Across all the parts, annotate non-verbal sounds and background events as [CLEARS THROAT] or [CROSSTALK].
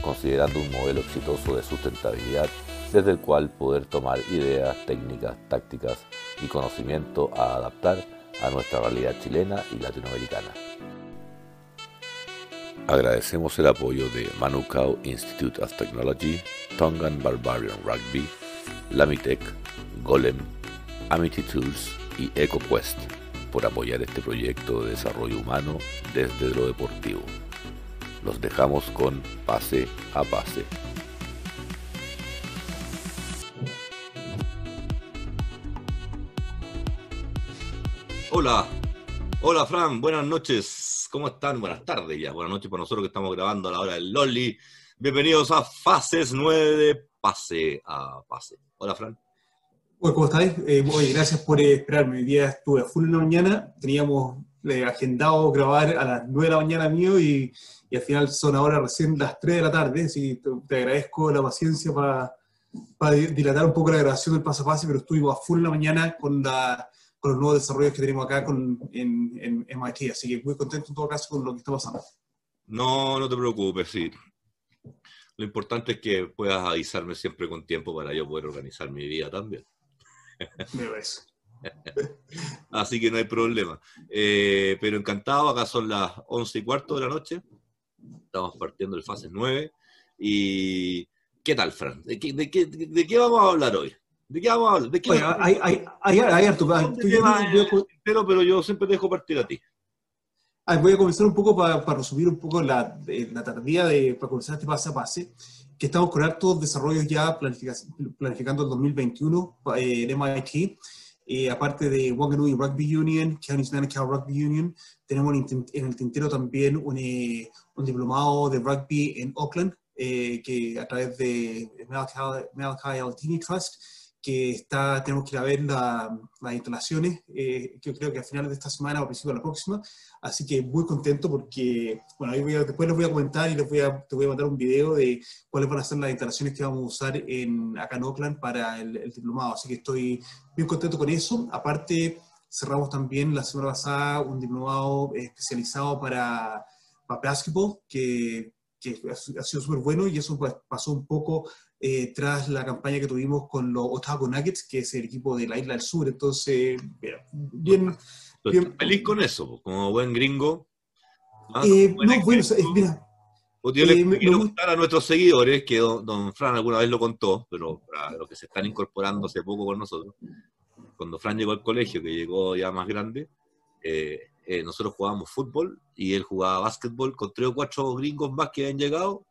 considerando un modelo exitoso de sustentabilidad desde el cual poder tomar ideas, técnicas, tácticas y conocimiento a adaptar a nuestra realidad chilena y latinoamericana. Agradecemos el apoyo de Manukau Institute of Technology, Tongan Barbarian Rugby, Lamitech, Golem, Amity Tools y EcoQuest por apoyar este proyecto de desarrollo humano desde lo deportivo. Los dejamos con pase a pase. Hola, hola Fran, buenas noches, ¿cómo están? Buenas tardes ya, buenas noches para nosotros que estamos grabando a la hora del Loli. Bienvenidos a Fases 9 de Pase a Pase. Hola Fran. Hola, ¿cómo estáis? Eh, oye, gracias por eh, esperarme. Hoy día estuve a full en la mañana, teníamos eh, agendado grabar a las 9 de la mañana mío y, y, al final son ahora recién las 3 de la tarde, así te, te agradezco la paciencia para, para dilatar un poco la grabación del paso a paso, pero estuvimos a full en la mañana con la con los nuevos desarrollos que tenemos acá con, en, en, MIT. Así que muy contento en todo caso con lo que está pasando. No, no te preocupes, sí. Lo importante es que puedas avisarme siempre con tiempo para yo poder organizar mi vida también. Me ves. [LAUGHS] Así que no hay problema. Eh, pero encantado, acá son las once y cuarto de la noche. Estamos partiendo el fase 9. ¿Y qué tal, Fran? ¿De qué, de qué, de qué vamos a hablar hoy? ¿De qué vamos a hablar? ¿De qué Oye, hay, hay, hay, hay harto. Pero, pero yo siempre te dejo partir a ti. Ah, voy a comenzar un poco para, para resumir un poco la, la tardía de, para comenzar este pase a pase, que estamos con hartos desarrollos ya planificando el 2021 eh, en MIT. Eh, aparte de Wanganui Rugby Union, Counties Manukau Rugby Union, tenemos en el tintero también un, eh, un diplomado de rugby en Auckland, eh, que a través de Malachi, Malachi Altini Trust, que está, tenemos que ir a ver la, las instalaciones, eh, yo creo que a finales de esta semana o a principios de la próxima, así que muy contento porque, bueno, ahí voy a, después les voy a comentar y les voy a, te voy a mandar un video de cuáles van a ser las instalaciones que vamos a usar en, acá en Oakland para el, el diplomado, así que estoy muy contento con eso. Aparte, cerramos también la semana pasada un diplomado especializado para, para básquetbol, que, que ha sido súper bueno y eso pues, pasó un poco eh, tras la campaña que tuvimos con los Otago Nuggets, que es el equipo de la Isla del Sur. Entonces, bien. bien feliz con eso, como buen gringo. ¿Ah? Eh, no, bueno, mira. Yo le eh, quiero contar a nuestros seguidores que don, don, Fran alguna vez lo contó, pero para los que se están incorporando hace poco con nosotros, cuando Fran llegó al colegio, que llegó ya más grande, eh, eh, nosotros jugábamos fútbol y él jugaba básquetbol con tres o cuatro gringos más que habían llegado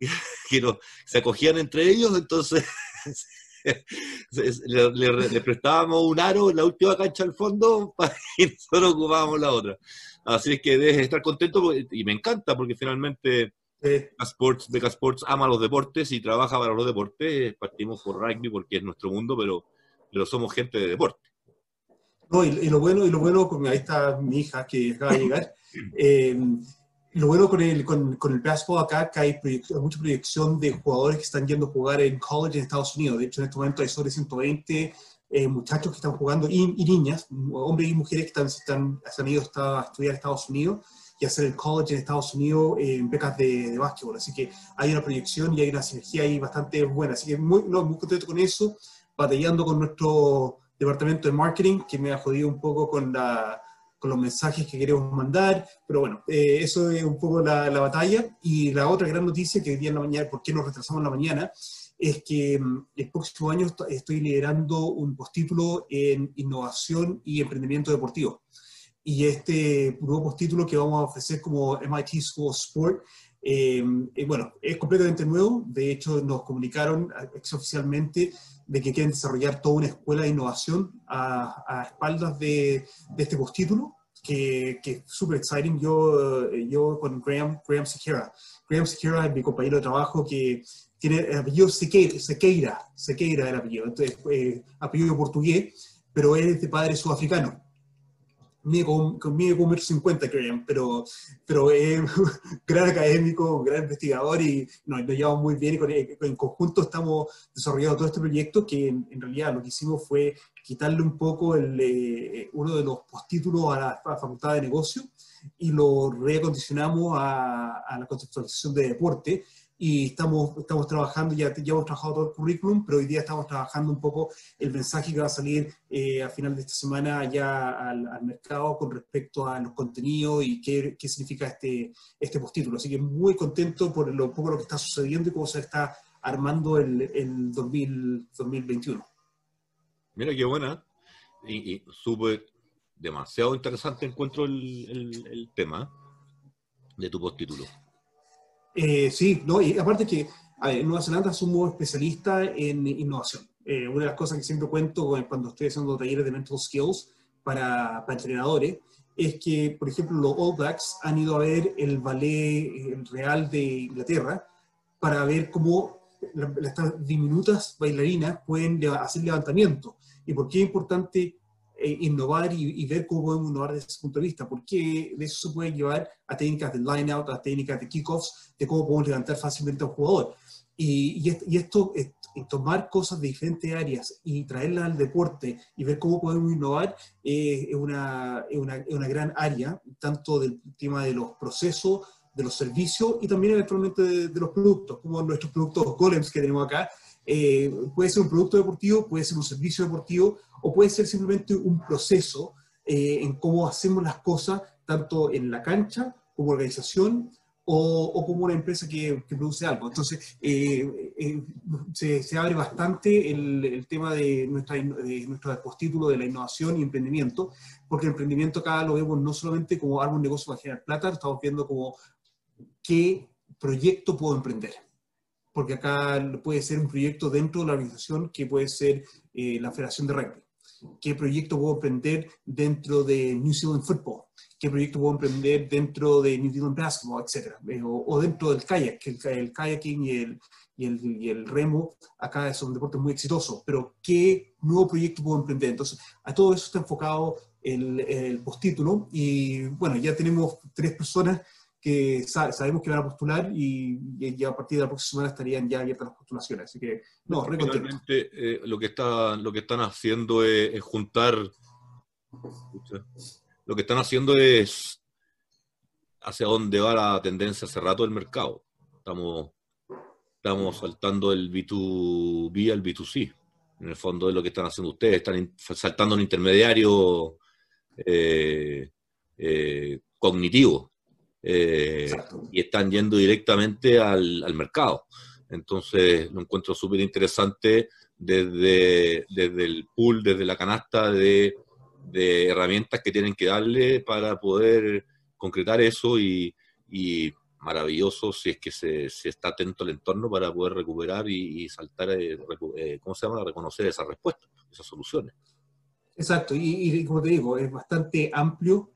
[LAUGHS] que no, se acogían entre ellos, entonces [LAUGHS] le, le, le, prestábamos un aro en la última cancha al fondo [LAUGHS] y nosotros ocupábamos la otra. Así es que debes estar contento y me encanta porque finalmente Beca Sports, Beca Sports ama los deportes y trabaja para los deportes. Partimos por rugby porque es nuestro mundo, pero, pero somos gente de deporte. No, y, y, lo bueno, y lo bueno, ahí está mi hija que acaba de llegar. Eh, lo bueno con el, con, con el basketball acá que hay, hay, mucha proyección de jugadores que están yendo a jugar en college en Estados Unidos. De hecho, en este momento hay sobre 120 eh, muchachos que están jugando y, y, niñas, hombres y mujeres que están, están, han ido a estudiar en Estados Unidos y hacer el college en Estados Unidos eh, en becas de, de básquetbol. Así que hay una proyección y hay una sinergia ahí bastante buena. Así que muy, no, muy contento con eso, batallando con nuestro departamento de marketing, que me ha jodido un poco con la con los mensajes que queremos mandar, pero bueno, eh, eso es un poco la, la, batalla. Y la otra gran noticia que hoy día en la mañana, ¿por qué nos retrasamos en la mañana? Es que um, el próximo año estoy liderando un postítulo en innovación y emprendimiento deportivo. Y este nuevo postítulo que vamos a ofrecer como MIT School of Sport, eh, eh, bueno, es completamente nuevo. De hecho, nos comunicaron exoficialmente de que quieren desarrollar toda una escuela de innovación a, a espaldas de, de, este postítulo, que, que es súper exciting. Yo, yo con Graham, Graham Sequeira. Graham Sequeira es mi compañero de trabajo que, tiene el apellido Sequeira, Sequeira, Sequeira el apellido, entonces, eh, apellido portugués, pero es de padre sudafricano mide como, un 50, creo, pero, pero es un [LAUGHS] gran académico, un gran investigador y nos, llevamos muy bien y en conjunto estamos desarrollando todo este proyecto que en, realidad lo que hicimos fue quitarle un poco el, eh, uno de los postítulos a la, Facultad de Negocio y lo reacondicionamos a, a la conceptualización de deporte y estamos, estamos trabajando, ya, ya hemos trabajado todo el currículum, pero hoy día estamos trabajando un poco el mensaje que va a salir eh, a final de esta semana ya al, al, mercado con respecto a los contenidos y qué, qué significa este, este postítulo. Así que muy contento por lo poco lo que está sucediendo y cómo se está armando el, el 2021. Mira qué buena y, y súper demasiado interesante encuentro el, el tema de tu postítulo. Eh, sí, no, y aparte que en Nueva Zelanda somos especialistas en innovación. Eh, una de las cosas que siempre cuento cuando estoy haciendo talleres de mental skills para, para, entrenadores es que, por ejemplo, los All Blacks han ido a ver el ballet real de Inglaterra para ver cómo las diminutas bailarinas pueden hacer levantamiento. ¿Y por qué es importante eh, innovar y, ver cómo podemos innovar desde ese punto de vista, porque de eso se puede llevar a técnicas de line-out, a técnicas de kickoffs, de cómo podemos levantar fácilmente a un jugador. Y, y, esto, tomar cosas de diferentes áreas y traerlas al deporte y ver cómo podemos innovar eh, es, una, es, una, es una gran área, tanto del tema de los procesos, de los servicios y también eventualmente de, de, los productos, como nuestros productos golems que tenemos acá. Eh, puede ser un producto deportivo, puede ser un servicio deportivo, o puede ser simplemente un proceso eh, en cómo hacemos las cosas, tanto en la cancha como organización o, como una empresa que, produce algo. Entonces, eh, eh, se, abre bastante el, tema de, nuestra, de nuestro postítulo de la innovación y emprendimiento, porque el emprendimiento acá lo vemos no solamente como algo un negocio para generar plata, estamos viendo como qué proyecto puedo emprender. Porque acá puede ser un proyecto dentro de la organización que puede ser la Federación de Rugby qué proyecto puedo emprender dentro de New Zealand Football, qué proyecto puedo emprender dentro de New Zealand Basketball, etc. Eh, o, dentro del kayak, que el, kayaking y el, y el, y el, remo acá son deportes muy exitosos, pero qué nuevo proyecto puedo emprender. Entonces, a todo eso está enfocado el, el postítulo y bueno, ya tenemos tres personas que sabemos que van a postular y, ya a partir de la próxima semana estarían ya abiertas las postulaciones. Así que, no, Finalmente, eh, lo, que está, lo que están haciendo es, juntar. Lo que están haciendo es hacia dónde va la tendencia hace rato del mercado. Estamos, estamos saltando el B2B al B2C. En el fondo es lo que están haciendo ustedes. Están saltando un intermediario eh, eh, cognitivo eh, y están yendo directamente al, mercado. Entonces lo encuentro súper interesante desde, desde el pool, desde la canasta de, herramientas que tienen que darle para poder concretar eso y, maravilloso si es que se, está atento al entorno para poder recuperar y, saltar, eh, eh, ¿cómo se llama?, reconocer esa respuesta, esas soluciones. Exacto, y, como te digo, es bastante amplio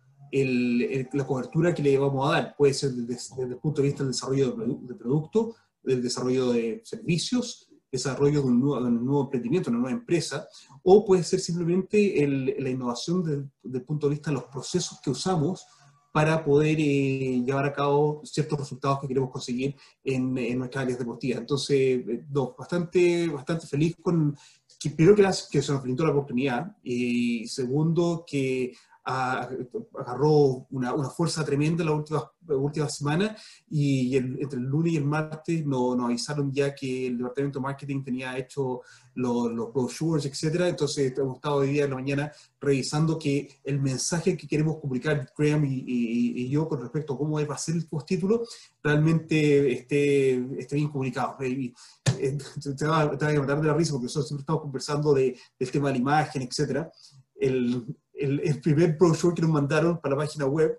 la cobertura que le vamos a dar. Puede ser desde, el punto de vista del desarrollo de, producto, del desarrollo de servicios, desarrollo de un, nuevo, emprendimiento, una nueva empresa, o puede ser simplemente la innovación desde, el punto de vista de los procesos que usamos para poder eh, llevar a cabo ciertos resultados que queremos conseguir en, en nuestras áreas deportivas. Entonces, eh, bastante, bastante feliz con, que primero que, que se nos brindó la oportunidad y segundo que agarró una, una, fuerza tremenda la última, última semana y entre el lunes y el martes nos, avisaron ya que el departamento de marketing tenía hecho los, los brochures, etcétera. Entonces hemos estado hoy día en la mañana revisando que el mensaje que queremos comunicar Graham y, y, yo con respecto a cómo va a ser el postítulo realmente esté, esté bien comunicado. Y, eh, te, va, a matar de la risa porque nosotros siempre estamos conversando de, del tema de la imagen, etcétera. El, el, primer brochure que nos mandaron para la página web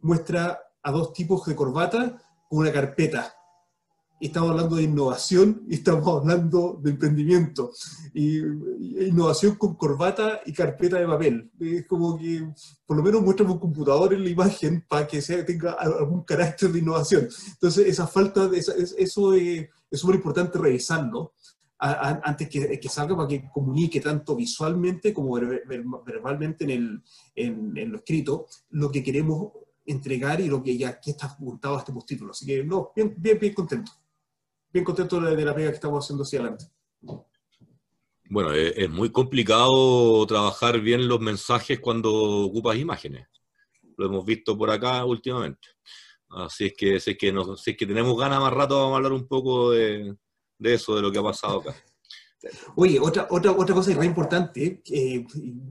muestra a dos tipos de corbata con una carpeta. estamos hablando de innovación y estamos hablando de emprendimiento. Y, innovación con corbata y carpeta de papel. Es como que por lo menos muéstrame un computador en la imagen para que sea, tenga algún carácter de innovación. Entonces, esa falta de eso es súper importante revisarlo antes que, que, salga para que comunique tanto visualmente como verbalmente en, el, en, lo escrito lo que queremos entregar y lo que ya que está apuntado a este postítulo. Así que, no, bien, bien, bien contento. Bien contento de la pega que estamos haciendo hacia adelante. Bueno, es, muy complicado trabajar bien los mensajes cuando ocupas imágenes. Lo hemos visto por acá últimamente. Así es que, si es que, nos, si es que tenemos ganas más rato, vamos a hablar un poco de, de eso, de lo que ha pasado acá. Oye, otra, otra, otra cosa muy importante,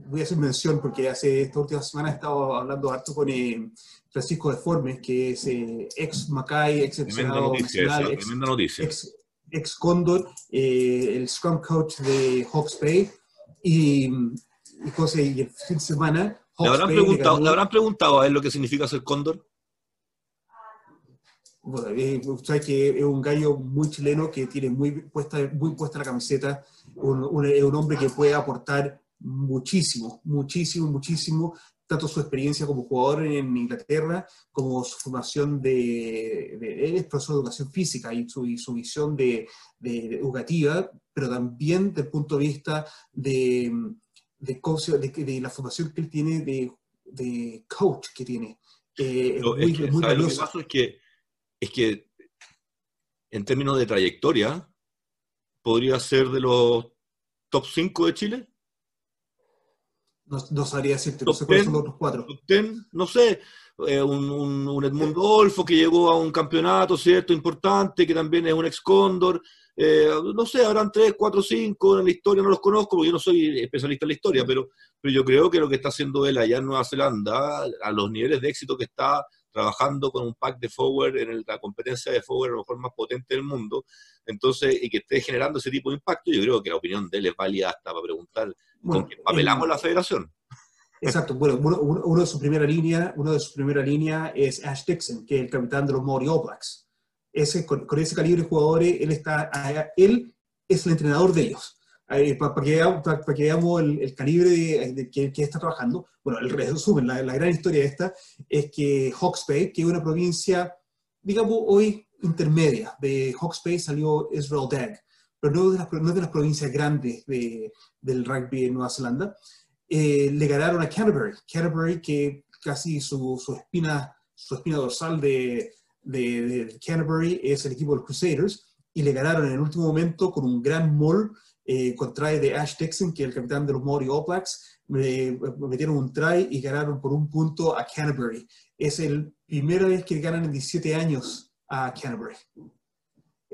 voy a hacer mención porque hace esta última semana he estado hablando harto con eh, Francisco de Formes, que es eh, ex Macay, ex Senado nacional, ex, ex, ex, Condor, eh, el Scrum Coach de Hawks Bay, y, y, y el fin de semana... ¿Le habrán, preguntado, ¿Le habrán preguntado a él lo que significa ser Cóndor? Bueno, eh, que es un gallo muy chileno que tiene muy puesta, muy puesta la camiseta, un, es un hombre que puede aportar muchísimo, muchísimo, muchísimo, tanto su experiencia como jugador en Inglaterra, como su formación de, de él es profesor de educación física y su, su visión de, de, educativa, pero también desde el punto de vista de, de, la formación que él tiene de, coach que tiene. Eh, muy, es que, muy lo que pasa es que es que en términos de trayectoria, podría ser de los top 5 de Chile. No, no sabría decirte, no sé cuáles son los otros cuatro. no sé, eh, un, un, Edmundo Olfo que llegó a un campeonato, ¿cierto? Importante, que también es un ex Cóndor. Eh, no sé, habrán tres, cuatro, cinco en la historia, no los conozco porque yo no soy especialista en la historia, pero, pero yo creo que lo que está haciendo él allá en Nueva Zelanda, a los niveles de éxito que está trabajando con un pack de forward en la competencia de forward a lo mejor más potente del mundo, entonces, y que esté generando ese tipo de impacto, yo creo que la opinión de él es válida hasta para preguntar con qué papelamos la federación. Exacto, bueno, uno, de su primera línea, uno de su primera línea es Ash Dixon, que es el capitán de los Maori All Blacks. Ese, con, ese calibre de jugadores, él, está, él es el entrenador de ellos para, que, veamos el, calibre de, que, está trabajando. Bueno, el resumen, la, la, gran historia esta es que Hawke's Bay, que es una provincia, digamos, hoy intermedia, de Hawke's Bay salió Israel Dag, pero no de las, no de las provincias grandes de, del rugby en Nueva Zelanda, eh, le ganaron a Canterbury. Canterbury, que casi su, su espina, su espina dorsal de, de, de Canterbury es el equipo de los Crusaders, y le ganaron en el último momento con un gran mall eh, con try de Ash Dixon, que es el capitán de los Maori All Blacks, me, metieron un try y ganaron por un punto a Canterbury. Es la primera vez que ganan en 17 años a Canterbury.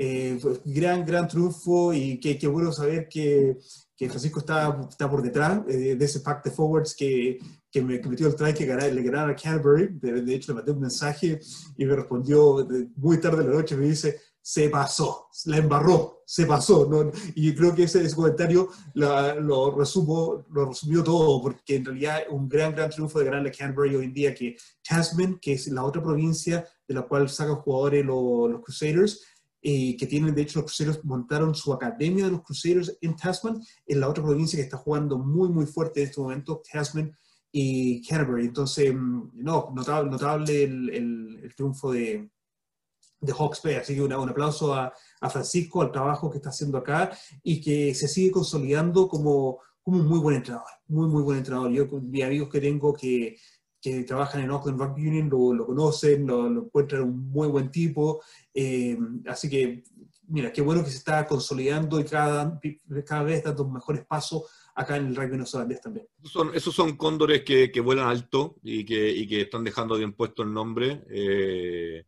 Eh, gran, gran triunfo y qué, bueno saber que, que, Francisco está, está por detrás eh, de ese pack de forwards que, que me metió el try que le ganaron a Canterbury. De, de, hecho, le mandé un mensaje y me respondió muy tarde de la noche, me dice, se pasó, la embarró, se pasó. ¿no? Y creo que ese, ese comentario lo, resumo, lo resumió todo, porque en realidad un gran, gran triunfo de Gran Canterbury hoy en día, que Tasman, que es la otra provincia de la cual sacan jugadores los, los Crusaders, y que tienen, de hecho, los Crusaders montaron su academia de los Crusaders en Tasman, en la otra provincia que está jugando muy, muy fuerte en este momento, Tasman y Canterbury. Entonces, mm, no, notable, notable el, el triunfo de, de Hawks Bay. Así que un aplauso a, a, Francisco, al trabajo que está haciendo acá y que se sigue consolidando como, como un muy buen entrenador, muy, muy buen entrenador. Yo, mis amigos que tengo que, que trabajan en Auckland Rugby Union lo, lo conocen, lo, encuentran un muy buen tipo. Eh, así que, mira, qué bueno que se está consolidando y cada, cada vez dando mejores pasos acá en el rugby neozelandés también. Esos son, esos son cóndores que, que vuelan alto y que, y que, están dejando bien puesto el nombre. Eh,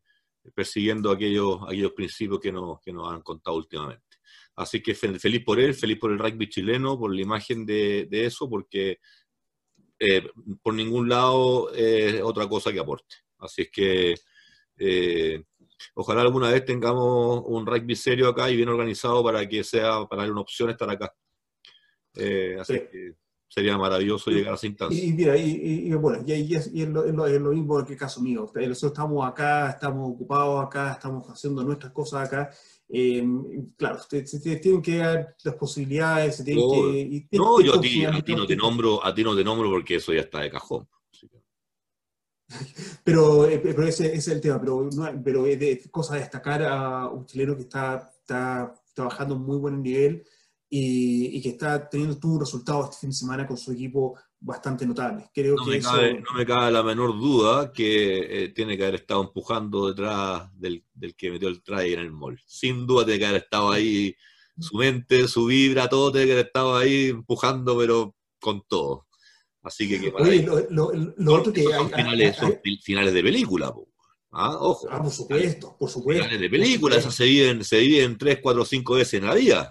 persiguiendo aquellos, aquellos principios que nos, que nos han contado últimamente. Así que feliz por él, feliz por el rugby chileno, por la imagen de, de eso, porque eh, por ningún lado es otra cosa que aporte. Así es que eh, ojalá alguna vez tengamos un rugby serio acá y bien organizado para que sea para dar una opción estar acá. Eh, así que sería maravilloso llegar a esa instancia. Y, mira, y, bueno, y, es, lo, mismo en el caso mío. Nosotros estamos acá, estamos ocupados acá, estamos haciendo nuestras cosas acá. Eh, claro, se, tienen que dar las posibilidades, se tienen que... no, yo a ti, a ti no te nombro, a ti no te nombro porque eso ya está de cajón. [LAUGHS] Pero, eh, pero ese, es el tema, pero, pero es de, cosa destacar a un chileno que está, está trabajando muy buen nivel y, que está teniendo un resultado este fin de semana con su equipo bastante notable. Creo no, que me eso... cabe, no me cabe la menor duda que eh, tiene que haber estado empujando detrás del, del que metió el try en el mall. Sin duda tiene que haber estado ahí, su mente, su vibra, todo tiene que haber estado ahí empujando, pero con todo. Así que, Oye, lo, lo, otro que son, finales, son finales de película, ¿Ah? ojo. Ah, por supuesto, por supuesto. Finales de película, esas se viven, se viven 3, 4, 5 veces en la vida.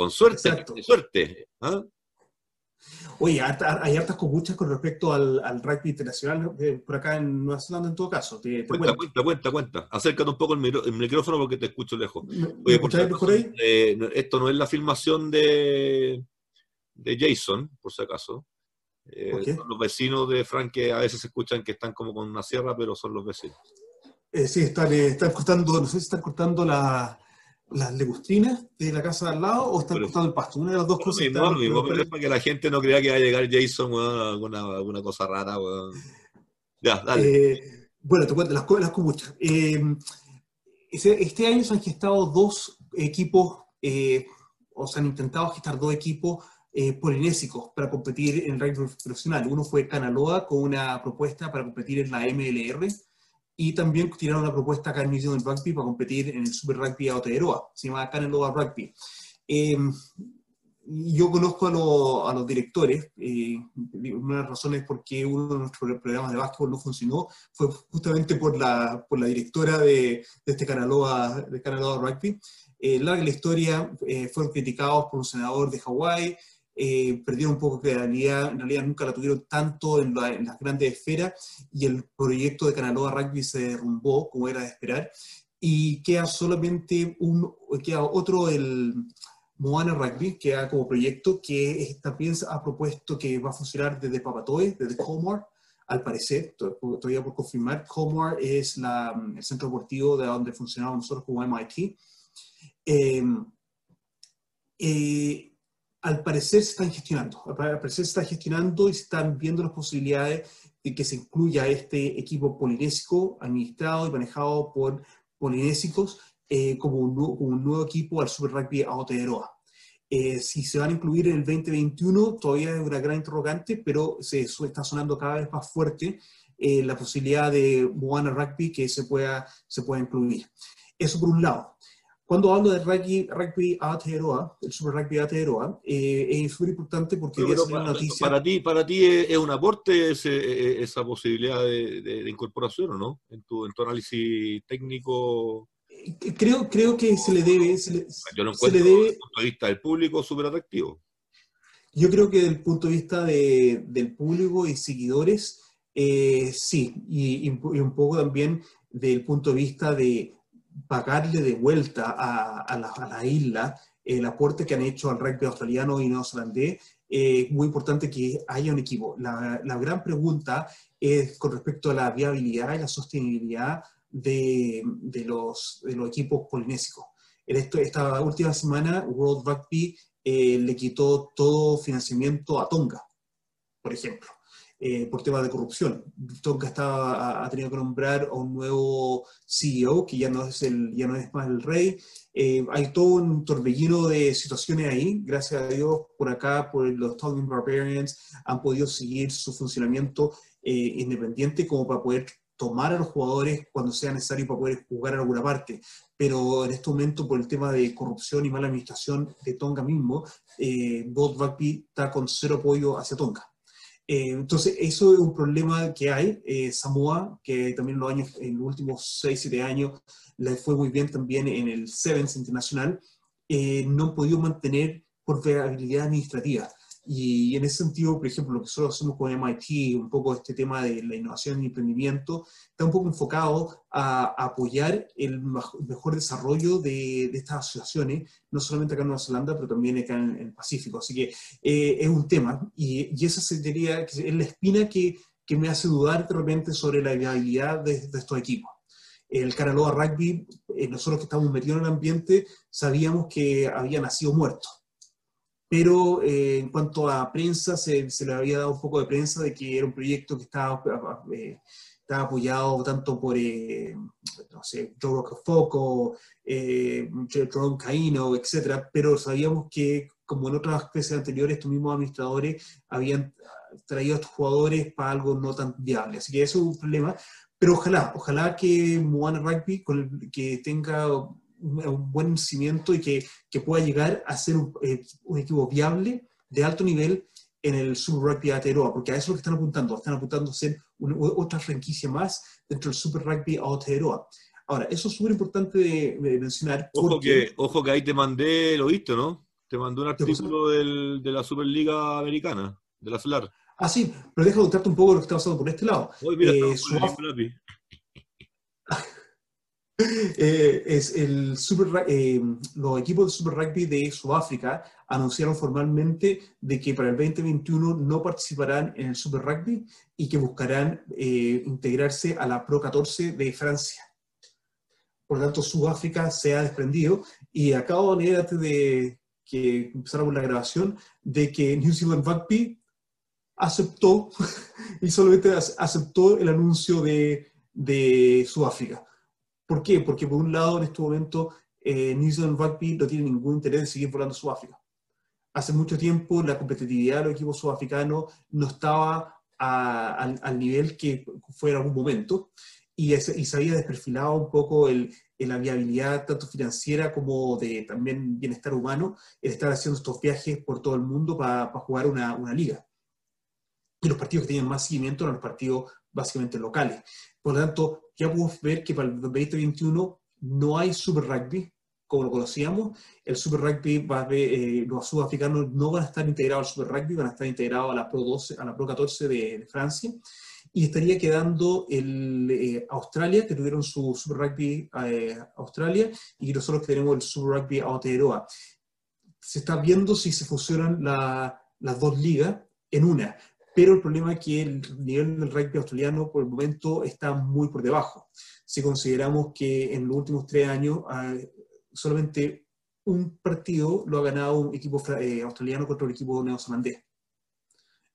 Con suerte, suerte. ¿ah? Oye, hay hartas copuchas con respecto al, al rugby internacional eh, por acá en Nueva Zelanda en todo caso. cuenta, cuenta, cuenta, cuenta, Acércate un poco el, micrófono porque te escucho lejos. Oye, mejor ahí? Eh, esto no es la filmación de, de Jason, por si acaso. Eh, son los vecinos de Frank que a veces se escuchan que están como con una sierra, pero son los vecinos. Sí, están, están, cortando, no sé si están cortando la, las legustrinas de la casa de al lado o están cortando el pasto. Una de las dos cosas. No, mismo, pero para que la gente no crea que va a llegar Jason o alguna, alguna cosa rara. Ya, dale. bueno, te cuento las, las comuchas. este año se han gestado dos equipos, o se han intentado gestar dos equipos eh, polinésicos para competir en el rugby profesional. Uno fue Canaloa con una propuesta para competir en la MLR y también tiraron una propuesta acá en New Rugby para competir en el Super Rugby Aotearoa, se llama Canaloa Rugby. Em, yo conozco a, los directores, eh, una de las razones por qué uno de nuestros programas de básquetbol no funcionó fue justamente por la, directora de, de este Canaloa, de Rugby. Eh, larga la historia, eh, fueron criticados por un senador de Hawái, eh, perdieron un poco de realidad, en nunca la tuvieron tanto en, las grandes esferas y el proyecto de Canaloa Rugby se derrumbó, como era de esperar, y queda solamente un, queda otro, el Moana Rugby, que queda como proyecto, que también ha propuesto que va a funcionar desde Papatoe, desde Comor, al parecer, todavía por confirmar, Comor es la, el centro deportivo de donde funcionamos nosotros como MIT. Eh, eh, al parecer se están gestionando, al parecer se está gestionando y se están viendo las posibilidades de que se incluya este equipo polinésico administrado y manejado por polinésicos eh, como, un, nuevo equipo al Super Rugby Aotearoa. Eh, si se van a incluir en el 2021 todavía es una gran interrogante, pero se está sonando cada vez más fuerte eh, la posibilidad de Moana Rugby que se pueda, se pueda incluir. Eso por un lado. Cuando hablo de rugby, rugby Aotearoa, el Super Rugby Aotearoa, eh, es súper importante porque pero, para, noticia... Para ti, para ti es, un aporte ese, esa posibilidad de, incorporación, ¿o no? En tu, en tu análisis técnico... Eh, creo, creo que se le debe... Se le, Yo lo encuentro desde el punto de vista del público súper atractivo. Yo creo que desde el punto de vista de, del público y seguidores, eh, sí, y, y un poco también del punto de vista de pagarle de vuelta a, la, isla el aporte que han hecho al rugby australiano y neozelandés, eh, muy importante que haya un equipo. La, gran pregunta es con respecto a la viabilidad y la sostenibilidad de, los, los, equipos polinésicos. En esta última semana, World Rugby eh, le quitó todo financiamiento a Tonga, por ejemplo. Eh, por temas de corrupción. Está, ha, tenido que nombrar a un nuevo CEO, que ya no es, el, ya no es más el rey. Eh, hay todo un torbellino de situaciones ahí. Gracias a Dios, por acá, por los Tongan Barbarians, han podido seguir su funcionamiento eh, independiente como para poder tomar a los jugadores cuando sea necesario para poder jugar en alguna parte. Pero en este momento, por el tema de corrupción y mala administración de Tonga mismo, eh, Rugby está con cero apoyo hacia Tonga. Eh, entonces, eso es un problema que hay. Eh, Samoa, que también en los, años, en los últimos 6, 7 años le fue muy bien también en el Sevens Internacional, eh, no han podido mantener por viabilidad administrativa. Y en ese sentido, por ejemplo, lo que nosotros hacemos con MIT, un poco este tema de la innovación y emprendimiento, está un poco enfocado a, apoyar el mejor desarrollo de, estas asociaciones, no solamente acá en Nueva Zelanda, pero también acá en, el Pacífico. Así que eh, es un tema y, y esa sería es la espina que, que, me hace dudar de repente sobre la viabilidad de, de estos equipos el Caraloa Rugby, eh, nosotros que estamos metidos en el ambiente, sabíamos que había nacido muerto. Pero eh, en cuanto a prensa, se, se, le había dado un poco de prensa de que era un proyecto que estaba, eh, estaba apoyado tanto por, no sé, Joe Rocafoco, eh, Jerome Caino, etc. Pero sabíamos que, como en otras veces anteriores, estos mismos administradores habían traído a estos jugadores para algo no tan viable. Así que eso es un problema. Pero ojalá, ojalá que Moana Rugby que tenga un, buen cimiento y que, que, pueda llegar a ser un, eh, un, equipo viable de alto nivel en el Super Rugby Aotearoa, porque a eso es lo que están apuntando, están apuntando a ser otra franquicia más dentro del Super Rugby Aotearoa. Ahora, eso es súper importante de, mencionar. Ojo, que, ojo que ahí te mandé, lo visto, ¿no? Te mandé un artículo del, de la Superliga Americana, de la SLAR. Ah, sí, pero deja de contarte un poco lo que está pasando por este lado. eh, [LAUGHS] eh, es el Super, eh, los equipos de Super Rugby de Sudáfrica anunciaron formalmente de que para el 2021 no participarán en el Super Rugby y que buscarán eh, integrarse a la Pro 14 de Francia. Por lo tanto, Sudáfrica se ha desprendido y acabo de leer antes de que empezáramos la grabación de que New Zealand Rugby aceptó, [LAUGHS] y solamente aceptó el anuncio de, de, Sudáfrica. ¿Por qué? Porque por un lado, en este momento, eh, New Zealand Rugby no tiene ningún interés en seguir volando a Sudáfrica. Hace mucho tiempo la competitividad de los equipos sudafricanos no estaba al, nivel que fue en algún momento y, y se había desperfilado un poco el, la viabilidad tanto financiera como de también bienestar humano el estar haciendo estos viajes por todo el mundo para jugar una, una liga y los partidos que tenían más seguimiento eran los partidos básicamente locales. Por lo tanto, ya podemos ver que para el 2021 no hay Super Rugby como lo conocíamos. El Super Rugby, va a ver, eh, los sudafricanos no van a estar integrados al Super Rugby, van a estar integrados a la Pro, 12, a la Pro 14 de, Francia. Y estaría quedando el, eh, Australia, que tuvieron su Super Rugby eh, Australia, y nosotros que tenemos el Super Rugby Aotearoa. Se está viendo si se fusionan las dos ligas en una pero el problema es que el nivel del rugby australiano por el momento está muy por debajo. Si consideramos que en los últimos tres años ah, solamente un partido lo ha ganado un equipo eh, australiano contra el equipo neozelandés.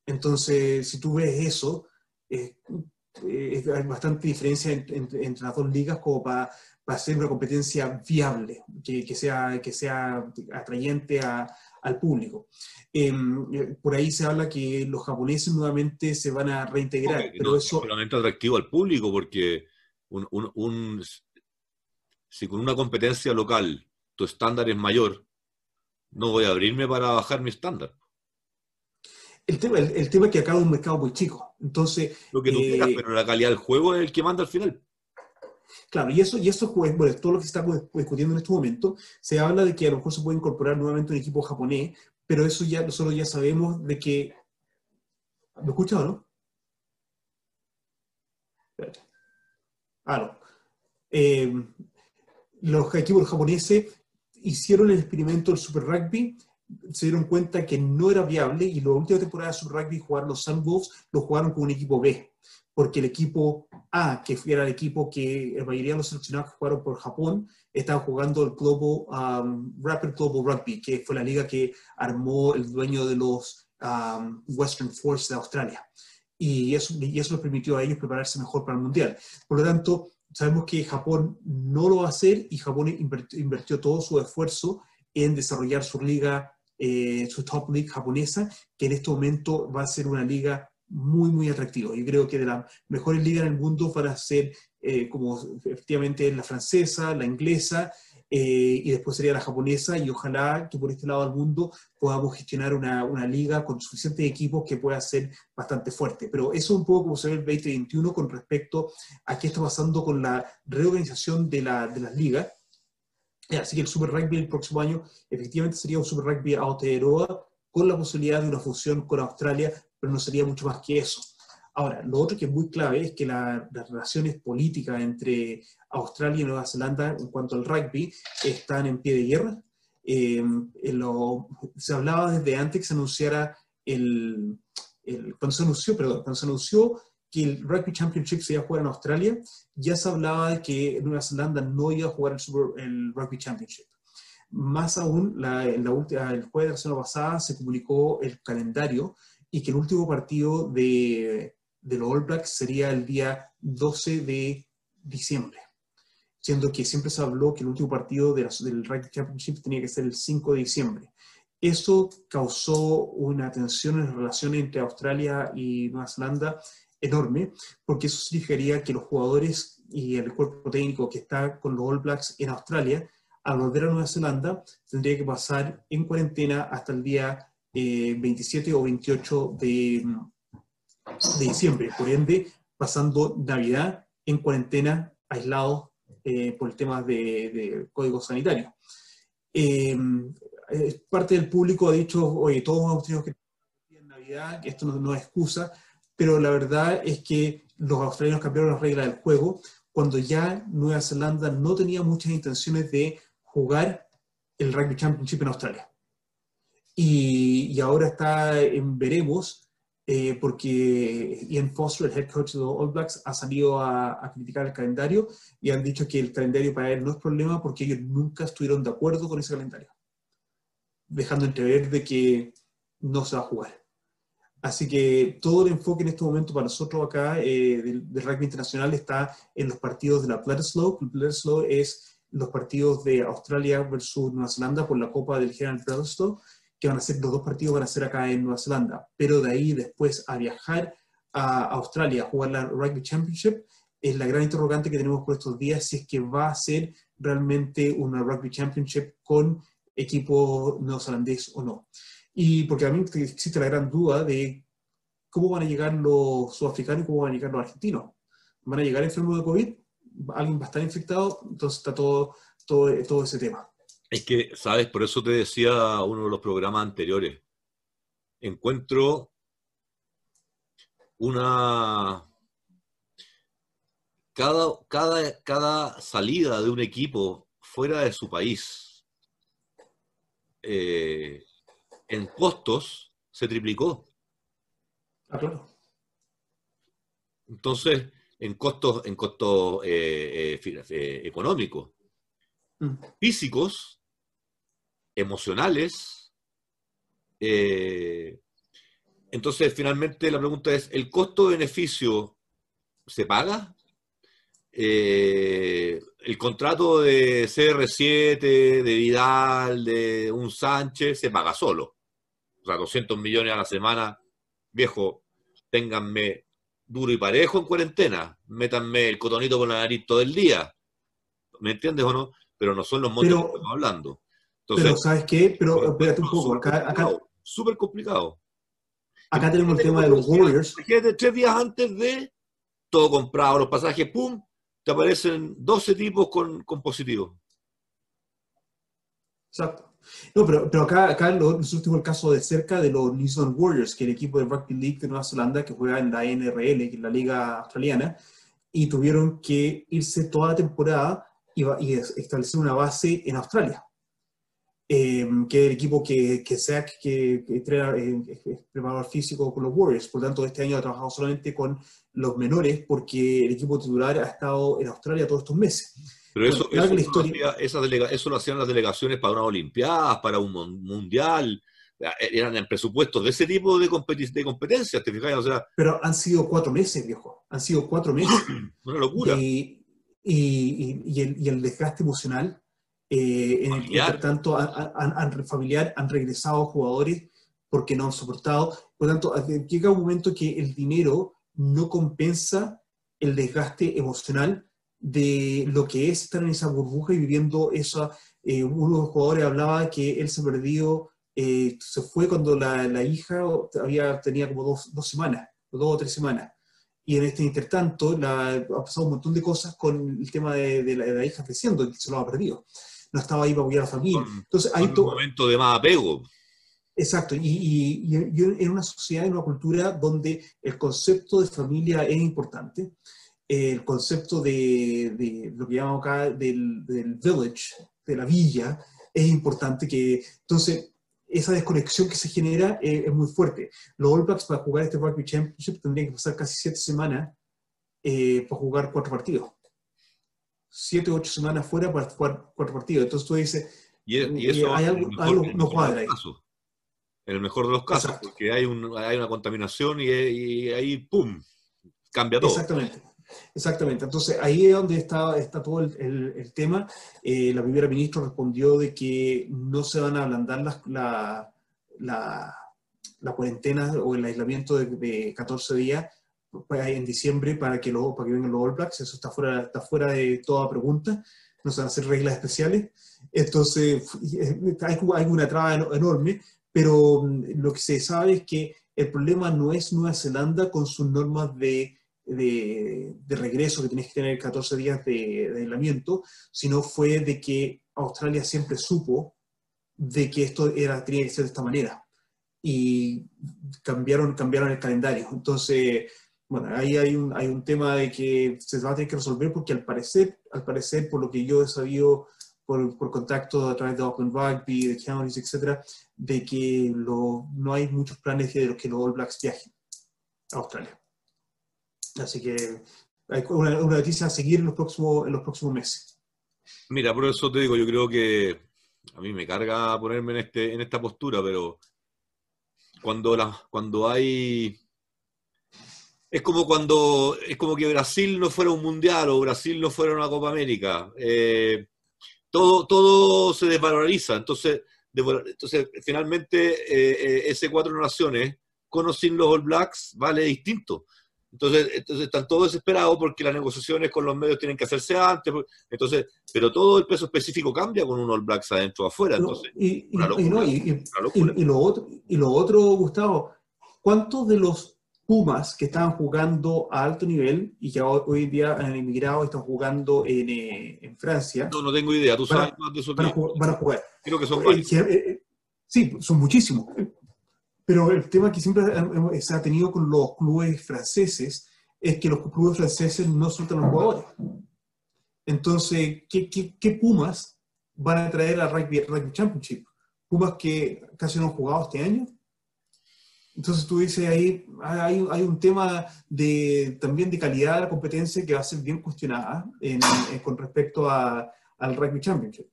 Entonces, si tú ves eso, eh, hay bastante diferencia entre, las dos ligas como para, para hacer una competencia viable, que, que, sea, que sea atrayente a, al público. Em, eh, por ahí se habla que los japoneses nuevamente se van a reintegrar, pero eso... Es solamente atractivo al público porque un, si con una competencia local tu estándar es mayor, no voy a abrirme para bajar mi estándar. El tema, el, tema es que acá es un mercado muy chico. Entonces. Lo que tú quieras, eh, pero la calidad del juego es el que manda al final. Claro, y eso, y eso bueno, todo lo que se está discutiendo en este momento, se habla de que a lo mejor se puede incorporar nuevamente un equipo japonés, pero eso ya nosotros ya sabemos de que... ¿Me escuchas o no? Ah, no. Eh, los equipos japoneses hicieron el experimento del Super Rugby, se dieron cuenta que no era viable y la última temporada de Super Rugby jugaron los Wolves, lo jugaron con un equipo B porque el equipo A, que era el equipo que la mayoría de los seleccionados que jugaron por Japón, estaban jugando el Global, um, Rapid Global Rugby, que fue la liga que armó el dueño de los um, Western Force de Australia. Y eso, y eso les permitió a ellos prepararse mejor para el Mundial. Por lo tanto, sabemos que Japón no lo va a hacer y Japón invirtió, todo su esfuerzo en desarrollar su liga, eh, su top league japonesa, que en este momento va a ser una liga muy, muy atractivo. Yo creo que de las mejores ligas en el mundo para ser eh, como efectivamente la francesa, la inglesa, eh, y después sería la japonesa, y ojalá que por este lado del mundo podamos gestionar una, una, liga con suficientes equipos que pueda ser bastante fuerte. Pero eso es un poco como se ve el 2021 con respecto a qué está pasando con la reorganización de, la, de las ligas. Así que el Super Rugby el próximo año efectivamente sería un Super Rugby Aotearoa con la posibilidad de una fusión con Australia, pero no sería mucho más que eso. Ahora, lo otro que es muy clave es que las relaciones políticas entre Australia y Nueva Zelanda en cuanto al rugby están en pie de guerra. Eh, se hablaba desde antes que se anunciara el, cuando se anunció, perdón, cuando se anunció que el Rugby Championship se iba a jugar en Australia, ya se hablaba de que Nueva Zelanda no iba a jugar el, Rugby Championship. Más aún, la, la última, el jueves de la semana pasada se publicó el calendario y que el último partido de, los All Blacks sería el día 12 de diciembre, siendo que siempre se habló que el último partido de del Rugby Championship tenía que ser el 5 de diciembre. Eso causó una tensión en las relaciones entre Australia y Nueva Zelanda enorme, porque eso significaría que los jugadores y el cuerpo técnico que está con los All Blacks en Australia, al volver a Nueva Zelanda, tendría que pasar en cuarentena hasta el día 27 eh, o 28 de, de, diciembre. Por ende, pasando Navidad en cuarentena, aislado eh, por el tema de, código sanitario. Eh, parte del público ha dicho, oye, todos hemos tenido que en Navidad, que esto no es excusa, pero la verdad es que los australianos cambiaron las reglas del juego cuando ya Nueva Zelanda no tenía muchas intenciones de jugar el Rugby Championship en Australia. Y, ahora está en veremos, eh, porque Ian Foster, el head coach de los All Blacks, ha salido a, criticar el calendario y han dicho que el calendario para él no es problema porque ellos nunca estuvieron de acuerdo con ese calendario, dejando entrever de que no se va a jugar. Así que todo el enfoque en este momento para nosotros acá eh, del, rugby internacional está en los partidos de la Bledisloe. Bledisloe es los partidos de Australia versus Nueva Zelanda por la Copa del General Bledisloe, que van a ser, los dos partidos van a ser acá en Nueva Zelanda. Pero de ahí después a viajar a Australia a jugar la Rugby Championship, es la gran interrogante que tenemos por estos días, si es que va a ser realmente una Rugby Championship con equipo neozelandés o no. Y porque mí existe la gran duda de cómo van a llegar los sudafricanos y cómo van a llegar los argentinos. ¿Van a llegar enfermos de COVID? ¿Alguien va a estar infectado? Entonces está todo, todo, todo ese tema. Es que, ¿sabes? Por eso te decía uno de los programas anteriores. Encuentro una... Cada, cada, cada salida de un equipo fuera de su país eh, en costos se triplicó. Ah, claro. Entonces, en costos, en costos eh, eh, económicos. Físicos, emocionales. entonces, finalmente la pregunta es, ¿el costo-beneficio se paga? el contrato de CR7, de Vidal, de un Sánchez, se paga solo o sea, 200 millones a la semana, viejo, ténganme duro y parejo en cuarentena, métanme el cotonito con la nariz todo el día, ¿me entiendes o no? Pero no son los montos que estamos hablando. pero, ¿sabes qué? Pero, espérate un poco, acá... Súper complicado. Acá tenemos el tema de los Warriors. Fíjate, tres días antes de todo comprado, los pasajes, ¡pum! Te aparecen 12 tipos con, con positivo. Exacto. No, pero, pero acá, acá nos último el caso de cerca de los New Zealand Warriors, que es el equipo de Rugby League de Nueva Zelanda que juega en la NRL, que es la liga australiana, y tuvieron que irse toda la temporada y, y establecer una base en Australia. Eh, que es el equipo que, que sea que, que entrena, eh, es preparador físico con los Warriors. Por lo tanto, este año ha trabajado solamente con los menores porque el equipo titular ha estado en Australia todos estos meses. Pero eso, eso, lo hacían las delegaciones para unas Olimpiadas, para un Mundial. E, eran en presupuestos de ese tipo de, de competencias, ¿te fijas? O sea, Pero han sido cuatro meses, viejo. Han sido cuatro meses. [CLEARS THROAT] Una locura. Y, y, el, y el, desgaste emocional. Eh, en el tanto, han, han, familiar, han regresado jugadores porque no han soportado. Por tanto, llega un momento que el dinero no compensa el desgaste emocional de lo que es estar en esa burbuja y viviendo esa... Eh, uno de los jugadores hablaba que él se perdió, eh, se fue cuando la, la, hija había, tenía como dos, dos semanas, dos o tres semanas. Y en este intertanto la, ha pasado un montón de cosas con el tema de, de, la, hija creciendo, que se lo ha perdido. No estaba ahí para apoyar a la familia. Entonces, hay un momento de más apego. Exacto, y, en una sociedad, en una cultura donde el concepto de familia es importante, el concepto de, lo que llamamos acá del, village, de la villa, es importante que, entonces, esa desconexión que se genera es, muy fuerte. Los All Blacks para jugar este Rugby Championship tendrían que pasar casi siete semanas eh, para jugar cuatro partidos. Siete o ocho semanas fuera para jugar cuatro partidos. Entonces tú dices, y, e, eso hay algo, no cuadra ahí. En el mejor de los casos, porque hay, un, hay una contaminación y, y ahí, ¡pum!, cambia todo. Exactamente. Exactamente, entonces ahí es donde está, está todo el, el, tema. Eh, la primera ministra respondió de que no se van a ablandar las, la, la, la, cuarentena o el aislamiento de, 14 días en diciembre para que, lo, para que vengan los All Blacks, eso está fuera, está fuera de toda pregunta, no se van a hacer reglas especiales. Entonces hay, hay una traba enorme, pero mm, lo que se sabe es que el problema no es Nueva Zelanda con sus normas de de, regreso que tienes que tener 14 días de, aislamiento, sino fue de que Australia siempre supo de que esto era, tenía que ser de esta manera y cambiaron, cambiaron el calendario. Entonces, bueno, ahí hay un, hay un tema de que se va a tener que resolver porque al parecer, al parecer por lo que yo he sabido por, por contacto a través de Auckland Rugby, de counties, etcétera, de que lo, no hay muchos planes de que los All Blacks viajen a Australia. Así que hay una, noticia a seguir en los, próximos, en los próximos meses. Mira, por eso te digo, yo creo que a mí me carga ponerme en, este, en esta postura, pero cuando, la, cuando hay... Es como cuando es como que Brasil no fuera un mundial o Brasil no fuera una Copa América. Eh, todo, todo se desvaloriza. Entonces, entonces finalmente, eh, eh, ese cuatro naciones, con o sin los All Blacks, vale distinto. Entonces, entonces están todos desesperados porque las negociaciones con los medios tienen que hacerse antes. Pues, entonces, pero todo el peso específico cambia con un All Blacks adentro o afuera. Entonces, y, lo otro, y lo otro, Gustavo, ¿cuántos de los Pumas que estaban jugando a alto nivel y que hoy en día han emigrado y están jugando en, eh, en Francia? No, no tengo idea. ¿Tú sabes más de eso? Van a, jugar, van a jugar. Creo que son eh, varios. Eh, sí, son muchísimos. Pero el tema que siempre se ha tenido con los clubes franceses es que los clubes franceses no sueltan los jugadores. Entonces, ¿qué, qué, Pumas van a traer al rugby, rugby, Championship? Pumas que casi no han jugado este año. Entonces tú dices ahí, hay, hay un tema de, también de calidad de la competencia que va a ser bien cuestionada con respecto a, al Rugby Championship.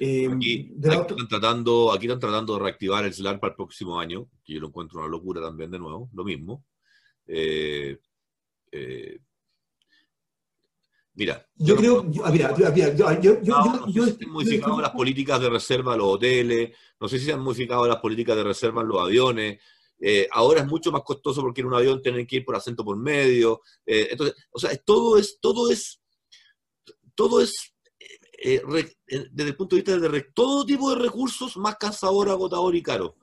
Eh, aquí, están tratando, aquí están tratando de reactivar el SLAR para el próximo año, que yo lo encuentro una locura también de nuevo, lo mismo. Eh, eh, mira. Yo, creo, mira, yo, no, sé si han modificado las políticas de reserva en los hoteles, no sé si se han modificado las políticas de reserva en los aviones. ahora es mucho más costoso porque en un avión tienen que ir por acento por medio. entonces, o sea, todo es, todo es, todo es eh, desde el punto de vista de todo tipo de recursos más cansador, agotador y caro.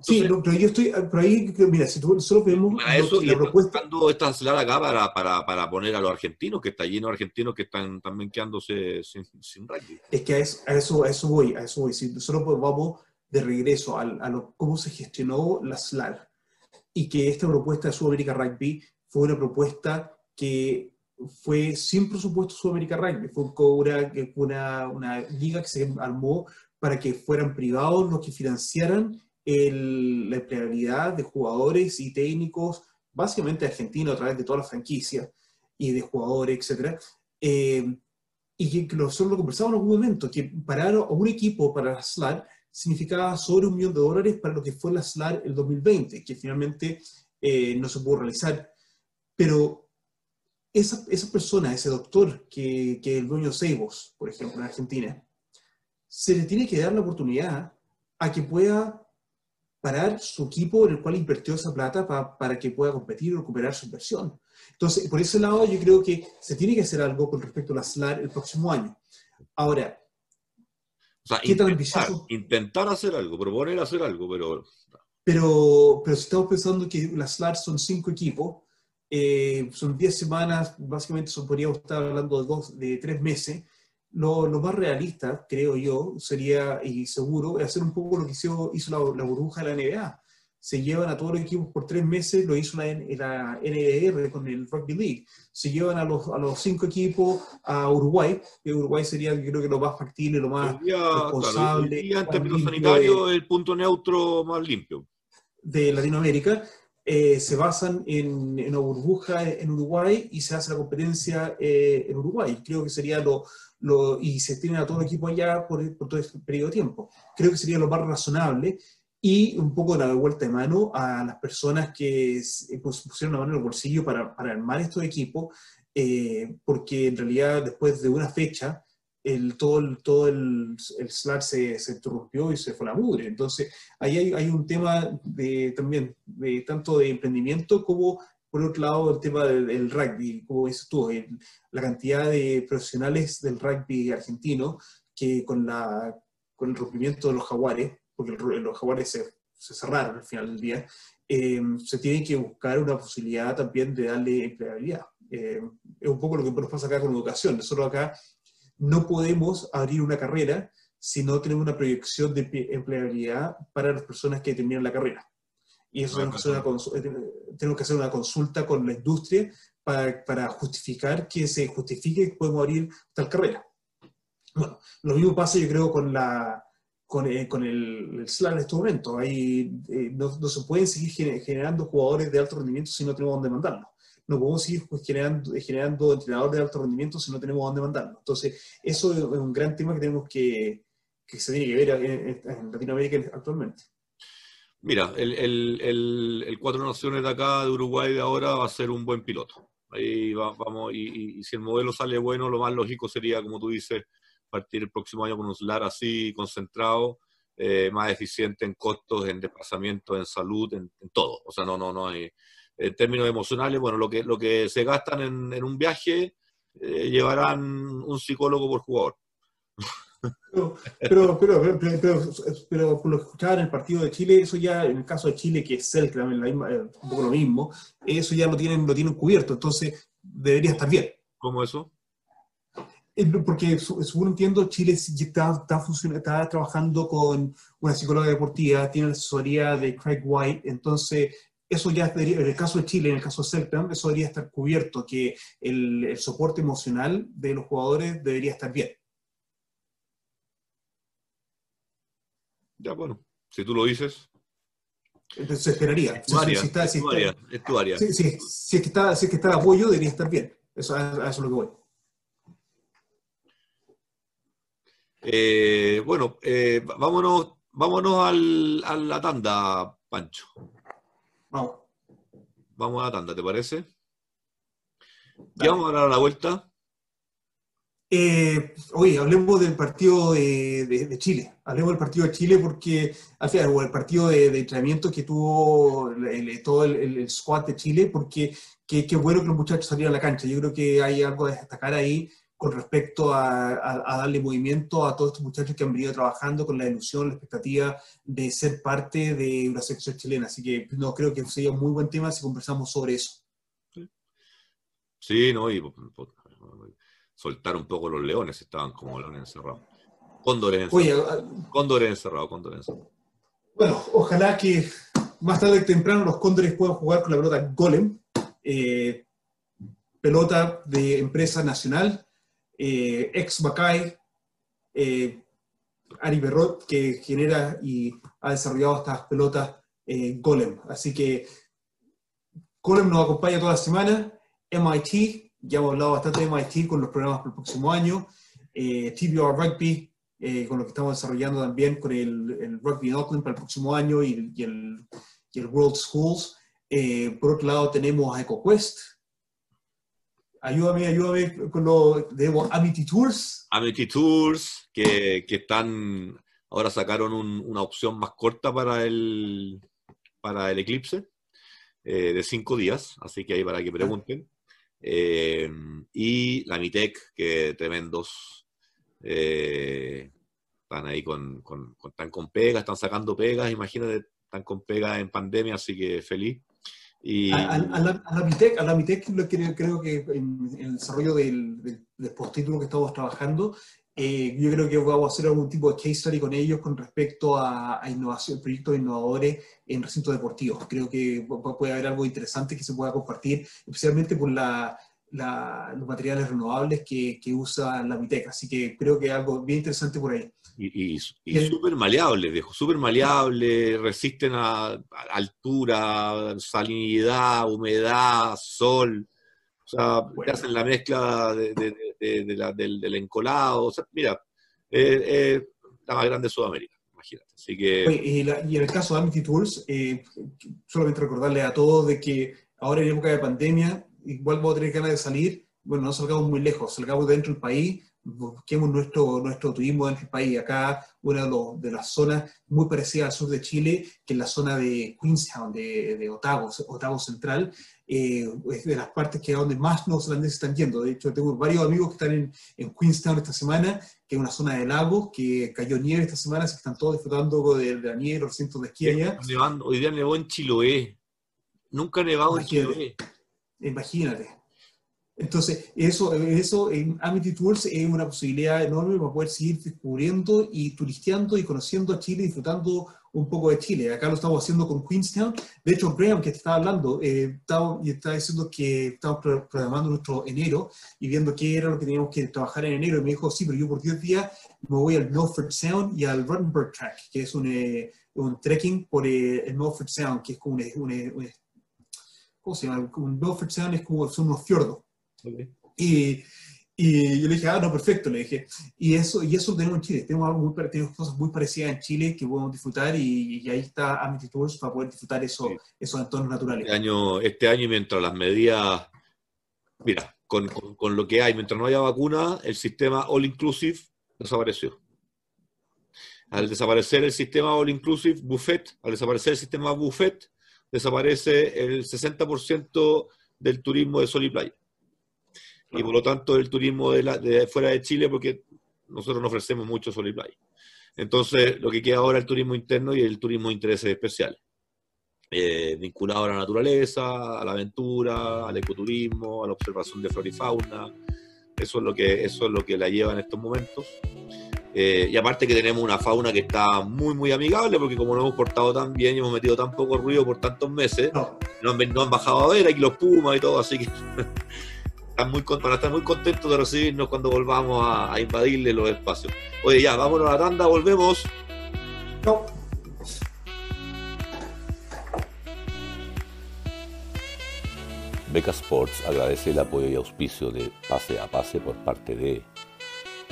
sí, pero yo estoy, por ahí, mira, si tú solo vemos para eso, la propuesta... esta acá para, para, para, poner a los argentinos, que está lleno de argentinos que están también quedándose sin, sin rugby. Es que a eso, a eso, voy, a eso voy. Si solo vamos de regreso a, a lo, cómo se gestionó la SLAR y que esta propuesta de Sudamérica Rugby fue una propuesta que fue sin presupuesto Sudamérica Rugby, fue una, una, liga que se armó para que fueran privados los que financiaran la empleabilidad de jugadores y técnicos, básicamente argentinos a través de todas las franquicias y de jugadores, etc. Eh, y que nosotros lo conversamos en algún momento, que parar a un equipo para la SLAR significaba sobre un millón de dólares para lo que fue la SLAR el 2020, que finalmente eh, no se pudo realizar. Pero esa, esa persona, ese doctor que, que el dueño Seibos, por ejemplo, en Argentina, se le tiene que dar la oportunidad a que pueda parar su equipo en el cual invirtió esa plata para que pueda competir y recuperar su inversión. Entonces, por ese lado, yo creo que se tiene que hacer algo con respecto a la SLAR el próximo año. Ahora, o sea, ¿qué intentar, tan intentar hacer algo, proponer hacer algo, pero... Pero, pero si estamos pensando que las SLAR son cinco equipos, eh, son 10 semanas, básicamente eso podríamos estar hablando de, dos, de tres meses, lo, lo, más realista, creo yo, sería, y seguro, es hacer un poco lo que hizo, hizo la, la burbuja de la NBA se llevan a todos los equipos por tres meses, lo hizo la, la NDR con el Rugby League, se llevan a los, a los cinco equipos a Uruguay, que Uruguay sería creo que lo más factible, lo más responsable. y en términos sanitarios, el punto neutro más limpio. De Latinoamérica. Eh, se basan en, en, una burbuja en Uruguay y se hace la competencia eh, en Uruguay. Creo que sería lo, lo, y se tienen a todo el equipo allá por, por todo este periodo de tiempo. Creo que sería lo más razonable y un poco la vuelta de mano a las personas que pues, pusieron la mano en el bolsillo para, para armar estos equipos, eh, porque en realidad después de una fecha, el, todo, el, todo el, el SLAR se, se, interrumpió y se fue a la mugre. Entonces, ahí hay, hay, un tema de, también de tanto de emprendimiento como, por otro lado, el tema del, rugby, como dices tú, la cantidad de profesionales del rugby argentino que con, la, con el rompimiento de los jaguares, porque los jaguares se, cerraron al final del día, eh, se tiene que buscar una posibilidad también de darle empleabilidad. Eh, es un poco lo que nos pasa acá con educación. Nosotros acá no podemos abrir una carrera si no tenemos una proyección de empleabilidad para las personas que terminan la carrera. Y eso tenemos que, hacer una, tenemos que hacer una consulta con la industria para, para justificar que se justifique que podemos abrir tal carrera. Bueno, lo mismo pasa yo creo con la, con, eh, con el, el en este momento. Ahí, eh, no, no, se pueden seguir generando jugadores de alto rendimiento si no tenemos dónde mandarlos. No podemos seguir pues, generando, generando entrenadores de alto rendimiento si no tenemos dónde mandarlos. Entonces, eso es un gran tema que tenemos que, que se tiene que ver en, Latinoamérica actualmente. Mira, el, el, Cuatro Naciones de acá, de Uruguay, de ahora, va a ser un buen piloto. Ahí va, vamos, y, si el modelo sale bueno, lo más lógico sería, como tú dices, partir el próximo año con un SLAR así concentrado, eh, más eficiente en costos, en desplazamiento, en salud, en, en, todo. O sea, no, no, no hay. En términos emocionales, bueno, lo que, lo que se gastan en, en un viaje eh, llevarán un psicólogo por jugador. Pero, pero, pero, pero, pero, por lo que escuchaba en el partido de Chile, eso ya, en el caso de Chile, que es el, un poco lo mismo, eso ya lo tienen, lo tienen cubierto, entonces debería estar bien. ¿Cómo eso? porque según entiendo, Chile está, está, está, trabajando con una psicóloga deportiva, tiene la asesoría de Craig White, entonces eso ya debería, en el caso de Chile, en el caso de Celta, eso debería estar cubierto, que el, el, soporte emocional de los jugadores debería estar bien. Ya, bueno, si tú lo dices. Entonces se esperaría. Es tu área, si, está, es tu área, es tu área. Si, si, si, es que está, si es que está de apoyo, debería estar bien. Eso, a eso es lo que voy. Eh, bueno, eh, vámonos, vámonos al, a la tanda, Pancho. Vamos. Vamos a la tanda, ¿te parece? ¿Qué vamos a dar a la vuelta? Eh, oye, hablemos del partido de, de, de, Chile. Hablemos del partido de Chile porque al final, o el partido de, de entrenamiento que tuvo el, todo el, el, squad de Chile, porque qué bueno que los muchachos salieron a la cancha. Yo creo que hay algo de destacar ahí con respecto a, a, a, darle movimiento a todos estos muchachos que han venido trabajando con la ilusión, la expectativa de ser parte de una selección chilena. Así que no creo que sería un muy buen tema si conversamos sobre eso. Sí, no, y soltar un poco los leones, estaban como leones encerrados. Cóndores encerrados. Oye, cóndores encerrados, cóndores encerrados. Bueno, ojalá que más tarde que temprano los cóndores puedan jugar con la pelota Golem, eh, pelota de empresa nacional, eh, ex Macay, eh, Ari Berrot, que genera y ha desarrollado estas pelotas Golem. Así que Golem nos acompaña toda la semana. MIT, ya hemos hablado bastante de MIT con los programas para el próximo año. Eh, TBR Rugby, eh, con lo que estamos desarrollando también con el, Rugby en Auckland para el próximo año y, el, World Schools. Eh, por otro lado tenemos EcoQuest, ayúdame, ayúdame con lo de Amity Tours. Amity Tours, que, que están, ahora sacaron un, una opción más corta para el, para el eclipse, eh, de cinco días, así que ahí para que pregunten. Eh, y la Mitec, que tremendos, eh, están ahí con, con, están con pegas, están sacando pegas, imagínate, están con pegas en pandemia, así que feliz. Y... A, la, a, la, Mitec, creo, creo que en, el desarrollo del, del, del postítulo que estamos trabajando, eh, yo creo que vamos a hacer algún tipo de case study con ellos con respecto a, innovación, proyectos innovadores en recintos deportivos. Creo que puede haber algo interesante que se pueda compartir, especialmente por la, los materiales renovables que, que, usa la Mitec. Así que creo que algo bien interesante por ahí. Y, y, súper maleables, viejo, súper maleables, resisten a, altura, salinidad, humedad, sol. O sea, hacen la mezcla de, del, encolado. O sea, mira, eh, la más grande de Sudamérica, imagínate. Así que... y, en el caso de Amity Tools, eh, solamente recordarle a todos de que ahora en época de pandemia, igual vamos a tener ganas de salir, bueno, no salgamos muy lejos, salgamos dentro del país, busquemos nuestro, nuestro turismo dentro del país. Acá, una de, las zonas muy parecidas al sur de Chile, que es la zona de Queenstown, de, de Otago, Otago Central, eh, es de las partes que es donde más neozelandeses están yendo. De hecho, tengo varios amigos que están en, en, Queenstown esta semana, que es una zona de lagos, que cayó nieve esta semana, así que están todos disfrutando de, la nieve, los recintos de esquí allá. hoy día nevó en Chiloé. Nunca nevado en Chiloé. Imagínate. Entonces, eso, eso en Amity Tours es una posibilidad enorme para poder seguir descubriendo y turisteando y conociendo a Chile, disfrutando un poco de Chile. Acá lo estamos haciendo con Queenstown. De hecho, Graham, que te estaba hablando, eh, estaba, y estaba diciendo que estamos programando nuestro enero y viendo qué era lo que teníamos que trabajar en enero. Y me dijo, sí, pero yo por 10 días me voy al Milford Sound y al Ruttenberg Track, que es un, eh, un trekking por eh, el Milford Sound, que es como un, ¿cómo se llama? Un Milford Sound es como, son unos fiordos. Y y yo le dije, ah, no, perfecto, le dije. Y eso, y eso tenemos en Chile. Tenemos, algo muy, tenemos cosas muy parecidas en Chile que podemos disfrutar y, y ahí está Amity Tours para poder disfrutar eso, esos entornos naturales. Este año, este año, mientras las medidas, mira, con, con, lo que hay, mientras no haya vacuna, el sistema All Inclusive desapareció. Al desaparecer el sistema All Inclusive Buffet, al desaparecer el sistema Buffet, desaparece el 60% del turismo de sol y playa y por lo tanto el turismo de, fuera de Chile, porque nosotros no ofrecemos mucho sol y playa. Entonces, lo que queda ahora es el turismo interno y el turismo de intereses especiales, eh, vinculado a la naturaleza, a la aventura, al ecoturismo, a la observación de flora y fauna. Eso es lo que, eso es lo que la lleva en estos momentos. Eh, y aparte que tenemos una fauna que está muy, muy amigable, porque como nos hemos portado tan bien y hemos metido tan poco ruido por tantos meses, no, han, han, bajado a ver aquí los pumas y todo, así que [LAUGHS] están muy, van a estar muy contentos de recibirnos cuando volvamos a, invadirle los espacios. Oye, ya, vámonos a la tanda, volvemos. No. Beca Sports agradece el apoyo y auspicio de Pase a Pase por parte de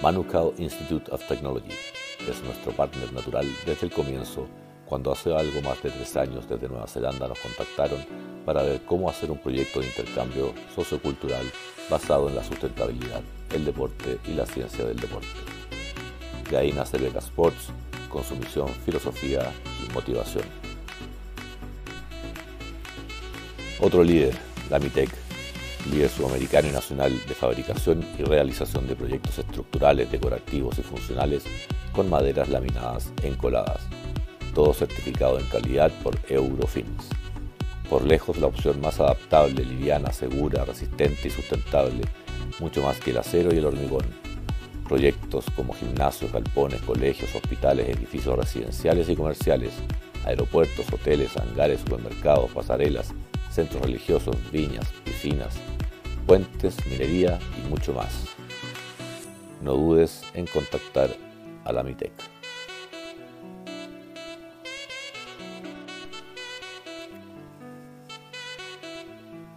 Manukau Institute of Technology. Es nuestro partner natural desde el comienzo cuando hace algo más de tres años desde Nueva Zelanda nos contactaron para ver cómo hacer un proyecto de intercambio sociocultural basado en la sustentabilidad, el deporte y la ciencia del deporte. De ahí nace Vega Sports con su misión, filosofía y motivación. Otro líder, la MITEC, líder sudamericano y nacional de fabricación y realización de proyectos estructurales, decorativos y funcionales con maderas laminadas encoladas todo certificado en calidad por Eurofins. Por lejos la opción más adaptable, liviana, segura, resistente y sustentable, mucho más que el acero y el hormigón. Proyectos como gimnasios, galpones, colegios, hospitales, edificios residenciales y comerciales, aeropuertos, hoteles, hangares, supermercados, pasarelas, centros religiosos, viñas, piscinas, puentes, minería y mucho más. No dudes en contactar a la MITEC.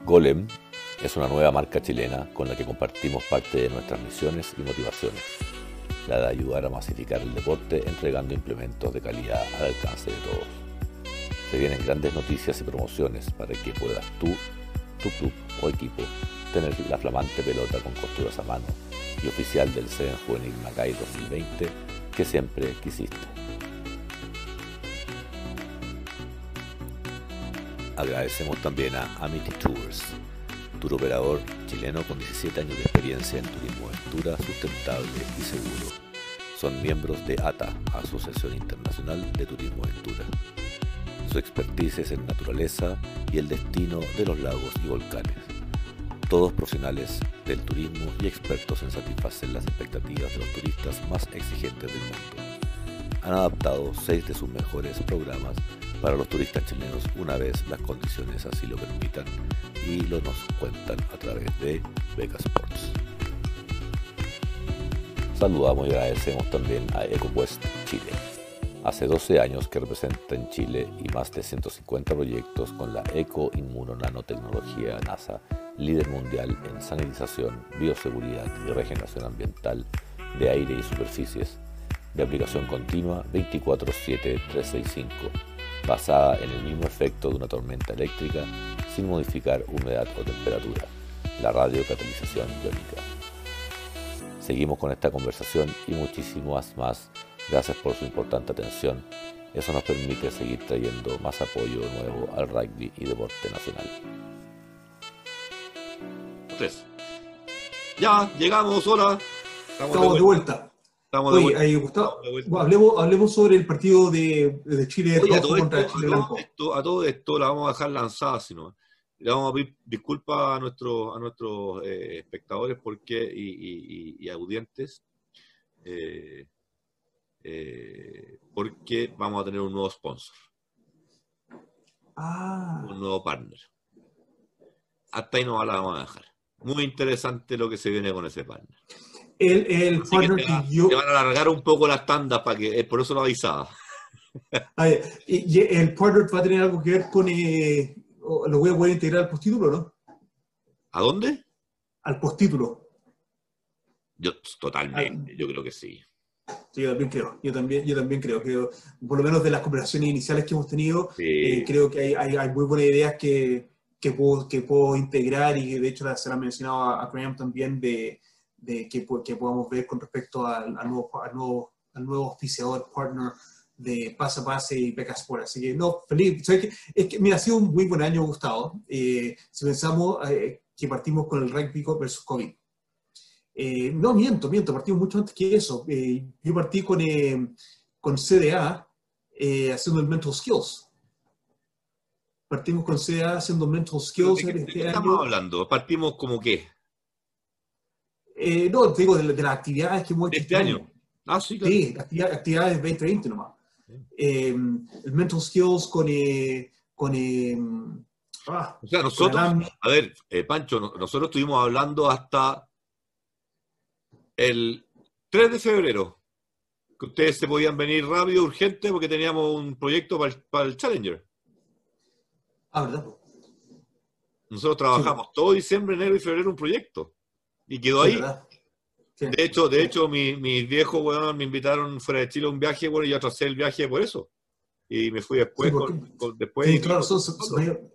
Golem es una nueva marca chilena con la que compartimos parte de nuestras misiones y motivaciones, la de ayudar a masificar el deporte entregando implementos de calidad al alcance de todos. Se vienen grandes noticias y promociones para que puedas tú, tu club o equipo tener la flamante pelota con costuras a mano y oficial del CEN Juvenil Macay 2020 que siempre quisiste. Agradecemos también a Amity Tours, tour operador chileno con 17 años de experiencia en turismo aventura sustentable y seguro. Son miembros de ATA, Asociación Internacional de Turismo Aventura. Su expertise es en naturaleza y el destino de los lagos y volcanes. Todos profesionales del turismo y expertos en satisfacer las expectativas de los turistas más exigentes del mundo. Han adaptado seis de sus mejores programas para los turistas chilenos una vez las condiciones así lo permitan y lo nos cuentan a través de Beca Sports. Saludamos y agradecemos también a EcoQuest Chile. Hace 12 años que representa en Chile y más de 150 proyectos con la Eco Nanotecnología NASA, líder mundial en sanitización, bioseguridad y regeneración ambiental de aire y superficies, de aplicación continua 24-7-365 basada en el mismo efecto de una tormenta eléctrica sin modificar humedad o temperatura, la radiocatalización iónica. Seguimos con esta conversación y muchísimas más. Gracias por su importante atención. Eso nos permite seguir trayendo más apoyo nuevo al rugby y deporte nacional. Ya, llegamos, hola. Estamos, de vuelta. Oye, Gustavo, hablemos, hablemos, sobre el partido de, de Chile Oye, a todo contra esto, Chile Blanco. a todo esto la vamos a dejar lanzada, sino le vamos a pedir disculpas a nuestros a nuestros eh, espectadores porque y, y, y audientes eh, eh, porque vamos a tener un nuevo sponsor. Ah. Un nuevo partner. Hasta ahí no la vamos a dejar. Muy interesante lo que se viene con ese partner. El, el partner que, yo... van a alargar un poco las tandas para que, por eso lo avisaba. [LAUGHS] y, el partner va a tener algo que ver con, eh, lo voy a poder integrar al postítulo, ¿no? ¿A dónde? Al postítulo. Yo totalmente, yo creo que sí. Sí, yo también creo, yo también, yo también creo, que por lo menos de las conversaciones iniciales que hemos tenido, eh, creo que hay, hay, hay, muy buenas ideas que, que, puedo, que puedo integrar y de hecho se la ha mencionado a, a Graham también de, de que, que, podamos ver con respecto al, nuevo, al, nuevo, al nuevo auspiciador, partner de Pase a Pase y Beca Sport. Así que, no, feliz. Que, es que, mira, ha sido un muy buen año, Gustavo. Eh, si pensamos eh, que partimos con el rugby versus COVID. Eh, no, miento, miento, partimos mucho antes que eso. yo partí con, con CDA haciendo el Mental Skills. Partimos con CDA haciendo Mental Skills. ¿De qué, este estamos hablando? ¿Partimos como qué? Eh, no, te digo de, de, las actividades que hemos hecho. Este, este año. Ah, sí, claro. Sí, actividades 2020 nomás. Eh, el mental skills con. Eh, con eh, ah, o sea, nosotros. A ver, eh, Pancho, nosotros estuvimos hablando hasta el 3 de febrero. Que ustedes se podían venir rápido, urgente, porque teníamos un proyecto para el, para el Challenger. Ah, ¿verdad? Nosotros trabajamos todo diciembre, enero y febrero un proyecto. Y quedó ahí. De hecho, de hecho, mis viejos, bueno, me invitaron fuera de Chile a un viaje, bueno, y yo atrasé el viaje por eso. Y me fui después. con, después sí, claro, son,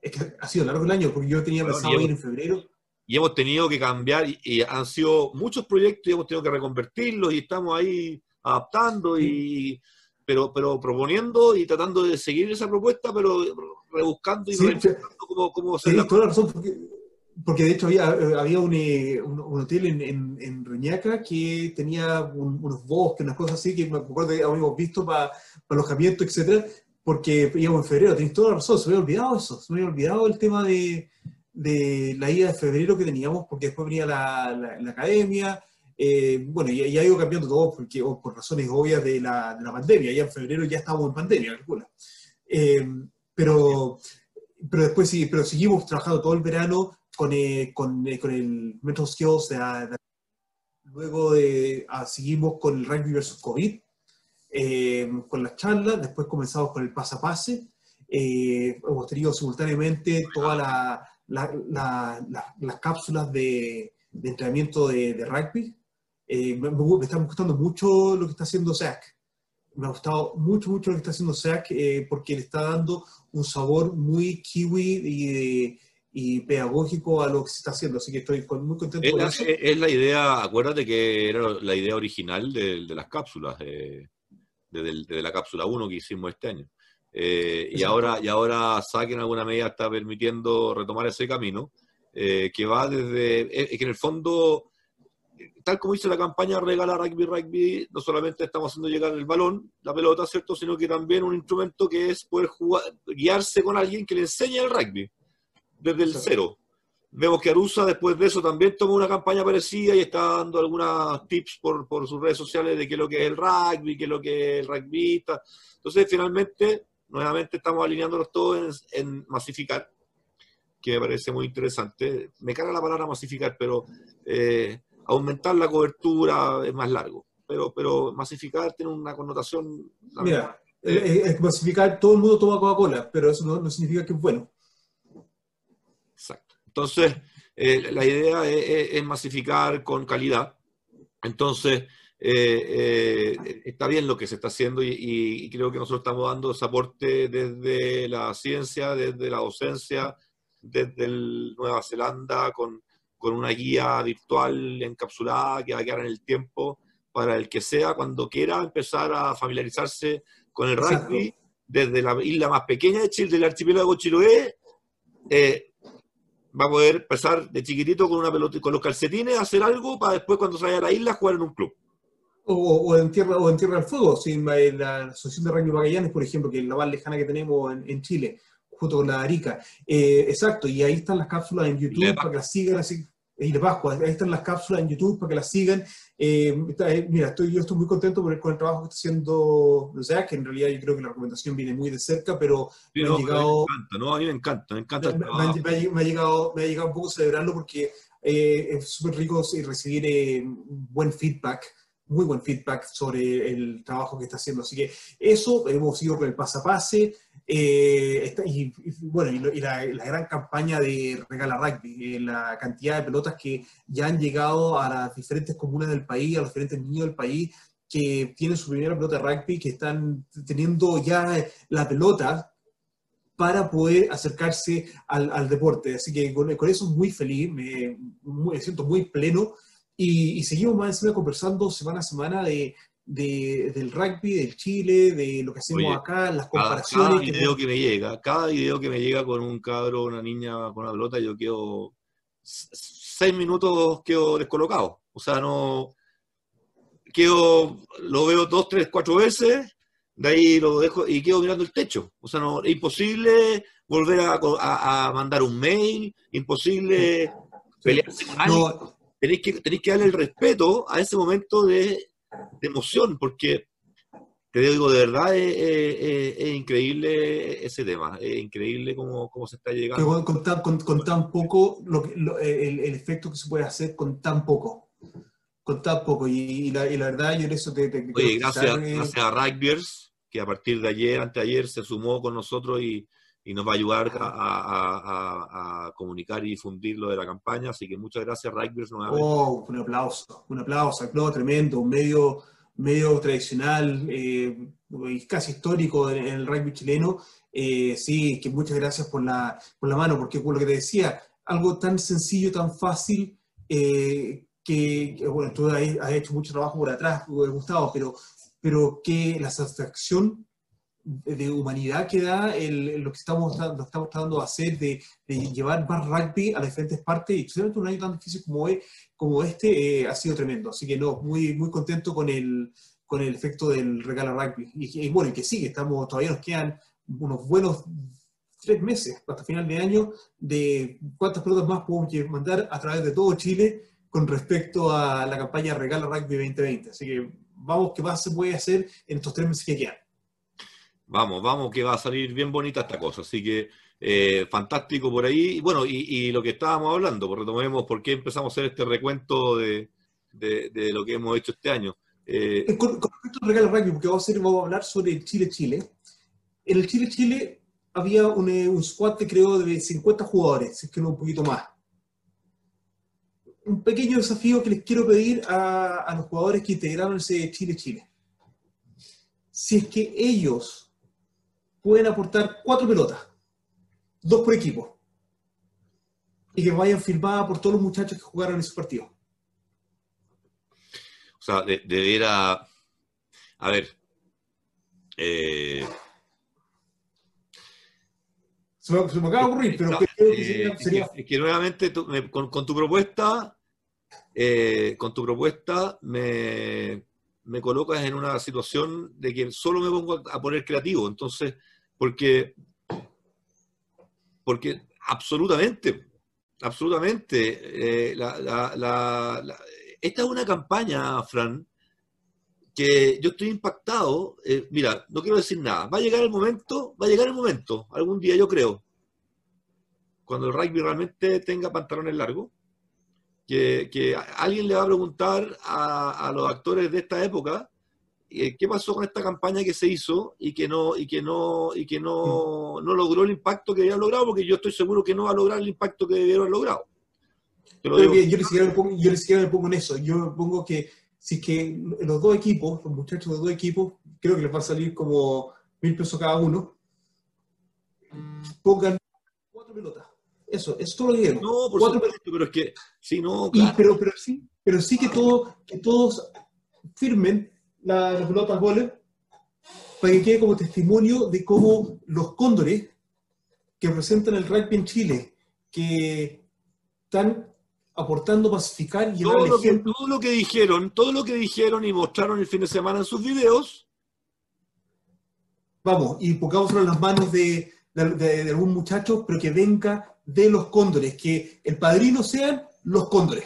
es que ha sido largo el año, porque yo tenía pensado ir en febrero. Y hemos tenido que cambiar, y, han sido muchos proyectos y hemos tenido que reconvertirlos, y estamos ahí adaptando, y pero, pero proponiendo y tratando de seguir esa propuesta, pero rebuscando y sí, cómo, cómo sí, toda la razón, porque porque de hecho había, había un, eh, un, hotel en, en, en, Reñaca que tenía unos bosques, unas cosas así, que me acuerdo que habíamos visto para pa alojamiento, etcétera, porque íbamos en febrero, tenéis toda la razón, se me había olvidado eso, se me había olvidado el tema de, de la ida de febrero que teníamos, porque después venía la, la, academia, eh, bueno, ya, ya, ha ido cambiando todo porque, por razones obvias de la, de la pandemia, ya en febrero ya estábamos en pandemia, calcula. Eh, pero, pero después sí, pero seguimos trabajando todo el verano con, eh, con, eh, con, el Mental Skills, de, luego de, ah, seguimos con el rugby versus COVID, eh, con las charlas, después comenzamos con el pase a pase, hemos tenido simultáneamente todas la, la, las cápsulas de, de entrenamiento de, rugby. Me, me, está gustando mucho lo que está haciendo Zach. Me ha gustado mucho, mucho lo que está haciendo Zach porque le está dando un sabor muy kiwi y y pedagógico a lo que se está haciendo, así que estoy muy contento es, con eso. Es la idea, acuérdate que era la idea original de, de las cápsulas, de, de, la cápsula 1 que hicimos este año. Eh, y, ahora, y ahora SAC en alguna medida está permitiendo retomar ese camino, eh, que va desde, es que en el fondo tal como dice la campaña Regala Rugby Rugby, no solamente estamos haciendo llegar el balón, la pelota, ¿cierto? Sino que también un instrumento que es poder jugar, guiarse con alguien que le enseñe el rugby desde el cero. Vemos que Arusa después de eso también tomó una campaña parecida y está dando algunos tips por, por sus redes sociales de qué es lo que es el rugby, qué es lo que es el rugbyista. Entonces, finalmente, nuevamente estamos alineándonos todos en, masificar, que me parece muy interesante. Me carga la palabra masificar, pero eh, aumentar la cobertura es más largo. Pero, pero masificar tiene una connotación... Mira, es eh, eh, masificar, todo el mundo toma Coca-Cola, pero eso no, significa que es bueno. Entonces, la idea es, masificar con calidad. Entonces, está bien lo que se está haciendo y, creo que nosotros estamos dando ese aporte desde la ciencia, desde la docencia, desde Nueva Zelanda, con, con una guía virtual encapsulada que va a quedar en el tiempo para el que sea cuando quiera empezar a familiarizarse con el rugby desde la isla más pequeña de Chile, del archipiélago Chiloé, eh, va a poder empezar de chiquitito con una pelota con los calcetines a hacer algo para después cuando se vaya a la isla jugar en un club. O, en tierra o en tierra del fuego, sin la Asociación de Rugby Magallanes, por ejemplo, que es la más lejana que tenemos en, Chile, junto con la Arica. Eh, exacto, y ahí están las cápsulas en YouTube para que las sigan así y de Pascua. Ahí están las cápsulas en YouTube para que las sigan. Eh, eh, mira, estoy, yo estoy muy contento con el, con el trabajo que está haciendo o sea, que en realidad yo creo que la recomendación viene muy de cerca, pero me ha llegado... Me encanta, ¿no? A mí me encanta, me encanta. Me, ha, llegado, me ha llegado un poco celebrarlo porque eh, es súper rico recibir buen feedback muy buen feedback sobre el trabajo que está haciendo. Así que eso, hemos ido con el pasapase, eh, y, bueno, y, la, gran campaña de Regala Rugby, eh, la cantidad de pelotas que ya han llegado a las diferentes comunas del país, a los diferentes niños del país que tienen su primera pelota de rugby, que están teniendo ya la pelota para poder acercarse al, deporte. Así que con, eso muy feliz, me, me, siento muy pleno y, y seguimos más encima conversando semana a semana de, del rugby, del Chile, de lo que hacemos acá, las comparaciones. Cada, video que... me llega, cada video que me llega con un cabro, una niña con una pelota, yo quedo seis minutos quedo descolocado. O sea, no quedo, lo veo dos, tres, cuatro veces, de ahí lo dejo y quedo mirando el techo. O sea, no, es imposible volver a, mandar un mail, imposible pelearse con alguien. Tenéis que, tenéis que darle el respeto a ese momento de de emoción, porque te digo, de verdad es, increíble ese tema, es increíble cómo, cómo se está llegando. Con, tan, con, tan poco, lo, el, el, efecto que se puede hacer con tan poco. Con tan poco. Y, la, y la, verdad, yo en eso te. te Oye, gracias, gracias a Rugbyers, que a partir de ayer, anteayer, se sumó con nosotros y, y nos va a ayudar a, a, comunicar y difundir lo de la campaña. Así que muchas gracias, Rugbyers, nuevamente. Oh, un aplauso, un aplauso, aplauso tremendo, un medio, medio tradicional, eh, casi histórico en, el rugby chileno. Eh, sí, que muchas gracias por la, por la mano, porque por lo que te decía, algo tan sencillo, tan fácil, eh, que, bueno, tú has, hecho mucho trabajo por atrás, Gustavo, pero, pero que la satisfacción de humanidad que da el, lo que estamos, lo estamos tratando de hacer, de, llevar más rugby a diferentes partes, y especialmente un año tan difícil como, es, como este, eh, ha sido tremendo. Así que no, muy, muy contento con el, con el efecto del regalo rugby. Y, bueno, y que sigue, estamos, todavía nos quedan unos buenos tres meses hasta final de año de cuántas pelotas más podemos mandar a través de todo Chile con respecto a la campaña Regala Rugby 2020. Así que vamos, ¿qué más se puede hacer en estos tres meses que quedan? Vamos, vamos, que va a salir bien bonita esta cosa. Así que eh, fantástico por ahí. Bueno, y, lo que estábamos hablando, pues retomemos por qué empezamos a hacer este recuento de, lo que hemos hecho este año. Eh, eh, con, respecto al regalo porque vamos a, vamos a hablar sobre el Chile-Chile. En el Chile-Chile había un, un squad, creo, de 50 jugadores, si es que no un poquito más. Un pequeño desafío que les quiero pedir a, a los jugadores que integraron ese Chile-Chile. Si es que ellos pueden aportar cuatro pelotas, dos por equipo, y que vayan firmadas por todos los muchachos que jugaron en ese partido. O sea, de, debiera, a ver, eh, se, me, acaba de ocurrir, pero que, sería, Es que nuevamente con, tu propuesta eh, con tu propuesta me, me, colocas en una situación de que solo me pongo a, poner creativo. Entonces, porque, porque absolutamente, absolutamente, eh, esta es una campaña, Fran, que yo estoy impactado. Eh, mira, no quiero decir nada. Va a llegar el momento, va a llegar el momento, algún día yo creo, cuando el rugby realmente tenga pantalones largos, que, alguien le va a preguntar a, los actores de esta época qué pasó con esta campaña que se hizo y que no y que no y que no, no logró el impacto que había logrado, porque yo estoy seguro que no va a lograr el impacto que debieron haber logrado. Yo, yo, ni siquiera me pongo, yo me pongo en eso. Yo pongo que si que los dos equipos, los muchachos de los dos equipos, creo que les va a salir como mil pesos cada uno, pongan cuatro pelotas. Eso, es todo lo que No, por supuesto, pero es que, sí, no, claro. pero, pero, sí, pero sí que, todo, que todos firmen la, la pelota para que quede como testimonio de cómo los cóndores que representan el rugby en Chile, que están aportando pacificar y todo lo, que, todo lo que dijeron, todo lo que dijeron y mostraron el fin de semana en sus videos. Vamos, y pongámoslo en las manos de, de, algún muchacho, pero que venga de los cóndores, que el padrino sean los cóndores.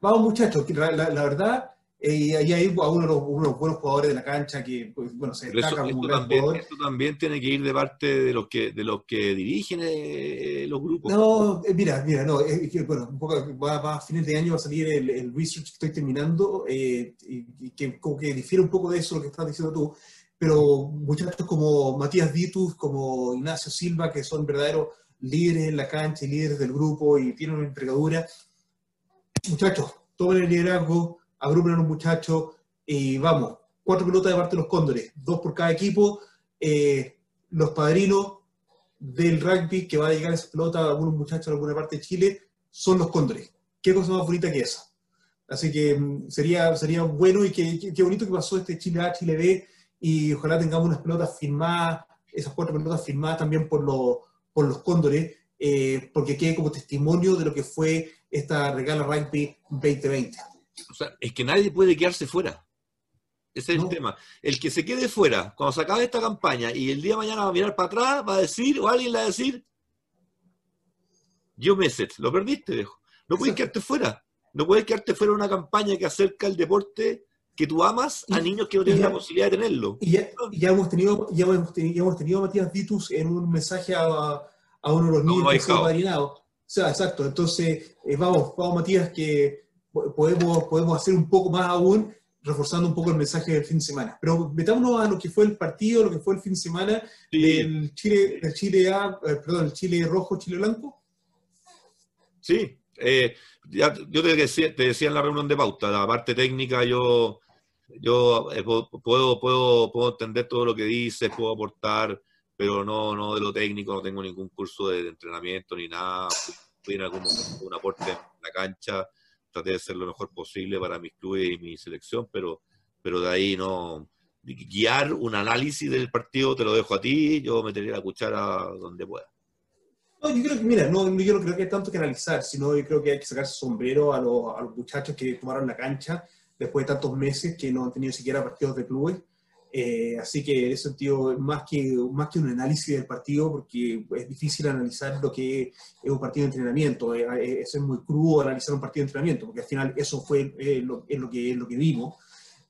Vamos muchachos, la, la, verdad, y ahí hay uno de, los, buenos jugadores de la cancha que, pues, bueno, se destaca como un también, Esto también tiene que ir de parte de los que, de los que dirigen eh, los grupos. No, eh, mira, mira, no, bueno, un poco, va, a fines de año va a salir el, el research que estoy terminando, y, y, que como que difiere un poco de eso lo que estás diciendo tú, pero muchachos como Matías Ditus, como Ignacio Silva, que son verdaderos líderes en la cancha y líderes del grupo y tienen una entregadura. Muchachos, tomen el liderazgo, agrupen a los muchachos y vamos, cuatro pelotas de parte de los cóndores, dos por cada equipo. Eh, los padrinos del rugby que va a llegar esa pelota a algunos muchachos en alguna parte de Chile son los cóndores. Qué cosa más bonita que esa. Así que mm, sería, sería bueno y qué, qué bonito que pasó este Chile A, Chile B y ojalá tengamos unas pelotas firmadas, esas cuatro pelotas firmadas también por los, por los cóndores, eh, porque quede como testimonio de lo que fue esta regala rugby 2020. O sea, es que nadie puede quedarse fuera. Ese es el tema. El que se quede fuera, cuando se acabe esta campaña y el día de mañana va a mirar para atrás, va a decir, o alguien le va a decir, yo Meset, lo perdiste, viejo. No puedes quedarte fuera. No puedes quedarte fuera de una campaña que acerca el deporte que tú amas a niños que no tienen la posibilidad de tenerlo. Y ya, hemos tenido, ya hemos tenido, hemos tenido a Matías Vitus en un mensaje a, a uno de los niños que se O sea, exacto. Entonces, eh, vamos, vamos Matías, que podemos, podemos hacer un poco más aún, reforzando un poco el mensaje del fin de semana. Pero metámonos a lo que fue el partido, lo que fue el fin de semana del Chile, el Chile A, eh, perdón, el Chile rojo, Chile blanco. Sí, eh, yo te decía, te decía en la reunión de pauta, la parte técnica yo yo eh, puedo, puedo, puedo entender todo lo que dices, puedo aportar, pero no, no de lo técnico, no tengo ningún curso de, entrenamiento ni nada. Fui en algún momento un aporte en la cancha, traté de hacer lo mejor posible para mis clubes y mi selección, pero, pero de ahí no. Guiar un análisis del partido te lo dejo a ti, yo metería la cuchara donde pueda. No, yo creo que, mira, no, yo no creo que hay tanto que analizar, sino yo creo que hay que sacarse sombrero a los, a los muchachos que tomaron la cancha después de tantos meses que no han tenido siquiera partidos de clubes. Eh, así que en ese sentido, más que, más que un análisis del partido, porque es difícil analizar lo que es un partido de entrenamiento, eh, eh, es, muy crudo analizar un partido de entrenamiento, porque al final eso fue lo, es lo, que, lo que vimos,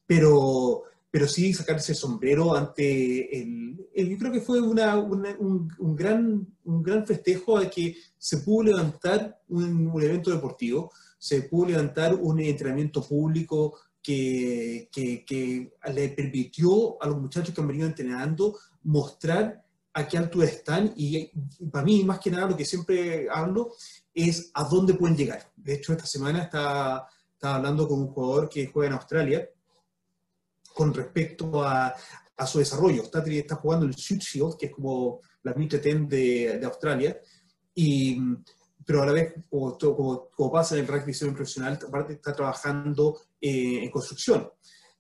pero, pero sí sacarse el sombrero ante el, yo creo que fue una, un, un, gran, un gran festejo de que se pudo levantar un, un evento deportivo, se pudo levantar un entrenamiento público que, que, le permitió a los muchachos que han venido entrenando mostrar a qué altura están y, para mí, más que nada, lo que siempre hablo es a dónde pueden llegar. De hecho, esta semana estaba, estaba hablando con un jugador que juega en Australia con respecto a, a su desarrollo. Está, está jugando el Shoot Shield, que es como la Mitre Ten de, de Australia, y pero a la vez, como, como, pasa en el rugby profesional, aparte está trabajando eh, en construcción.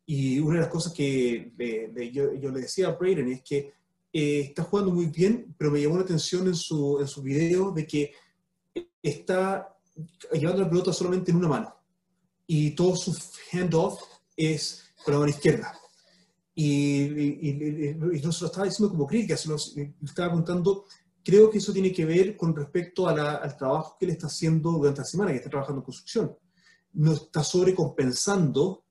Y una de las cosas que yo, yo, le decía a Brayden es que eh, está jugando muy bien, pero me llamó la atención en su, en su video de que está llevando la pelota solamente en una mano. Y todo su handoff es con la mano izquierda. Y, y, no se lo estaba diciendo como crítica, se lo, estaba contando. Creo que eso tiene que ver con respecto al trabajo que él está haciendo durante la semana, que está trabajando en construcción. No está sobrecompensando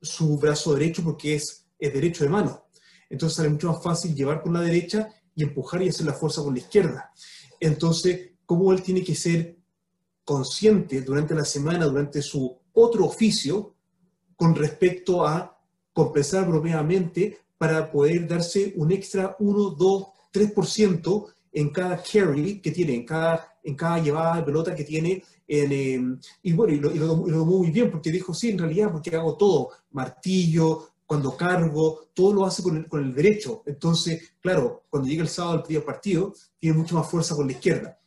su brazo derecho porque es, es derecho de mano. Entonces sale mucho más fácil llevar con la derecha y empujar y hacer la fuerza con la izquierda. Entonces, ¿cómo él tiene que ser consciente durante la semana, durante su otro oficio, con respecto a compensar apropiadamente para poder darse un extra 1, 2, 3% en cada carry que tiene, en cada, en cada llevada de pelota que tiene. Em, y bueno, y lo, y lo, tomó muy bien porque dijo, sí, en realidad, porque hago todo, martillo, cuando cargo, todo lo hace con el, con el derecho. Entonces, claro, cuando llega el sábado al día partido, tiene mucho más fuerza con la izquierda.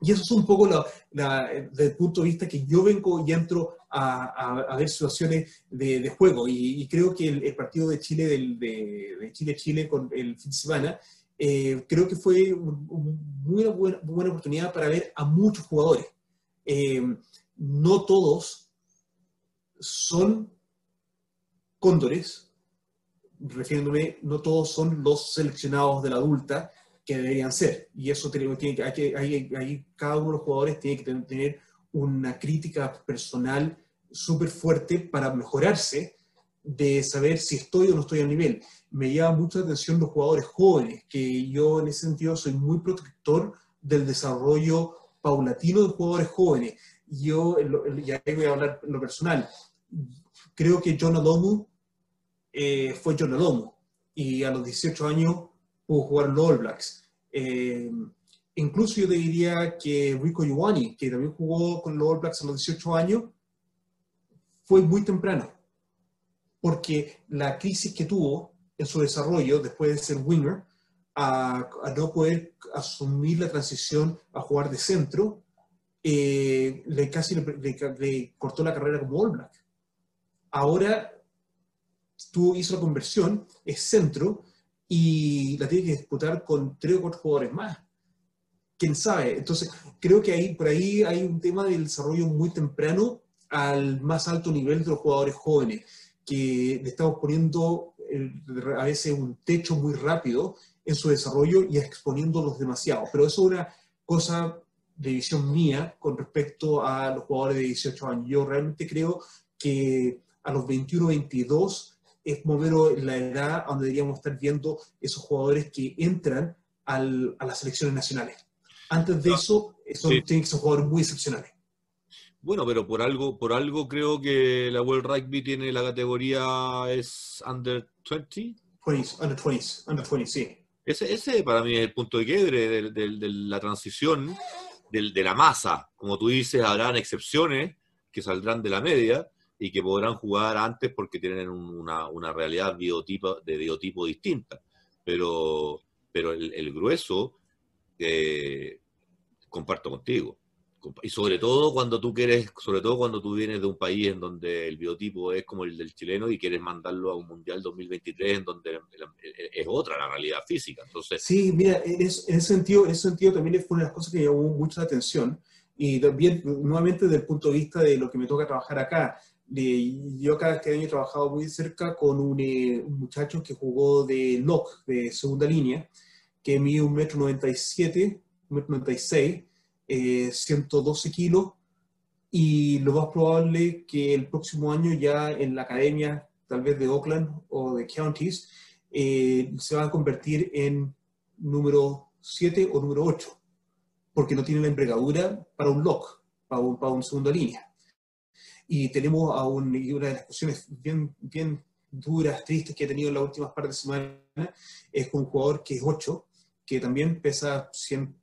Y eso es un poco la, desde el punto de vista que yo vengo y entro a, a, ver situaciones de, de juego. Y, creo que el, partido de Chile, del, de Chile-Chile con el fin de semana, eh, creo que fue una muy buena, buena, oportunidad para ver a muchos jugadores. Eh, no todos son cóndores, refiriéndome, no todos son los seleccionados de la adulta que deberían ser. Y eso tiene, que, hay que, hay, cada uno de los jugadores tiene que tener una crítica personal súper fuerte para mejorarse, de saber si estoy o no estoy a nivel. Me llama mucha atención los jugadores jóvenes, que yo en ese sentido soy muy protector del desarrollo paulatino de jugadores jóvenes. Yo, ya voy a hablar lo personal, creo que John Alomu eh, fue John Alomu y a los 18 años pudo jugar en los All Blacks. Eh, incluso yo diría que Rico Giovanni, que también jugó con los All Blacks a los 18 años, fue muy temprano, porque la crisis que tuvo en su desarrollo después de ser winger, a, no poder asumir la transición a jugar de centro, eh, le casi le, cortó la carrera como All Black ahora tú hizo la conversión, es centro, y la tiene que disputar con tres o cuatro jugadores más. ¿Quién sabe? Entonces, creo que ahí, por ahí hay un tema del desarrollo muy temprano al más alto nivel de los jugadores jóvenes, que le estamos poniendo a veces un techo muy rápido en su desarrollo y exponiéndolos demasiado. Pero eso es una cosa de visión mía con respecto a los jugadores de 18 años. Yo realmente creo que a los 21, 22 es mover la edad donde deberíamos estar viendo esos jugadores que entran al, a las selecciones nacionales. Antes de eso, son, tienen que ser jugadores muy excepcionales. Bueno, pero por algo, por algo creo que la World Rugby tiene la categoría es Under 20. 20 under 20, under 20, sí. Ese, ese para mí es el punto de quiebre de, la transición de la masa. Como tú dices, habrán excepciones que saldrán de la media, y que podrán jugar antes porque tienen una, una realidad biotipo, de biotipo distinta. Pero, pero el, grueso, eh, comparto contigo. Y sobre todo cuando tú quieres, sobre todo cuando tú vienes de un país en donde el biotipo es como el del chileno y quieres mandarlo a un Mundial 2023 en donde es otra la realidad física. Entonces, sí, mira, en ese sentido, en ese sentido también fue una de las cosas que llamó mucha atención y también nuevamente desde el punto de vista de lo que me toca trabajar acá yo cada este año he trabajado muy cerca con eh, un, muchacho que jugó de lock, de segunda línea, que mide un metro 97, un metro 96, eh, 112 kilos, y lo más probable que el próximo año ya en la academia, tal vez de Oakland o de Counties, eh, se va a convertir en número 7 o número 8, porque no tiene la envergadura para un lock, para un, para un segunda línea. Y tenemos a una de las discusiones bien, bien duras, tristes que he tenido en las últimas partes de semana, es con un jugador que es 8, que también pesa 100,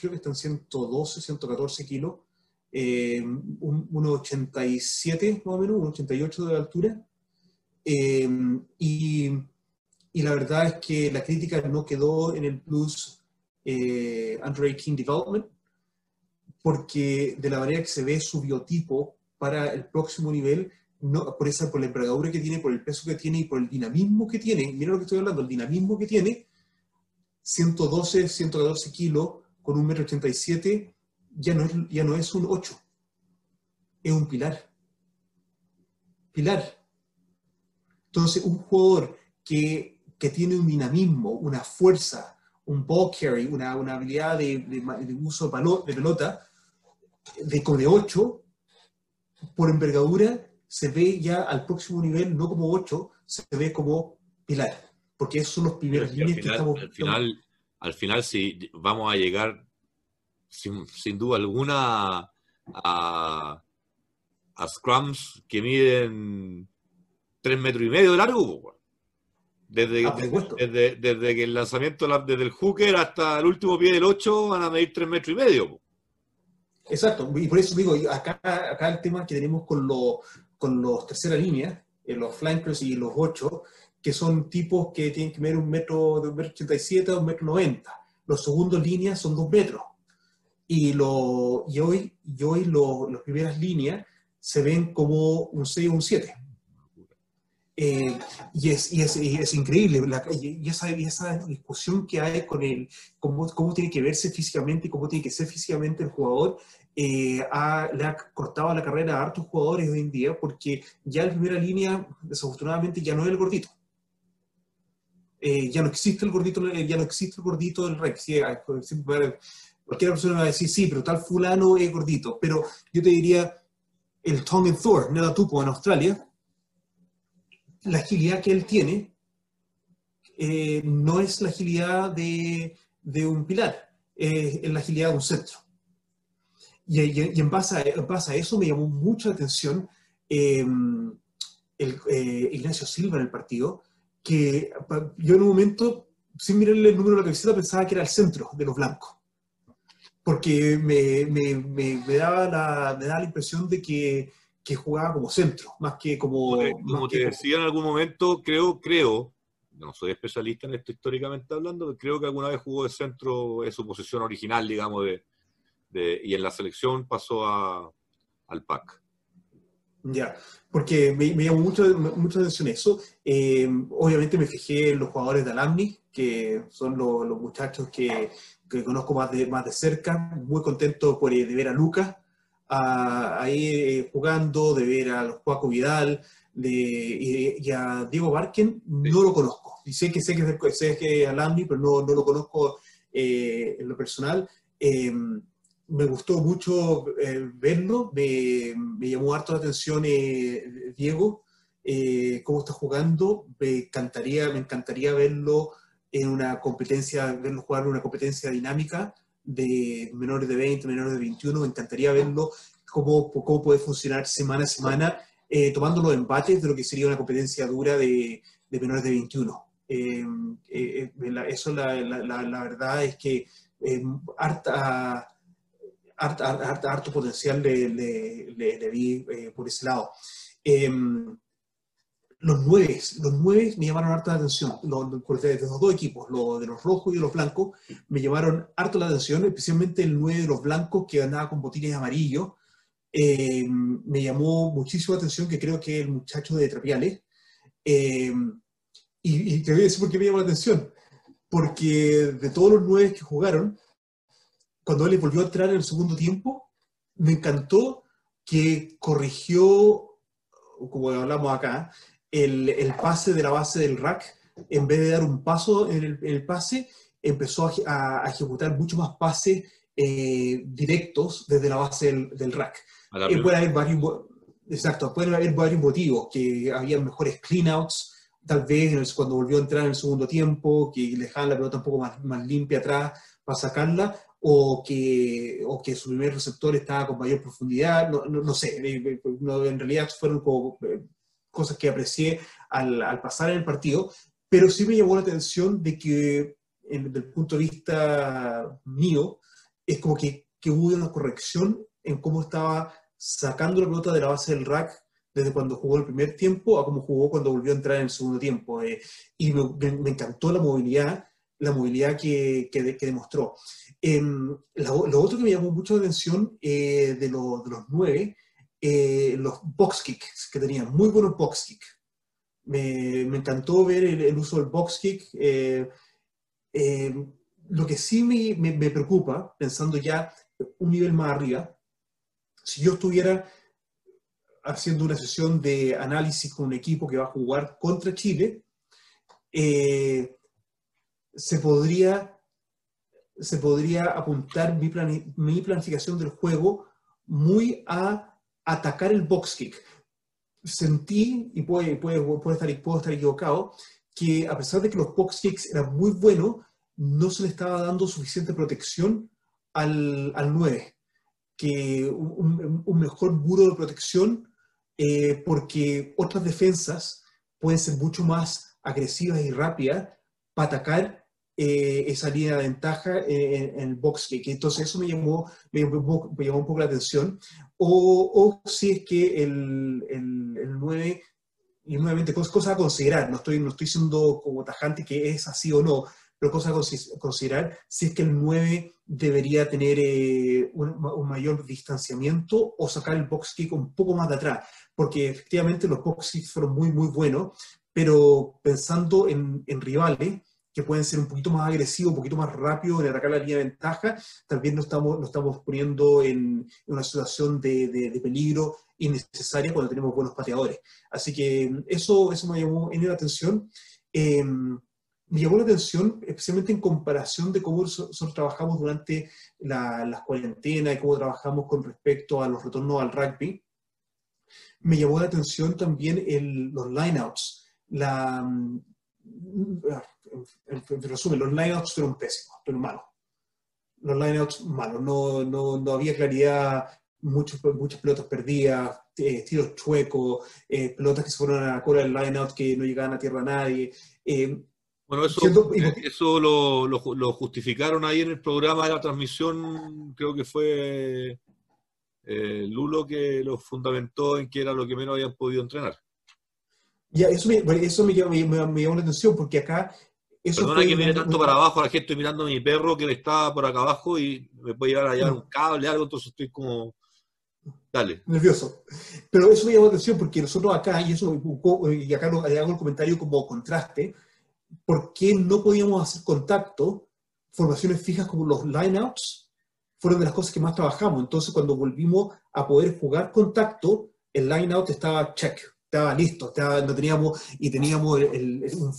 creo que están 112, 114 kilos, eh, 1,87 más o menos, 1,88 de altura. Eh, y, y, la verdad es que la crítica no quedó en el plus eh, Under 18 Development, porque de la manera que se ve su biotipo para el próximo nivel, no, por, esa, por la envergadura que tiene, por el peso que tiene y por el dinamismo que tiene. Mira lo que estoy hablando, el dinamismo que tiene, 112, 114 kilos, con un metro 87, ya no es, ya no es un 8, es un pilar. Pilar. Entonces, un jugador que, tiene un dinamismo, una fuerza, un ball carry, una, habilidad de, uso de pelota, de, de 8, por envergadura, se ve ya al próximo nivel no como 8, se ve como pilar, porque esos son los primeros líneas que estamos... Al final, al final, si vamos a llegar sin, sin duda alguna a, a scrums que miden 3 metros y medio de largo. Desde, ah, desde, desde, que el lanzamiento, desde el hooker hasta el último pie del 8 van a medir 3 metros y medio. Exacto, y por eso digo, acá, acá el tema que tenemos con, con los tercera línea, eh, los flankers y los 8, que son tipos que tienen que medir un metro, de un metro 87 a un metro 90. Los segundos líneas son 2 metros. Y, lo, y hoy, y hoy las primeras líneas se ven como un 6 o un 7. Eh, y, es, y, es, es, increíble, y, esa, esa, discusión que hay con el, cómo, cómo, tiene que verse físicamente y cómo tiene que ser físicamente el jugador, eh, le ha cortado la carrera a hartos jugadores hoy en día, porque ya en primera línea, desafortunadamente, ya no es el gordito. Eh, ya no existe el gordito, ya no existe el gordito del Rex. cualquier persona va a decir, sí, pero tal fulano es gordito. Pero yo te diría, el Tongan Thor, Neda Tupo en Australia, la agilidad que él tiene eh, no es la agilidad de, un pilar, es la agilidad de un centro. Y, en, base a, eso me llamó mucha atención em, el, eh, Ignacio Silva en el partido, que yo en un momento, sin mirarle el número de la camiseta, pensaba que era el centro de los blancos. Porque me, me, daba, la, me daba la impresión de que que jugaba como centro, más que como... Como, te decía en algún momento, creo, creo, no soy especialista en esto históricamente hablando, pero creo que alguna vez jugó de centro en su posición original, digamos, de, y en la selección pasó a, al PAC. Ya, porque me, llamó mucho, mucha atención eso. Eh, obviamente me fijé en los jugadores de Alamni, que son los, muchachos que, que, conozco más de, más de cerca. Muy contento por, de ver a Lucas, ahí eh, jugando, de ver a Juaco Vidal de, y, a Diego Barken, no lo conozco. Y sé que sé que, sé que es Alamni, pero no, no, lo conozco eh, en lo personal. Me gustó mucho eh, verlo, me, me, llamó harto la atención Diego, cómo está jugando. Me encantaría, me encantaría verlo en una competencia, verlo jugar en una competencia dinámica de menores de 20, menores de 21, me encantaría verlo, cómo, cómo puede funcionar semana a semana, eh, tomando los empates de lo que sería una competencia dura de, de menores de 21. Eh, eh, eso la, la, la, verdad es que harta, harto potencial le, le, le, vi por ese lado. Los nueve, los nueve me llamaron harta la atención, los, dos equipos, los de los rojos y los blancos, me llamaron harto la atención, especialmente el nueve de los blancos que andaba con botines amarillos, eh, me llamó muchísimo la atención, que creo que el muchacho de Trapiales, eh, y, te voy a decir por qué me llamó la atención, porque de todos los nueve que jugaron, cuando él volvió a entrar en el segundo tiempo, me encantó que corrigió, como hablamos acá, el, pase de la base del rack, en vez de dar un paso en el, pase, empezó a, ejecutar mucho más pases eh, directos desde la base del, rack. Y puede haber varios, exacto, pueden haber varios motivos, que había mejores cleanouts, tal vez cuando volvió a entrar en el segundo tiempo, que le dejaban la pelota un poco más, más limpia atrás para sacarla, o que, o que su primer receptor estaba con mayor profundidad, no, no, sé, eh, eh, en realidad fueron como cosas que aprecié al, al pasar en el partido, pero sí me llamó la atención de que, desde el punto de vista mío, es como que, que hubo una corrección en cómo estaba sacando la pelota de la base del rack desde cuando jugó el primer tiempo a cómo jugó cuando volvió a entrar en el segundo tiempo. Eh, y me, encantó la movilidad, la movilidad que, que, demostró. Em, lo, otro que me llamó mucho la atención eh, de, lo, de, los nueve eh, los box kicks que tenían, muy buenos box kicks. Me, me, encantó ver el, uso del box kick. Eh, eh, lo que sí me, me, preocupa, pensando ya un nivel más arriba. Si yo estuviera haciendo una sesión de análisis con un equipo que va a jugar contra Chile, eh, se, podría, se podría apuntar mi, planificación del juego muy a atacar el box kick. Sentí, y puede, puede, puede estar, puedo estar equivocado, que a pesar de que los box kicks eran muy buenos, no se le estaba dando suficiente protección al, al 9. Que un, un, mejor muro de protección, eh, porque otras defensas pueden ser mucho más agresivas y rápidas para atacar eh, esa línea de ventaja en, el box kick. Entonces eso me llamó, me llamó, me llamó un poco la atención. O, o, si es que el, el, el 9 y nuevamente cosas a considerar, no estoy, no estoy siendo como tajante que es así o no, pero cosas a considerar si es que el 9 debería tener eh, un, mayor distanciamiento o sacar el box kick un poco más de atrás, porque efectivamente los box kicks fueron muy, muy buenos, pero pensando en, en rivales, que pueden ser un poquito más agresivos, un poquito más rápidos en atacar la línea de ventaja, también nos estamos, nos estamos poniendo en, una situación de, de, peligro innecesaria cuando tenemos buenos pateadores. Así que eso, eso me llamó en la atención. Eh, me llamó la atención, especialmente en comparación de cómo nosotros trabajamos durante la, las cuarentenas y cómo trabajamos con respecto a los retornos al rugby. Me llamó la atención también el, los lineouts. La, en, resumen, los lineouts fueron pésimos, fueron malos. Los lineouts malos, no, no, no había claridad, muchos, muchas pelotas perdidas, eh, tiros chuecos, eh, pelotas que se fueron a la cola del lineout que no llegaban a tierra a nadie. Eh, bueno, eso, eso lo, lo, justificaron ahí en el programa de la transmisión, creo que fue Lulo que lo fundamentó en que era lo que menos habían podido entrenar. Ya, eso me, eso me, me, llamó la atención porque acá... Eso Perdona que mire tanto para abajo, la gente estoy mirando a mi perro que está por acá abajo y me puede llegar a llevar un cable, algo, entonces estoy como... Dale. Nervioso. Pero eso me llamó la atención porque nosotros acá, y eso y acá hago el comentario como contraste, ¿por qué no podíamos hacer contacto? Formaciones fijas como los lineouts fueron de las cosas que más trabajamos. Entonces, cuando volvimos a poder jugar contacto, el lineout estaba check estaba listo, no teníamos, y teníamos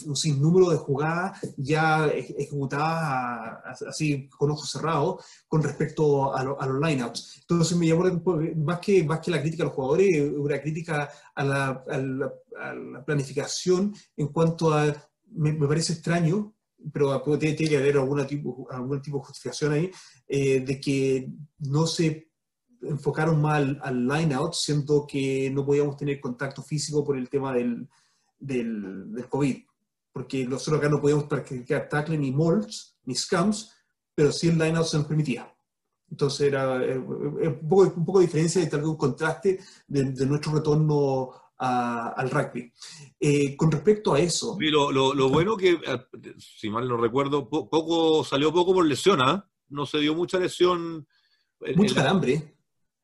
un, sinnúmero de jugadas ya ejecutadas así con ojos cerrados con respecto a, los lineouts. Entonces me llamó, más que, más que la crítica a los jugadores, una crítica a la, planificación en cuanto a, me, parece extraño, pero tiene que haber alguna tipo, algún tipo de justificación ahí, eh, de que no se enfocaron más al, line-out, siendo que no podíamos tener contacto físico por el tema del, del, del COVID. Porque nosotros acá no podíamos practicar tackle ni molds, ni scams, pero sí el line-out se nos permitía. Entonces era eh, eh, un, poco, un poco de diferencia y tal vez un contraste de, nuestro retorno al rugby. Eh, con respecto a eso... lo, lo, lo, bueno que, si mal no recuerdo, poco salió poco por lesión, ¿ah? No se dio mucha lesión. Mucho calambre.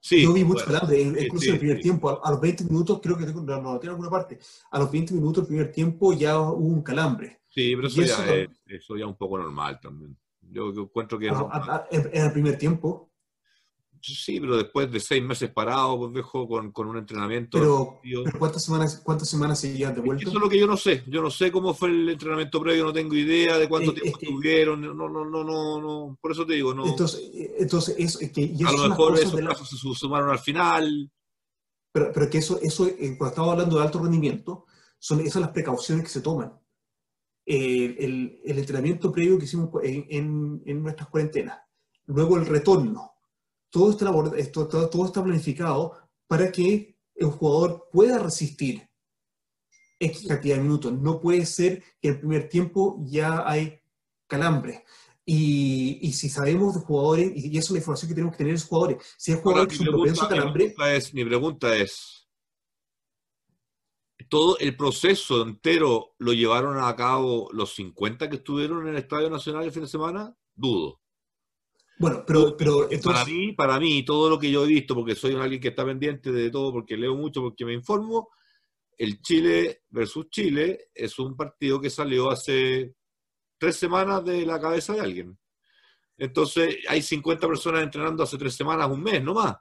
Yo vi mucho bueno, incluso en el primer tiempo, a, los 20 minutos, creo que no, no tiene alguna parte, a los 20 minutos del primer tiempo ya hubo un calambre. Sí, pero eso, ya, es, eso ya un poco normal también. Yo, encuentro que... en el primer tiempo. Sí, pero después de seis meses parado, pues dejo con, con un entrenamiento. Pero, ¿cuántas semanas cuántas semanas seguían de vuelta? Eso es lo que yo no sé. Yo no sé cómo fue el entrenamiento previo, no tengo idea de cuánto tiempo estuvieron. No, no, no, no, no. Por eso te digo, no. Entonces, entonces eso, es que. Y a lo mejor esos casos se sumaron al final. Pero, pero que eso, eso, eh, cuando estamos hablando de alto rendimiento, son esas las precauciones que se toman. Eh, el, el, entrenamiento previo que hicimos en, en, en nuestras cuarentenas. Luego el retorno todo está, esto, todo, está planificado para que el jugador pueda resistir X cantidad de minutos. No puede ser que el primer tiempo ya hay calambre. Y, y, si sabemos de jugadores, y eso es la información que tenemos que tener los jugadores, si hay jugadores que son calambre... Mi pregunta, es, mi pregunta es, ¿todo el proceso entero lo llevaron a cabo los 50 que estuvieron en el Estadio Nacional el fin de semana? Dudo. Bueno, pero, pero para mí, para mí, todo lo que yo he visto, porque soy alguien que está pendiente de todo, porque leo mucho, porque me informo, el Chile versus Chile es un partido que salió hace tres semanas de la cabeza de alguien. entonces hay 50 personas entrenando hace tres semanas, un mes, no más.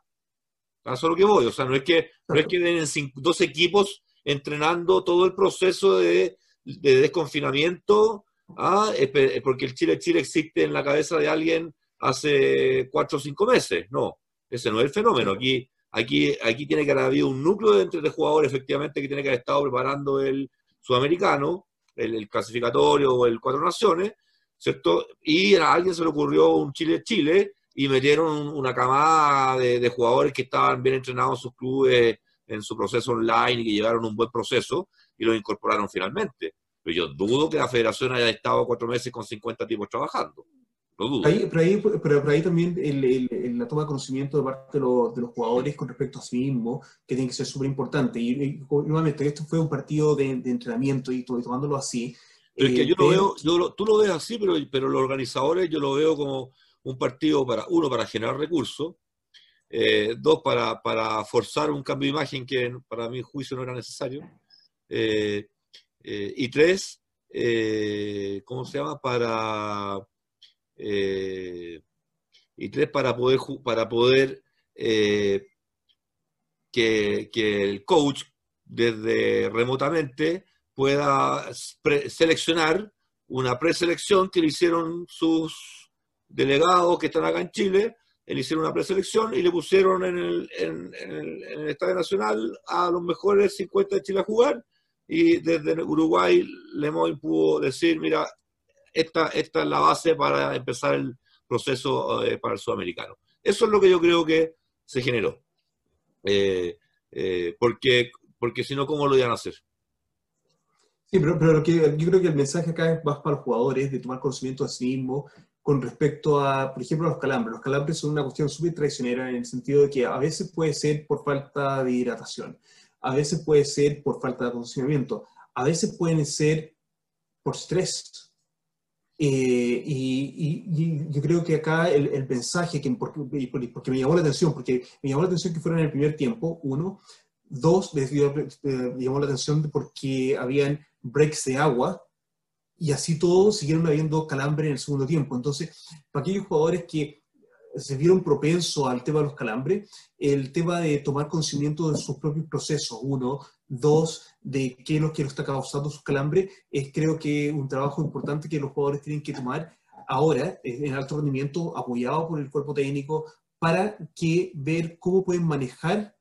Eso es lo que voy. O sea, no es que, no es que den dos equipos entrenando todo el proceso de, desconfinamiento, ¿ah? porque el Chile-Chile existe en la cabeza de alguien hace cuatro o cinco meses. No, ese no es el fenómeno. Aquí, aquí, aquí tiene que haber habido un núcleo de, entre de jugadores, efectivamente, que tiene que haber estado preparando el sudamericano, el, clasificatorio o el Cuatro Naciones, ¿cierto? Y a alguien se le ocurrió un Chile-Chile y metieron una camada de, jugadores que estaban bien entrenados en sus clubes, en su proceso online y que llevaron un buen proceso y los incorporaron finalmente. Pero yo dudo que la federación haya estado cuatro meses con 50 tipos trabajando. Lo dudo. pero, ahí, pero, ahí también el, la toma de conocimiento de parte de los, de los, jugadores con respecto a sí mismo, que tiene que ser súper importante. Y, nuevamente, esto fue un partido de, entrenamiento y, tomándolo así. es que yo lo veo, yo tú lo ves así, pero, pero los organizadores yo lo veo como un partido para, uno, para generar recursos, eh, dos, para, para, forzar un cambio de imagen que para mi juicio no era necesario, eh, eh, y tres, ¿cómo se llama? Para, y tres, para poder, para poder que, que el coach desde remotamente pueda seleccionar una preselección que le hicieron sus delegados que están acá en Chile, le hicieron una preselección y le pusieron en el, en, el, Estadio Nacional a los mejores 50 de Chile a jugar. Y desde Uruguay Lemoyne pudo decir, mira, esta, esta es la base para empezar el proceso eh, para el sudamericano. Eso es lo que yo creo que se generó. Eh, eh, porque, porque si no, ¿cómo lo iban a hacer? Sí, pero, pero que, yo creo que el mensaje acá es más para los jugadores de tomar conocimiento de sí mismo, con respecto a, por ejemplo, los calambres. Los calambres son una cuestión súper traicionera en el sentido de que a veces puede ser por falta de hidratación, a veces puede ser por falta de acondicionamiento, a veces pueden ser por estrés. Eh, y, yo creo que acá el, el mensaje, que, porque, porque, me llamó la atención, porque me llamó la atención que fueron en el primer tiempo, uno, dos, me llamó la atención porque habían breaks de agua, y así todos siguieron habiendo calambre en el segundo tiempo. Entonces, para aquellos jugadores que se vieron propensos al tema de los calambres, el tema de tomar conocimiento de sus propios procesos, uno, dos, de qué es lo que está causando sus calambres, es creo que un trabajo importante que los jugadores tienen que tomar ahora en alto rendimiento, apoyado por el cuerpo técnico, para que ver cómo pueden manejar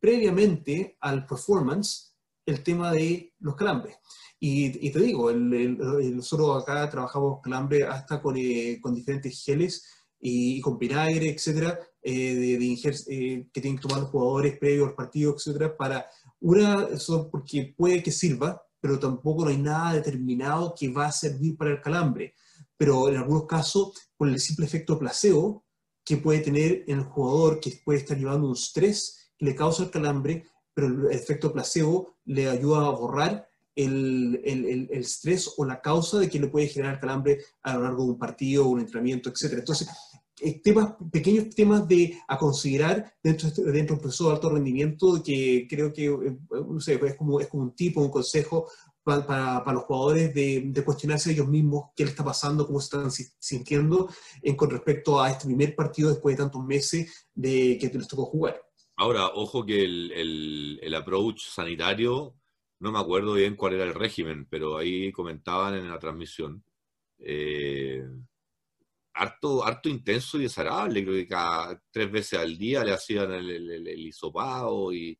previamente al performance el tema de los calambres. Y, te digo, nosotros acá trabajamos calambre hasta con, eh, con diferentes geles y, con vinagre, etcétera, eh, de, eh, que tienen que tomar los jugadores previos al partido, etcétera, para una, eso porque puede que sirva, pero tampoco no hay nada determinado que va a servir para el calambre. Pero en algunos casos, por el simple efecto placebo que puede tener en el jugador, que puede estar llevando un estrés que le causa el calambre, pero el efecto placebo le ayuda a borrar el, el, el, estrés o la causa de que le puede generar calambre a lo largo de un partido, un entrenamiento, etc. Entonces, eh, temas, pequeños temas de, a considerar dentro, este, dentro del proceso de alto rendimiento que creo que eh, no sé, es, como, es como un tipo, un consejo para, para, los jugadores de, de, cuestionarse ellos mismos qué les está pasando, cómo se están sintiendo en, con respecto a este primer partido después de tantos meses de que les tocó jugar. Ahora, ojo que el, el, el approach sanitario no me acuerdo bien cuál era el régimen, pero ahí comentaban en la transmisión. Eh, harto, harto intenso y desagradable, creo que cada tres veces al día le hacían el, el, hisopado y,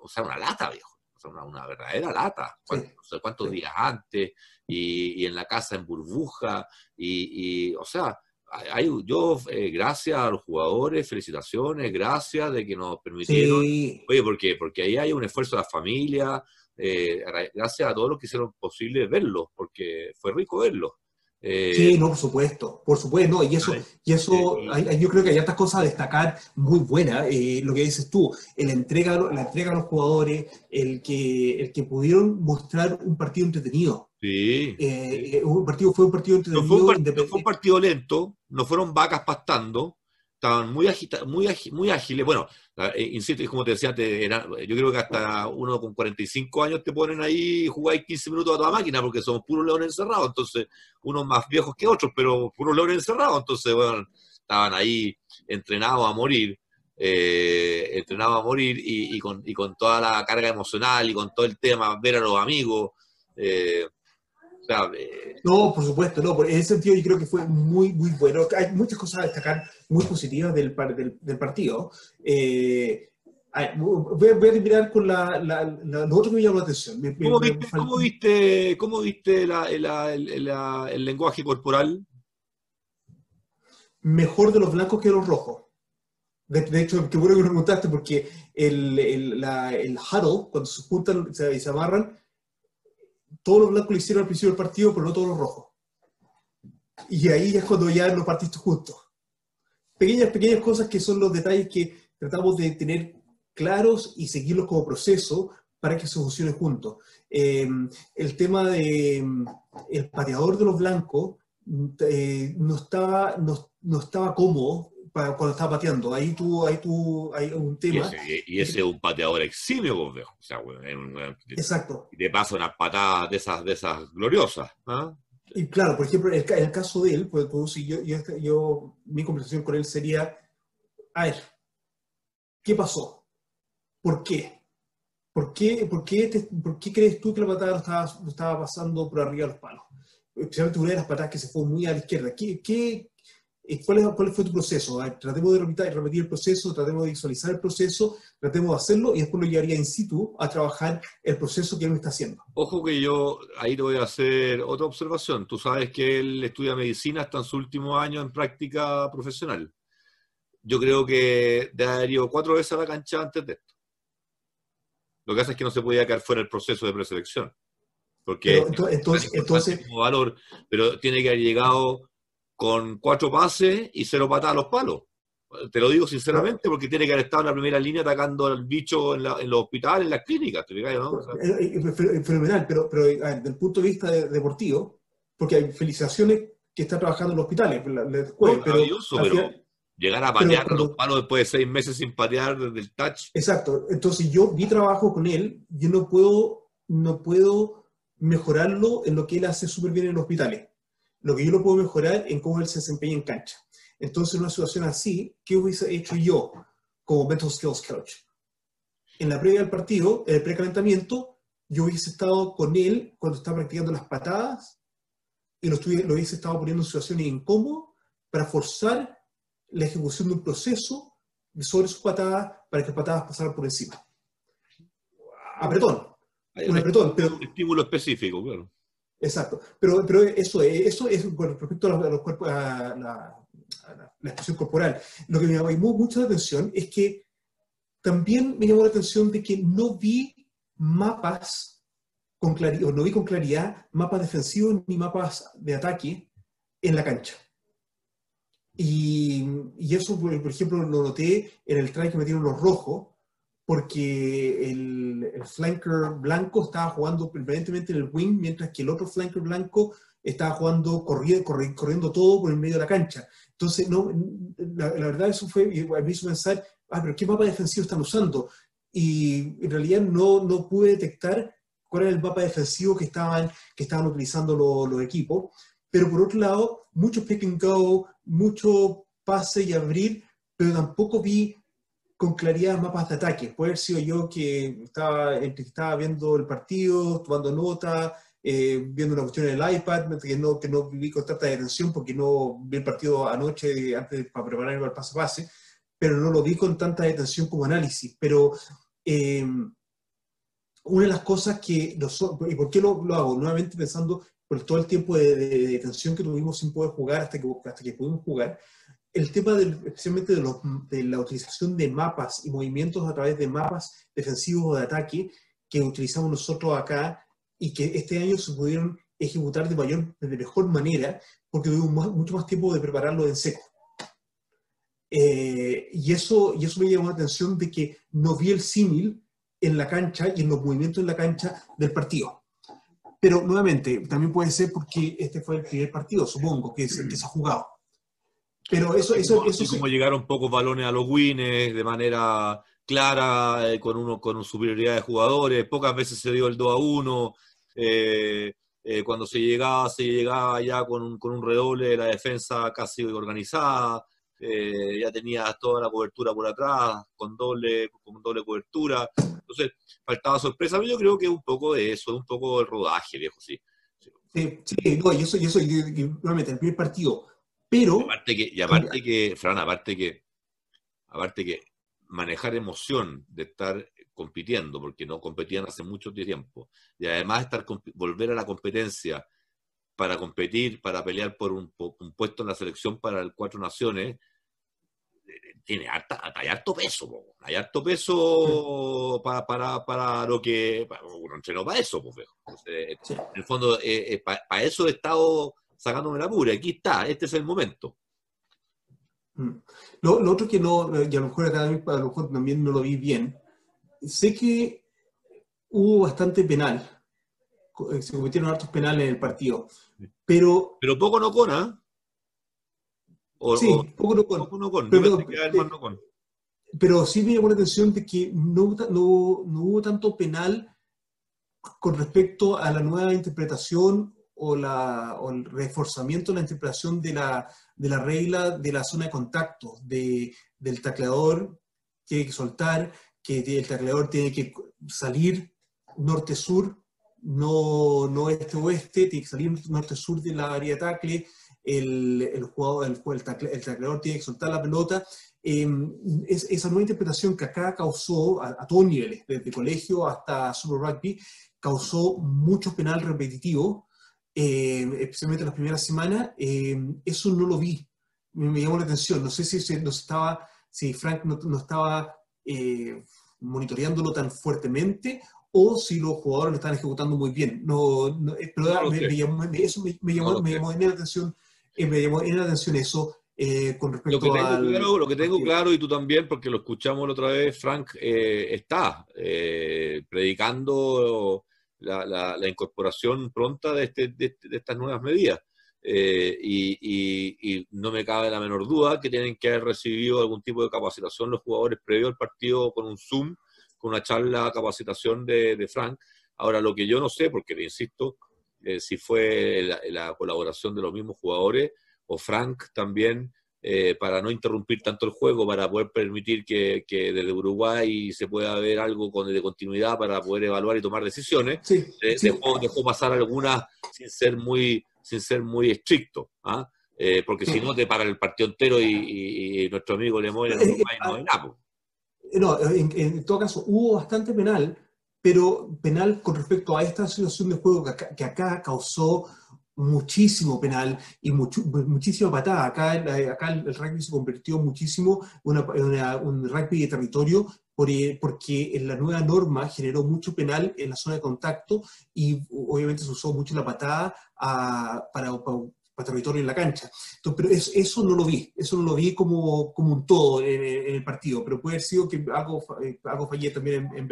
o sea, una lata, viejo, o sea, una, verdadera lata, no sé cuántos días antes, y, en la casa en burbuja, y, o sea, hay, yo, eh, gracias a los jugadores, felicitaciones, gracias de que nos permitieron. Oye, ¿por qué? Porque ahí hay un esfuerzo de la familia, eh, gracias a todos los que hicieron posible verlo, porque fue rico verlo. Eh, sí, no, por supuesto, por supuesto, no, y eso, y eso yo creo que hay otras cosas a destacar muy buenas, lo que dices tú, el entrega, la entrega a los jugadores, el que, el que pudieron mostrar un partido entretenido, Sí. Eh, un partido, fue un partido no fue un, partido lento, no fueron vacas pastando, estaban muy, agita, muy, muy ágiles. Bueno, Eh, insisto, es como te decía, yo creo que hasta uno con 45 años te ponen ahí y jugáis 15 minutos a toda máquina porque somos puros leones encerrados, entonces unos más viejos que otros, pero puros leones encerrados, entonces, bueno, estaban ahí entrenados a morir, eh, entrenados a morir y, con, y, con, toda la carga emocional y con todo el tema, ver a los amigos. Eh, no, por supuesto, no. En ese sentido yo creo que fue muy, muy bueno. Hay muchas cosas a destacar muy positivas del, del, partido. Eh, voy, a, voy, a, terminar con la, la, lo otro que me llamó la atención. ¿Cómo, viste, ¿Cómo viste, el, lenguaje corporal? Mejor de los blancos que de los rojos. De, hecho, qué bueno que me preguntaste, porque el, el, el huddle, cuando se juntan y se amarran, todos los blancos lo hicieron al principio del partido, pero no todos los rojos. Y ahí es cuando ya los partiste juntos. Pequeñas, pequeñas cosas que son los detalles que tratamos de tener claros y seguirlos como proceso para que se funcione juntos. Em, el tema de em, el pateador de los blancos eh, no, estaba, no, no estaba cómodo cuando estaba pateando. Ahí tú, ahí tú, hay un tema. Y ese, es un pateador eximio, vos, o sea, Exacto. Y te pasa unas patadas de esas, de esas gloriosas. ¿ah? Y claro, por ejemplo, en el, caso de él, pues, pues yo, yo, yo, mi conversación con él sería, a ver, ¿qué pasó? ¿Por qué? ¿Por qué, por qué, por qué crees tú que la patada estaba, estaba, pasando por arriba de los palos? Especialmente una de las patadas que se fue muy a la izquierda. ¿Qué, qué, ¿Cuál, ¿Cuál, fue tu proceso? tratemos de repetir, repetir, el proceso, tratemos de visualizar el proceso, tratemos de hacerlo y después lo llevaría in situ a trabajar el proceso que él está haciendo. Ojo que yo ahí te voy a hacer otra observación. Tú sabes que él estudia medicina hasta en su último año en práctica profesional. Yo creo que debe haber ido cuatro veces a la cancha antes de esto. Lo que hace es que no se podía quedar fuera el proceso de preselección. Porque entonces, entonces, valor, pero tiene que haber llegado con cuatro pases y cero patadas a los palos. Te lo digo sinceramente porque tiene que haber estado en la primera línea atacando al bicho en, los hospitales, en las clínicas. ¿no? Fenomenal, pero, pero desde el punto de vista deportivo, porque hay felicitaciones que está trabajando en los hospitales. pero, llegar a patear los palos después de seis meses sin patear desde el touch. Exacto. Entonces yo mi trabajo con él, yo no puedo, no puedo mejorarlo en lo que él hace súper bien en los hospitales lo que yo lo puedo mejorar en cómo él se desempeña en cancha. Entonces, en una situación así, ¿qué hubiese hecho yo como mental skills coach? En la previa del partido, en el precalentamiento, yo hubiese estado con él cuando estaba practicando las patadas y lo, lo hubiese estado poniendo en situaciones incómodas para forzar la ejecución de un proceso sobre sus patadas para que las patadas pasaran por encima. Apretón. Un apretón, pero... Un estímulo específico, claro. Exacto. Pero, pero eso, eso es con respecto a los, cuerpos, la, expresión corporal. Lo que me llamó mucho la atención es que también me llamó la atención de que no vi mapas con claridad, o no vi con claridad mapas defensivos ni mapas de ataque en la cancha. Y, eso, por, ejemplo, lo noté en el try que metieron los rojos, porque el, el, flanker blanco estaba jugando permanentemente en el wing, mientras que el otro flanker blanco estaba jugando, corriendo, corriendo todo por el medio de la cancha. Entonces, no, la, verdad eso fue, mí hizo pensar, ah, pero ¿qué mapa defensivo están usando? Y en realidad no, no pude detectar cuál era el mapa defensivo que estaban, que estaban utilizando los equipos. Pero por otro lado, mucho pick and go, mucho pase y abrir, pero tampoco vi con claridad mapas de ataque. Puede haber sido yo que estaba, estaba viendo el partido, tomando nota, eh, viendo una cuestión en el iPad, que no, que no viví con tanta atención porque no vi el partido anoche antes para prepararme para el paso a pase, pero no lo vi con tanta atención como análisis. Pero eh, una de las cosas que, ¿y por qué lo, lo, hago? Nuevamente pensando por todo el tiempo de, de, de, tensión que tuvimos sin poder jugar hasta que, hasta que pudimos jugar, el tema del, especialmente de, de, la utilización de mapas y movimientos a través de mapas defensivos o de ataque que utilizamos nosotros acá y que este año se pudieron ejecutar de, mayor, de mejor manera porque tuvimos mucho más tiempo de prepararlo en seco. Eh, y, eso, y eso me llamó la atención de que no vi el símil en la cancha y en los movimientos en la cancha del partido. Pero nuevamente, también puede ser porque este fue el primer partido, supongo, que, es, que se ha jugado. Pero eso, eso, eso, como llegaron pocos balones a los wins de manera clara, eh, con, uno, con superioridad de jugadores, pocas veces se dio el 2 a 1, eh, eh, cuando se llegaba, se llegaba ya con un, con un redoble de la defensa casi organizada, ya tenía toda la cobertura por atrás, con doble, con doble cobertura, entonces faltaba sorpresa, pero yo creo que es un poco de eso, un poco del rodaje, viejo, sí. Sí, sí, no, y eso, y eso, nuevamente, el primer partido, pero... Y aparte que, y aparte que Fran, aparte que, aparte que manejar emoción de estar compitiendo, porque no competían hace mucho tiempo, y además estar volver a la competencia para competir, para pelear por un, puesto en la selección para el Cuatro Naciones, eh, tiene harta, hay harto peso, hay harto peso para, para, para, lo que uno entrenó para eso, en el fondo, eh, eh, para, eso he estado sacándome la pura, aquí está, este es el momento. Mm. Lo, otro que no, y a lo mejor acá a lo mejor también no lo vi bien, sé que hubo bastante penal, eh, se cometieron hartos penales en el partido, pero... Pero poco no con, ¿ah? sí, poco no con. Poco no con. Pero, pero, pero, sí me llamó la atención de que no, no, no hubo tanto penal con respecto a la nueva interpretación o, la, o el reforzamiento la interpretación de la, de la regla de la zona de contacto, de, del tacleador tiene que soltar, que el tacleador tiene que salir norte-sur, no, no este-oeste, tiene que salir norte-sur de la área de tacle, el, el jugador, el, el, tacleador tiene que soltar la pelota. Em, es, esa nueva interpretación que acá causó a, todos niveles, desde colegio hasta Super Rugby, causó mucho penal repetitivo eh, especialmente en las primeras semanas, eh, eso no lo vi. Me, llamó la atención. No sé si, estaba, si Frank no, estaba eh, monitoreándolo tan fuertemente o si los jugadores lo están ejecutando muy bien. No, pero me, llamó, eso me, llamó, la atención, me llamó la atención eso. con respecto lo que, tengo claro, lo que tengo claro, y tú también, porque lo escuchamos la otra vez, Frank está predicando la, incorporación pronta de, este, de, estas nuevas medidas. Eh, y, no me cabe la menor duda que tienen que haber recibido algún tipo de capacitación los jugadores previo al partido con un Zoom, con una charla, capacitación de, de Frank. Ahora, lo que yo no sé, porque insisto, eh, si fue la, colaboración de los mismos jugadores o Frank también eh, para no interrumpir tanto el juego, para poder permitir que, desde Uruguay se pueda ver algo con, de continuidad para poder evaluar y tomar decisiones. Eh, dejó, pasar algunas sin ser muy, sin ser muy estricto, ¿ah? eh, porque si no te para el partido entero y, nuestro amigo Lemoyne no, no hay nada. No, en, todo caso, hubo bastante penal, pero penal con respecto a esta situación de juego que acá causó muchísimo penal y muchísima patada. Acá, acá el, rugby se convirtió muchísimo en un rugby de territorio porque en la nueva norma generó mucho penal en la zona de contacto y obviamente se usó mucho la patada para, para, territorio en la cancha. Entonces, pero eso, no lo vi, eso no lo vi como, como un todo en, el partido, pero puede haber sido que algo, eh, algo fallé también en, en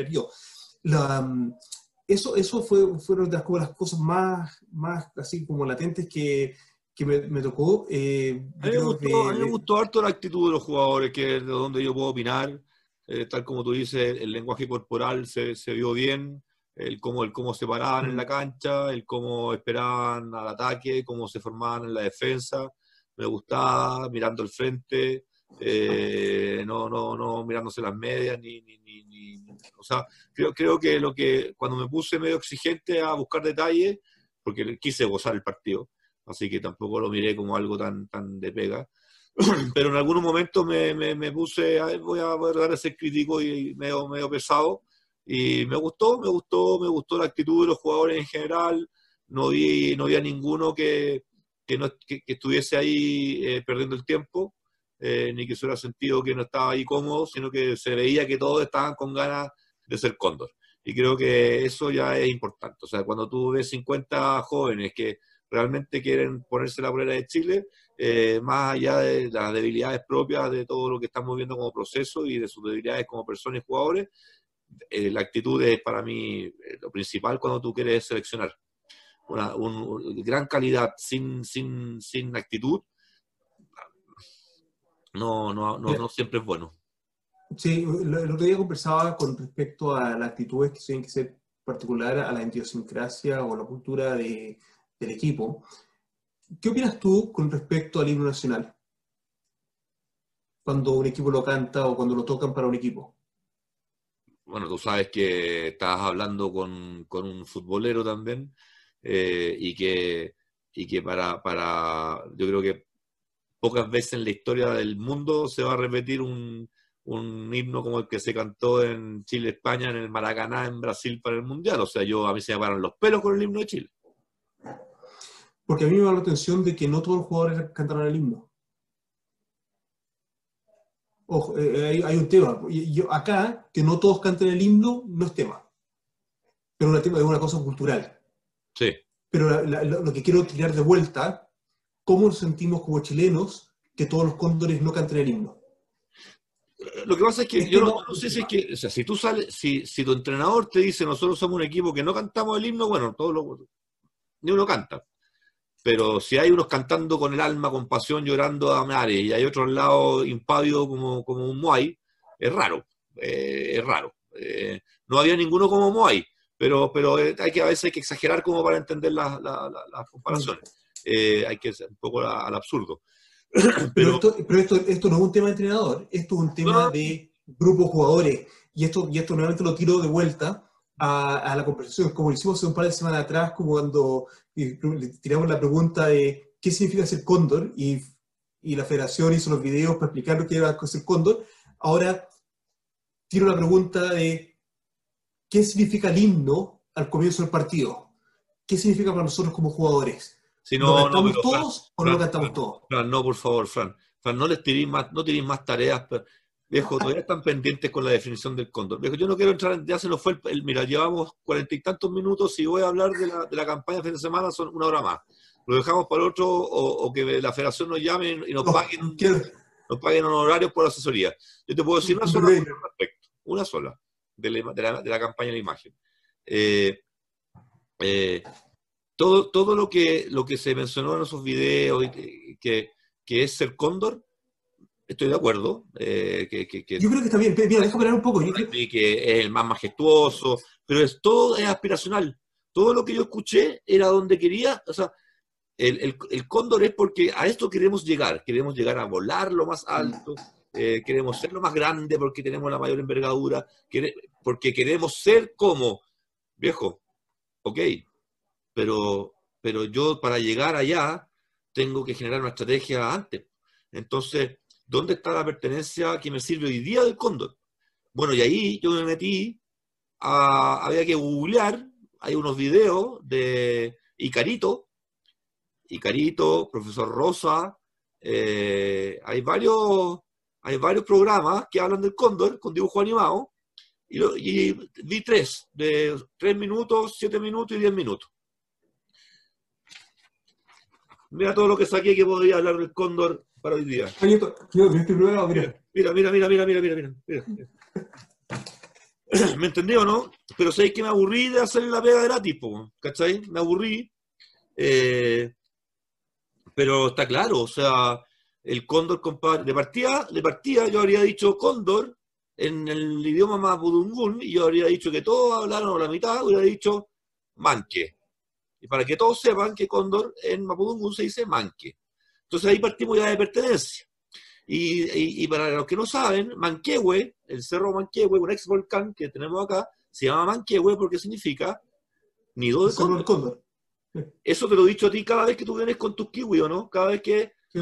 eso, eso fue, fueron las, como las cosas más, más así como latentes que, que me, tocó. Eh, a, mí me gustó, a, mí me gustó, harto la actitud de los jugadores, que es de donde yo puedo opinar. Eh, tal como tú dices, el lenguaje corporal se, se vio bien, el cómo, el cómo se paraban en la cancha, el cómo esperaban al ataque, cómo se formaban en la defensa. Me gustaba mirando el frente, eh, no, no, no mirándose las medias, ni, ni, ni, o sea, creo, creo que lo que cuando me puse medio exigente a buscar detalles, porque quise gozar el partido, así que tampoco lo miré como algo tan, tan de pega, [CLEARS THROAT] pero en algunos momentos me, me, puse, a, voy a dar ese crítico y medio, medio pesado, y me gustó, me gustó, me gustó la actitud de los jugadores en general, no vi, no vi a ninguno que, que, no, que, estuviese ahí eh, perdiendo el tiempo, eh, ni que se hubiera sentido que no estaba ahí cómodo, sino que se veía que todos estaban con ganas de ser cóndor. Y creo que eso ya es importante. O sea, cuando tú ves 50 jóvenes que realmente quieren ponerse la prueba de Chile, eh, más allá de las debilidades propias de todo lo que estamos viendo como proceso y de sus debilidades como personas y jugadores, eh, la actitud es para mí lo principal cuando tú quieres seleccionar. Una gran calidad sin, sin, sin actitud no, no, no, siempre es bueno. Sí, el otro día conversaba con respecto a las actitudes que tienen que ser particular a la idiosincrasia o la cultura de, del equipo. ¿Qué opinas tú con respecto al himno nacional? Cuando un equipo lo canta o cuando lo tocan para un equipo. Bueno, tú sabes que estás hablando con, con un futbolero también eh, y que, y que para, para, yo creo que pocas veces en la historia del mundo se va a repetir un, un himno como el que se cantó en Chile-España, en el Maracaná, en Brasil para el Mundial. O sea, yo a mí se me paran los pelos con el himno de Chile. Porque a mí me da la atención de que no todos los jugadores cantaron el himno. Ojo, eh, hay, un tema. Yo, acá, que no todos canten el himno, no es tema. Pero es una cosa cultural. Sí. Pero lo que quiero tirar de vuelta, ¿cómo nos sentimos como chilenos que todos los cóndores no canten el himno? Lo que pasa es que yo no, sé si es que, o sea, si tú sales, si, si tu entrenador te dice nosotros somos un equipo que no cantamos el himno, bueno, todos lo, ni uno canta. Pero si hay unos cantando con el alma, con pasión, llorando a mares, y hay otro al lado impávido como, como un Moai, es raro, eh, es raro. Eh, no había ninguno como Moai, pero, pero eh, hay que a veces hay que exagerar como para entender las comparaciones. Hay que ser un poco al absurdo. Pero, esto, esto, no es un tema de entrenador, esto es un tema de grupos jugadores. Y esto, y esto nuevamente lo tiro de vuelta a, la conversación, como lo hicimos hace un par de semanas atrás, como cuando le tiramos la pregunta de qué significa ser cóndor, y, y la federación hizo los videos para explicar lo que era ser cóndor. Ahora tiro la pregunta de qué significa el himno al comienzo del partido. ¿Qué significa para nosotros como jugadores? Si no, ¿Lo cantamos todos o no lo cantamos todos? no, por favor, Fran. Fran, no les tiréis más, no más tareas. viejo, todavía están pendientes con la definición del cóndor. Viejo, yo no quiero entrar, ya se nos fue el, mira, llevamos cuarenta y tantos minutos y voy a hablar de la, de la campaña de fin de semana, son una hora más. Lo dejamos para otro o, que la federación nos llame y nos paguen, nos paguen honorarios por asesoría. Yo te puedo decir una sola respecto, una sola, de la, de la, de la campaña de la imagen. Eh, eh, todo, todo lo, que, lo que se mencionó en esos videos, que, que es ser cóndor, estoy de acuerdo. Eh, que, que, Yo creo que está bien, mira, déjame hablar un poco. Que es el más majestuoso, pero es todo es aspiracional. Todo lo que yo escuché era donde quería, o sea, el, el, el cóndor es porque a esto queremos llegar, queremos llegar a volar lo más alto, eh, queremos ser lo más grande porque tenemos la mayor envergadura, porque queremos ser como, viejo, ok, pero, pero yo para llegar allá tengo que generar una estrategia antes. Entonces, ¿dónde está la pertenencia que me sirve hoy día del cóndor? Bueno, y ahí yo me metí, a, había que googlear, hay unos videos de Icarito, Icarito, profesor Rosa, eh, hay, varios, hay varios programas que hablan del cóndor con dibujo animado, y, y vi tres, de tres minutos, siete minutos y diez minutos. Mira todo lo que saqué que podría hablar del cóndor para hoy día. Mira, mira, mira, mira, mira, mira, mira, mira. [CLEARS THROAT] ¿Me entendió, no? Pero sabéis que me aburrí de hacer la pega gratis, ¿cachai? Me aburrí. Eh, pero está claro, o sea, el cóndor, compadre, de partida, de partida yo habría dicho cóndor en el idioma mapudungún y yo habría dicho que todos hablaron la mitad, hubiera dicho manque para que todos sepan que cóndor en Mapudungun se dice manque. Entonces ahí partimos ya de pertenencia. Y, para los que no saben, Manquehue, el cerro Manquehue, un ex volcán que tenemos acá, se llama Manquehue porque significa nido de cóndor. Eso te lo he dicho a ti cada vez que tú vienes con tus kiwi, ¿o no? Cada vez que sí,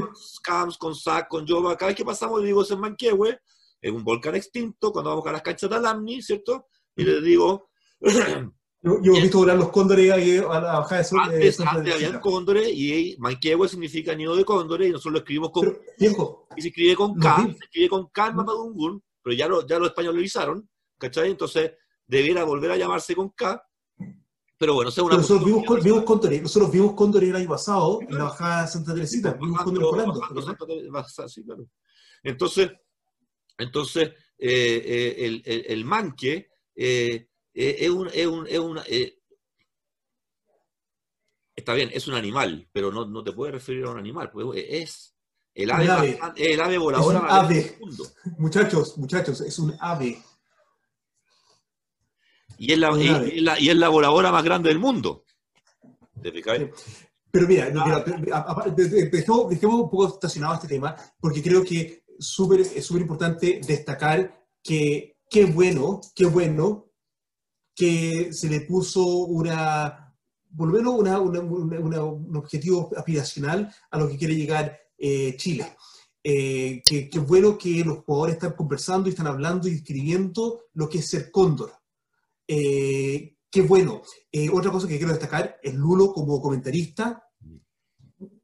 con Scams, con SAC, con Jova, cada vez que pasamos le digo, es en Manquehue, es un volcán extinto, cuando vamos a las canchas de Alamni, ¿cierto? Y les digo, [CLEARS THROAT] Yo, he visto volar los cóndores ahí a la bajada de sol. Antes, antes habían cóndores y Manquehue significa nido de cóndores y nosotros lo escribimos con. viejo, y se escribe con K, se escribe con K en Mapadungun, pero ya lo, ya lo españolizaron, ¿cachai? Entonces debiera volver a llamarse con K. Pero bueno, sea una nosotros vimos, vimos cóndores, nosotros vimos cóndores el año pasado en la bajada de Santa Teresita, vimos cóndores volando. Sí, claro. Entonces, entonces eh, eh, el, el, el, manque. Eh, eh, es, un, es, un, es una... Eh, está bien, es un animal, pero no, no, te puedes referir a un animal, pues es, El ave, el ave volador es un ave. [LAUGHS] Muchachos, muchachos, es un ave. Y es la, y, es la, voladora más grande del mundo. Pero mira, dejemos, un poco estacionado este tema, porque creo que es súper importante destacar que qué bueno, qué bueno que se le puso una, por lo menos una, un objetivo aspiracional a lo que quiere llegar eh, Chile. Eh, que, bueno que los jugadores están conversando y están hablando y escribiendo lo que es ser cóndor. Eh, qué bueno. Eh, otra cosa que quiero destacar, el Lulo como comentarista,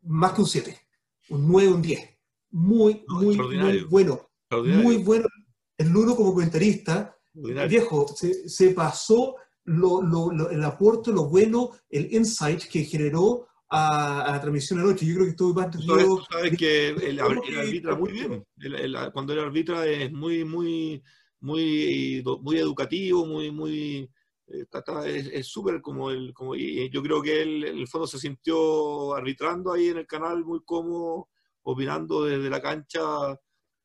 más que un 7, un 9, un 10. Muy, muy, muy bueno. Muy bueno. El Lulo como comentarista, viejo, se, se pasó lo, lo, el aporte, lo bueno, el insight que generó a, la transmisión anoche. Yo creo que estuvo más Tú sabes, que el, arbitra muy bien. cuando el arbitra es muy, muy, muy, muy educativo, muy, muy. Eh, es súper como el. Como, y yo creo que él, en el fondo, se sintió arbitrando ahí en el canal muy cómodo, opinando desde la cancha.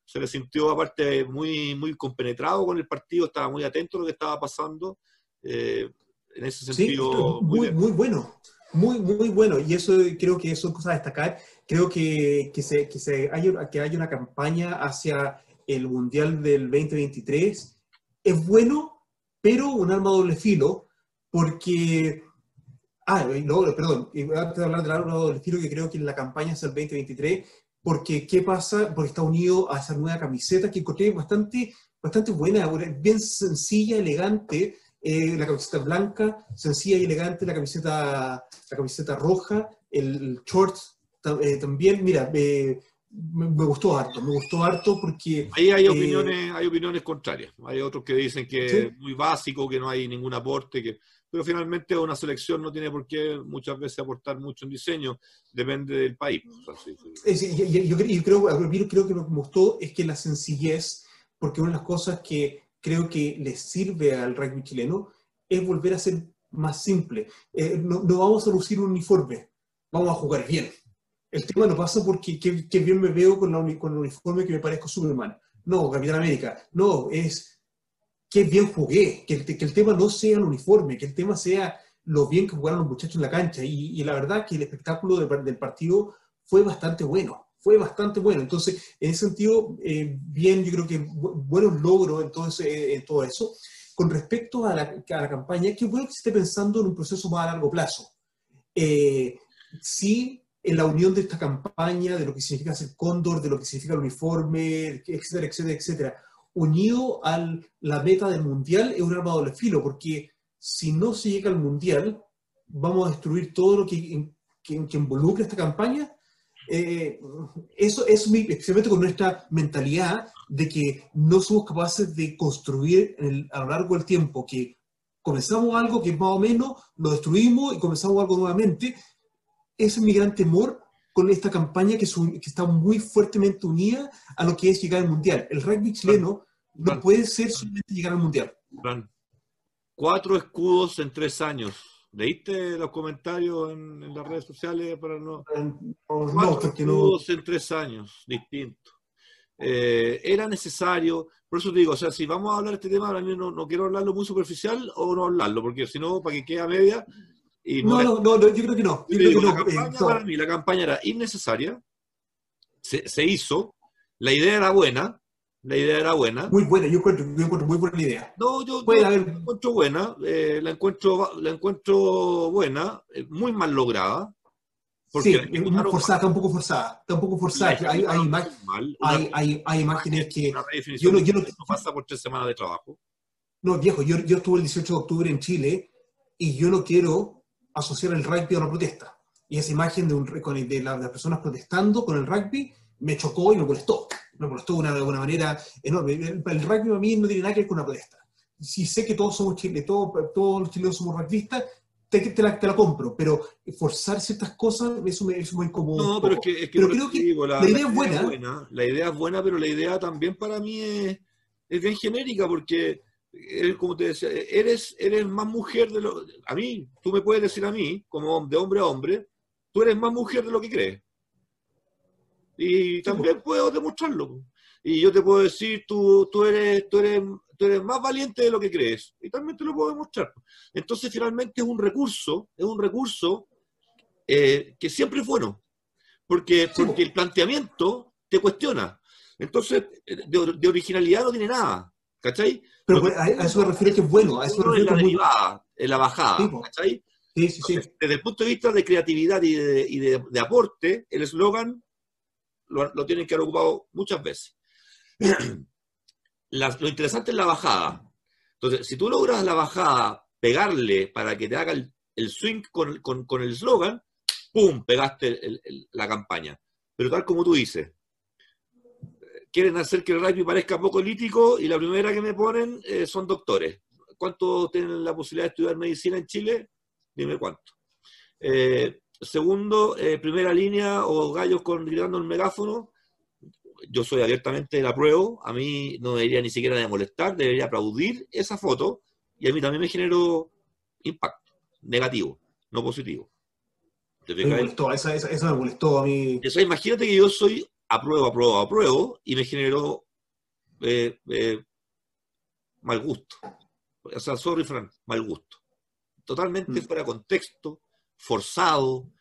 Se le sintió, aparte, muy, muy compenetrado con el partido, estaba muy atento a lo que estaba pasando. Eh, en ese sentido. muy, muy bueno. Muy, muy bueno, y eso creo que son cosas a destacar. Creo que, que, se, que, se hay, que hay una campaña hacia el Mundial del 2023. Es bueno, pero un arma doble filo, porque... Ah, no, perdón, antes de hablar del arma doble filo, que creo que la campaña es el 2023, porque ¿qué pasa? Porque está unido a esa nueva camiseta que encontré bastante, bastante buena, bien sencilla, elegante, eh, la camiseta blanca, sencilla y elegante, la camiseta, la camiseta roja, el, short eh, también, mira, me, gustó harto, me gustó harto porque... Ahí hay eh, opiniones, hay opiniones contrarias, hay otros que dicen que es muy básico, que no hay ningún aporte, que, pero finalmente una selección no tiene por qué muchas veces aportar mucho en diseño, depende del país. yo, creo, creo que lo que me gustó es que la sencillez, porque una de las cosas que creo que le sirve al rugby chileno es volver a ser más simple. Eh, no, vamos a lucir un uniforme, vamos a jugar bien. El tema no pasa porque qué, bien me veo con, la, con el uniforme que me parezco Superman. No, Capitán América. No, es qué bien jugué. Que el, que el tema no sea el uniforme, que el tema sea lo bien que jugaron los muchachos en la cancha. Y, la verdad que el espectáculo del partido fue bastante bueno fue bastante bueno. Entonces, en ese sentido, eh, bien, yo creo que buenos logros en todo, en todo eso. Con respecto a la, a la, campaña, qué bueno que se esté pensando en un proceso más a largo plazo. Eh, sí, en la unión de esta campaña, de lo que significa ser cóndor, de lo que significa el uniforme, etcétera, etcétera, etcétera, unido a la meta del mundial, es un arma doble filo, porque si no se llega al mundial, vamos a destruir todo lo que, que, que involucra esta campaña eh, eso es especialmente con nuestra mentalidad de que no somos capaces de construir a lo largo del tiempo, que comenzamos algo que más o menos, lo destruimos y comenzamos algo nuevamente. Ese es mi gran temor con esta campaña que, está muy fuertemente unida a lo que es llegar al Mundial. El rugby chileno no puede ser solamente llegar al Mundial. Cuatro escudos en tres años ¿Leíste los comentarios en, las redes sociales para no? No, no. en tres años, distinto. Eh, era necesario, por eso te digo, o sea, si vamos a hablar de este tema, no, no quiero hablarlo muy superficial o no hablarlo, porque si no, para que quede a media. Y no, no, no, yo creo que no. la campaña, para mí, la campaña era innecesaria, se, se hizo, la idea era buena, la idea era buena. Muy buena, yo encuentro, yo encuentro muy buena idea. No, yo, la encuentro buena, eh, la, encuentro, la encuentro buena, eh, muy mal lograda. Porque sí, forzada, está un poco forzada, está un poco forzada. Hay, hay, hay, hay, imágenes que... Yo no, yo no, pasa por tres semanas de trabajo. No, viejo, yo, yo estuve el 18 de octubre en Chile y yo no quiero asociar el rugby a una protesta. Y esa imagen de, un, de, las personas protestando con el rugby me chocó y me molestó me molestó una, de una manera enorme. El, rugby a mí no tiene nada que ver con una protesta. Si sé que todos somos chilenos, todos, todos los chilenos somos rugbyistas, te, te, la, te, la, compro, pero forzar ciertas cosas, eso me, es muy como... No, pero, es que, es que creo que la, idea, es buena. La idea es buena, pero la idea también para mí es, es bien genérica, porque, eh, como te decía, eres, eres más mujer de lo... A mí, tú me puedes decir a mí, como de hombre a hombre, tú eres más mujer de lo que crees. Y también puedo demostrarlo. Y yo te puedo decir, tú, tú, eres, tú, eres, tú eres más valiente de lo que crees. Y también te lo puedo demostrar. Entonces, finalmente es un recurso, es un recurso eh, que siempre es bueno. Porque, porque el planteamiento te cuestiona. Entonces, de, originalidad no tiene nada. ¿Cachai? Pero a, eso me refiero que es bueno. A eso me refiero en la en la bajada. ¿Cachai? Sí, sí, sí. desde el punto de vista de creatividad y de, y de, aporte, el eslogan lo, tienen que haber ocupado muchas veces. [CLEARS THROAT] lo interesante es la bajada. Entonces, si tú logras la bajada, pegarle para que te haga el, swing con, con, el eslogan, ¡pum! Pegaste la campaña. Pero tal como tú dices, quieren hacer que el rugby parezca poco lítico y la primera que me ponen eh, son doctores. ¿Cuántos tienen la posibilidad de estudiar medicina en Chile? Dime cuánto. Eh, segundo, eh, primera línea o gallos con gritando el megáfono. Yo soy abiertamente la prueba. A mí no debería ni siquiera de molestar, debería aplaudir esa foto y a mí también me generó impacto negativo, no positivo. Me molestó, esa, me molestó a mí. Eso, imagínate que yo soy apruebo, apruebo, apruebo y me generó eh, mal gusto. O sea, sorry, Fran, mal gusto totalmente mm. fuera de contexto, forzado.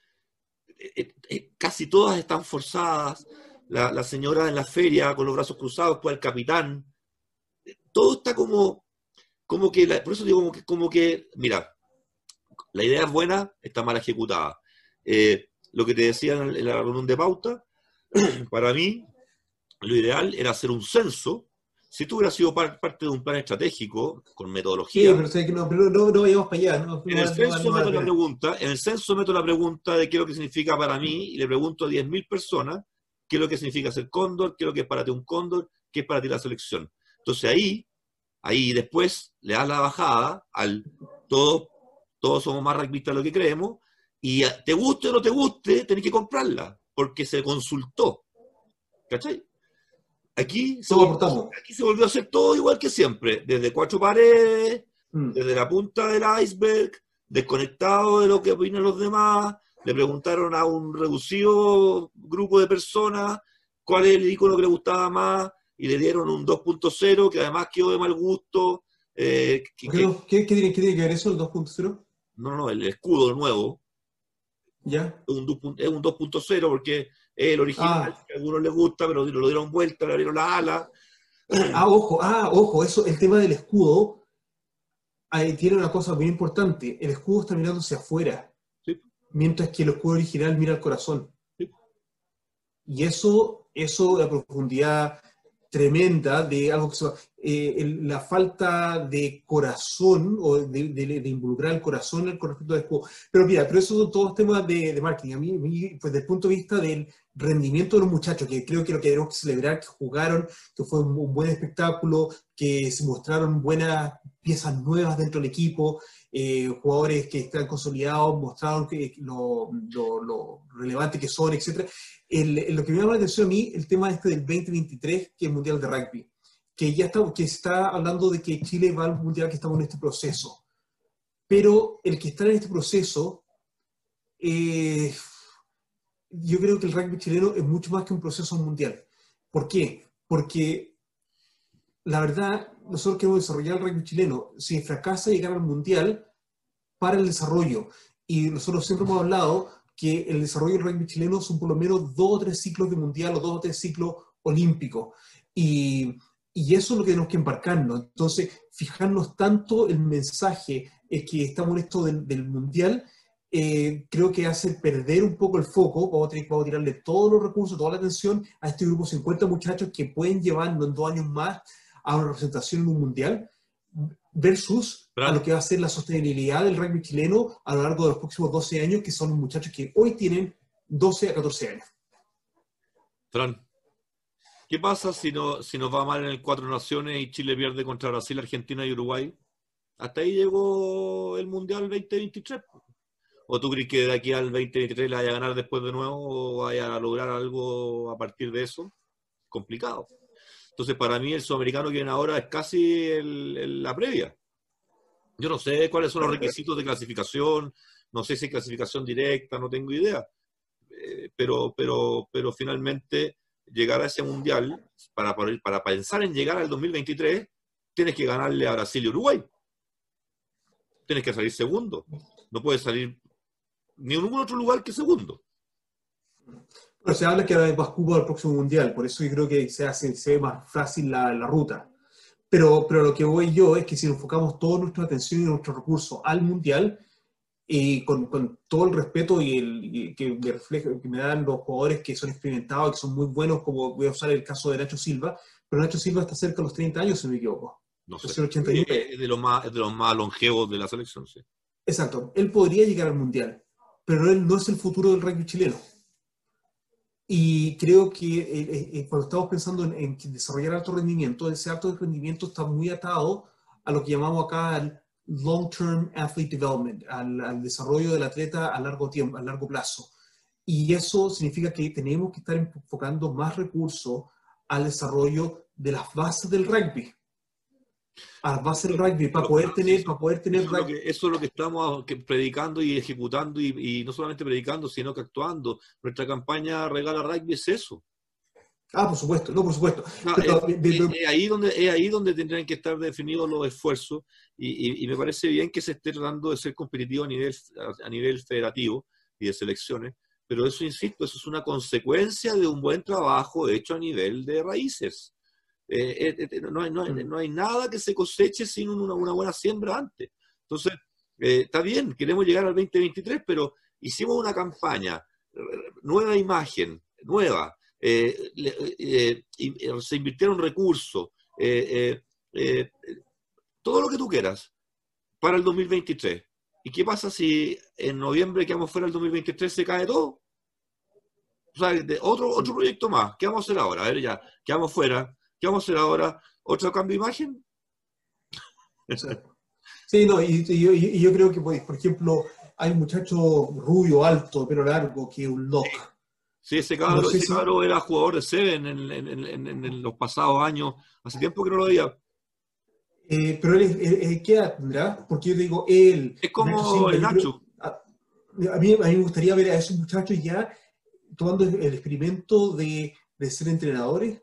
Eh, eh, eh, casi todas están forzadas. La, señora en la feria con los brazos cruzados, pues el capitán. Todo está como, como que, por eso digo como que, como que, mira, la idea es buena, está mal ejecutada. lo que te decía en la reunión de pauta, [CLEARS THROAT] para mí, lo ideal era hacer un censo si tú hubieras sido parte de un plan estratégico con metodología. Sí, pero, no, no, no, vayamos para allá. en, el censo meto la pregunta, en el censo meto la pregunta de qué es lo que significa para mí y le pregunto a 10.000 personas qué es lo que significa ser cóndor, qué es lo que es para ti un cóndor, qué es para ti la selección. Entonces ahí, ahí después le das la bajada al todos, todos somos más rugbyistas de lo que creemos y te guste o no te guste, tenés que comprarla porque se consultó. ¿Cachai? Aquí se, volvió, aquí se volvió a hacer todo igual que siempre, desde cuatro paredes, mm. desde la punta del iceberg, desconectado de lo que opinan los demás. Le preguntaron a un reducido grupo de personas cuál es el icono que le gustaba más y le dieron un 2.0 que además quedó de mal gusto. Eh, ¿Qué, tiene, que ver eso, el 2.0? No, no, el escudo nuevo. ¿Ya? Es un 2.0 porque el original, ah. que a algunos les gusta, pero lo dieron vuelta, le abrieron la ala. Ah, ojo, ah, ojo, eso, el tema del escudo tiene una cosa muy importante. El escudo está mirando hacia afuera, mientras que el escudo original mira al corazón. Y eso, eso, la profundidad tremenda de algo que se eh, la falta de corazón o de, involucrar el corazón con respecto al escudo. Pero mira, pero eso son todos temas de, marketing. A mí, pues desde el punto de vista del rendimiento de los muchachos, que creo que lo que tenemos que celebrar, que jugaron, que fue un, buen espectáculo, que se mostraron buenas piezas nuevas dentro del equipo, eh, jugadores que están consolidados, mostraron que, lo, lo, relevante que son, etc. lo que me llama la atención a mí, el tema este del 2023, que es el Mundial de Rugby, que ya está, que está hablando de que Chile va al Mundial, que estamos en este proceso. Pero el que está en este proceso... Eh, yo creo que el rugby chileno es mucho más que un proceso mundial. ¿Por qué? Porque la verdad, nosotros queremos desarrollar el rugby chileno. Si fracasa llegar al mundial, para el desarrollo. Y nosotros siempre hemos hablado que el desarrollo del rugby chileno son por lo menos dos o tres ciclos de mundial o dos o tres ciclos olímpicos. Y, y eso es lo que tenemos que embarcarnos. Entonces, fijarnos tanto el mensaje es que estamos en esto del, del mundial eh, creo que hace perder un poco el foco, vamos a, tener, vamos a tirarle todos los recursos, toda la atención a este grupo 50 muchachos que pueden llevarnos en dos años más a una representación en un mundial versus a lo que va a ser la sostenibilidad del rugby chileno a lo largo de los próximos 12 años, que son los muchachos que hoy tienen 12 a 14 años. Fran, ¿qué pasa si, no, si nos va mal en el Cuatro Naciones y Chile pierde contra Brasil, Argentina y Uruguay? Hasta ahí llegó el Mundial 2023. ¿O tú crees que de aquí al 2023 la vaya a ganar después de nuevo o vaya a lograr algo a partir de eso? Complicado. Entonces, para mí, el sudamericano que viene ahora es casi la previa. Yo no sé cuáles son los requisitos de clasificación, no sé si es clasificación directa, no tengo idea. eh, pero, pero, pero finalmente llegar a ese mundial, para, para pensar en llegar al 2023, tienes que ganarle a Brasil y Uruguay. Tienes que salir segundo. No puedes salir ni en ningún otro lugar que segundo. Se habla que va Cuba al próximo mundial, por eso yo creo que se hace más fácil la, la, ruta. Pero, pero lo que voy yo es que si enfocamos toda nuestra atención y nuestros recursos al mundial, y con, con, todo el respeto y, el, que, me refleja, que me dan los jugadores que son experimentados, que son muy buenos, como voy a usar el caso de Nacho Silva, pero Nacho Silva está cerca de los 30 años, si me equivoco. No sé. Es, de los más, de los más longevos de la selección, sí. Exacto. Él podría llegar al Mundial, pero él no es el futuro del rugby chileno. Y creo que eh, eh, cuando estamos pensando en, en, desarrollar alto rendimiento, ese alto rendimiento está muy atado a lo que llamamos acá el long-term athlete development, al, al, desarrollo del atleta a largo tiempo, a largo plazo. Y eso significa que tenemos que estar enfocando más recursos al desarrollo de las bases del rugby. A las bases del rugby, para poder tener, para poder tener eso, es que, eso es lo que estamos predicando y ejecutando, y, y, no solamente predicando, sino que actuando. Nuestra campaña Regala Rugby es eso. Ah, por supuesto, no, por supuesto. No, Pero, es, de, es, ahí donde, es ahí donde tendrían que estar definidos los esfuerzos y, y, y, me parece bien que se esté tratando de ser competitivo a nivel, a nivel federativo y de selecciones, pero eso, insisto, eso es una consecuencia de un buen trabajo hecho a nivel de raíces. Eh, eh, eh no, hay, no, hay, no, hay, nada que se coseche sin una, una buena siembra antes. Entonces, eh, está bien, queremos llegar al 2023, pero hicimos una campaña, nueva imagen, nueva, eh, eh, eh, se invirtieron recursos, todo lo que tú quieras para el 2023. ¿Y qué pasa si en noviembre que vamos fuera del 2023 se cae todo? O sea, de otro, otro proyecto más. ¿Qué vamos a hacer ahora? A ver, ya, quedamos fuera. ¿Qué vamos a hacer ahora? ¿Otro cambio de imagen? [LAUGHS] Sí, no, y, y, y, yo creo que, por ejemplo, hay un muchacho rubio, alto, pero largo, que es un lock. Sí, ese cabro, no sé ese si... cabro era jugador de Seven en, en, en, en, los pasados años. Hace tiempo que no lo veía. Eh, pero él, él, él, ¿qué edad tendrá? Porque yo digo, él... Es como el Nacho. A, a, mí, a, mí, me gustaría ver a esos muchachos ya tomando el experimento de, de ser entrenadores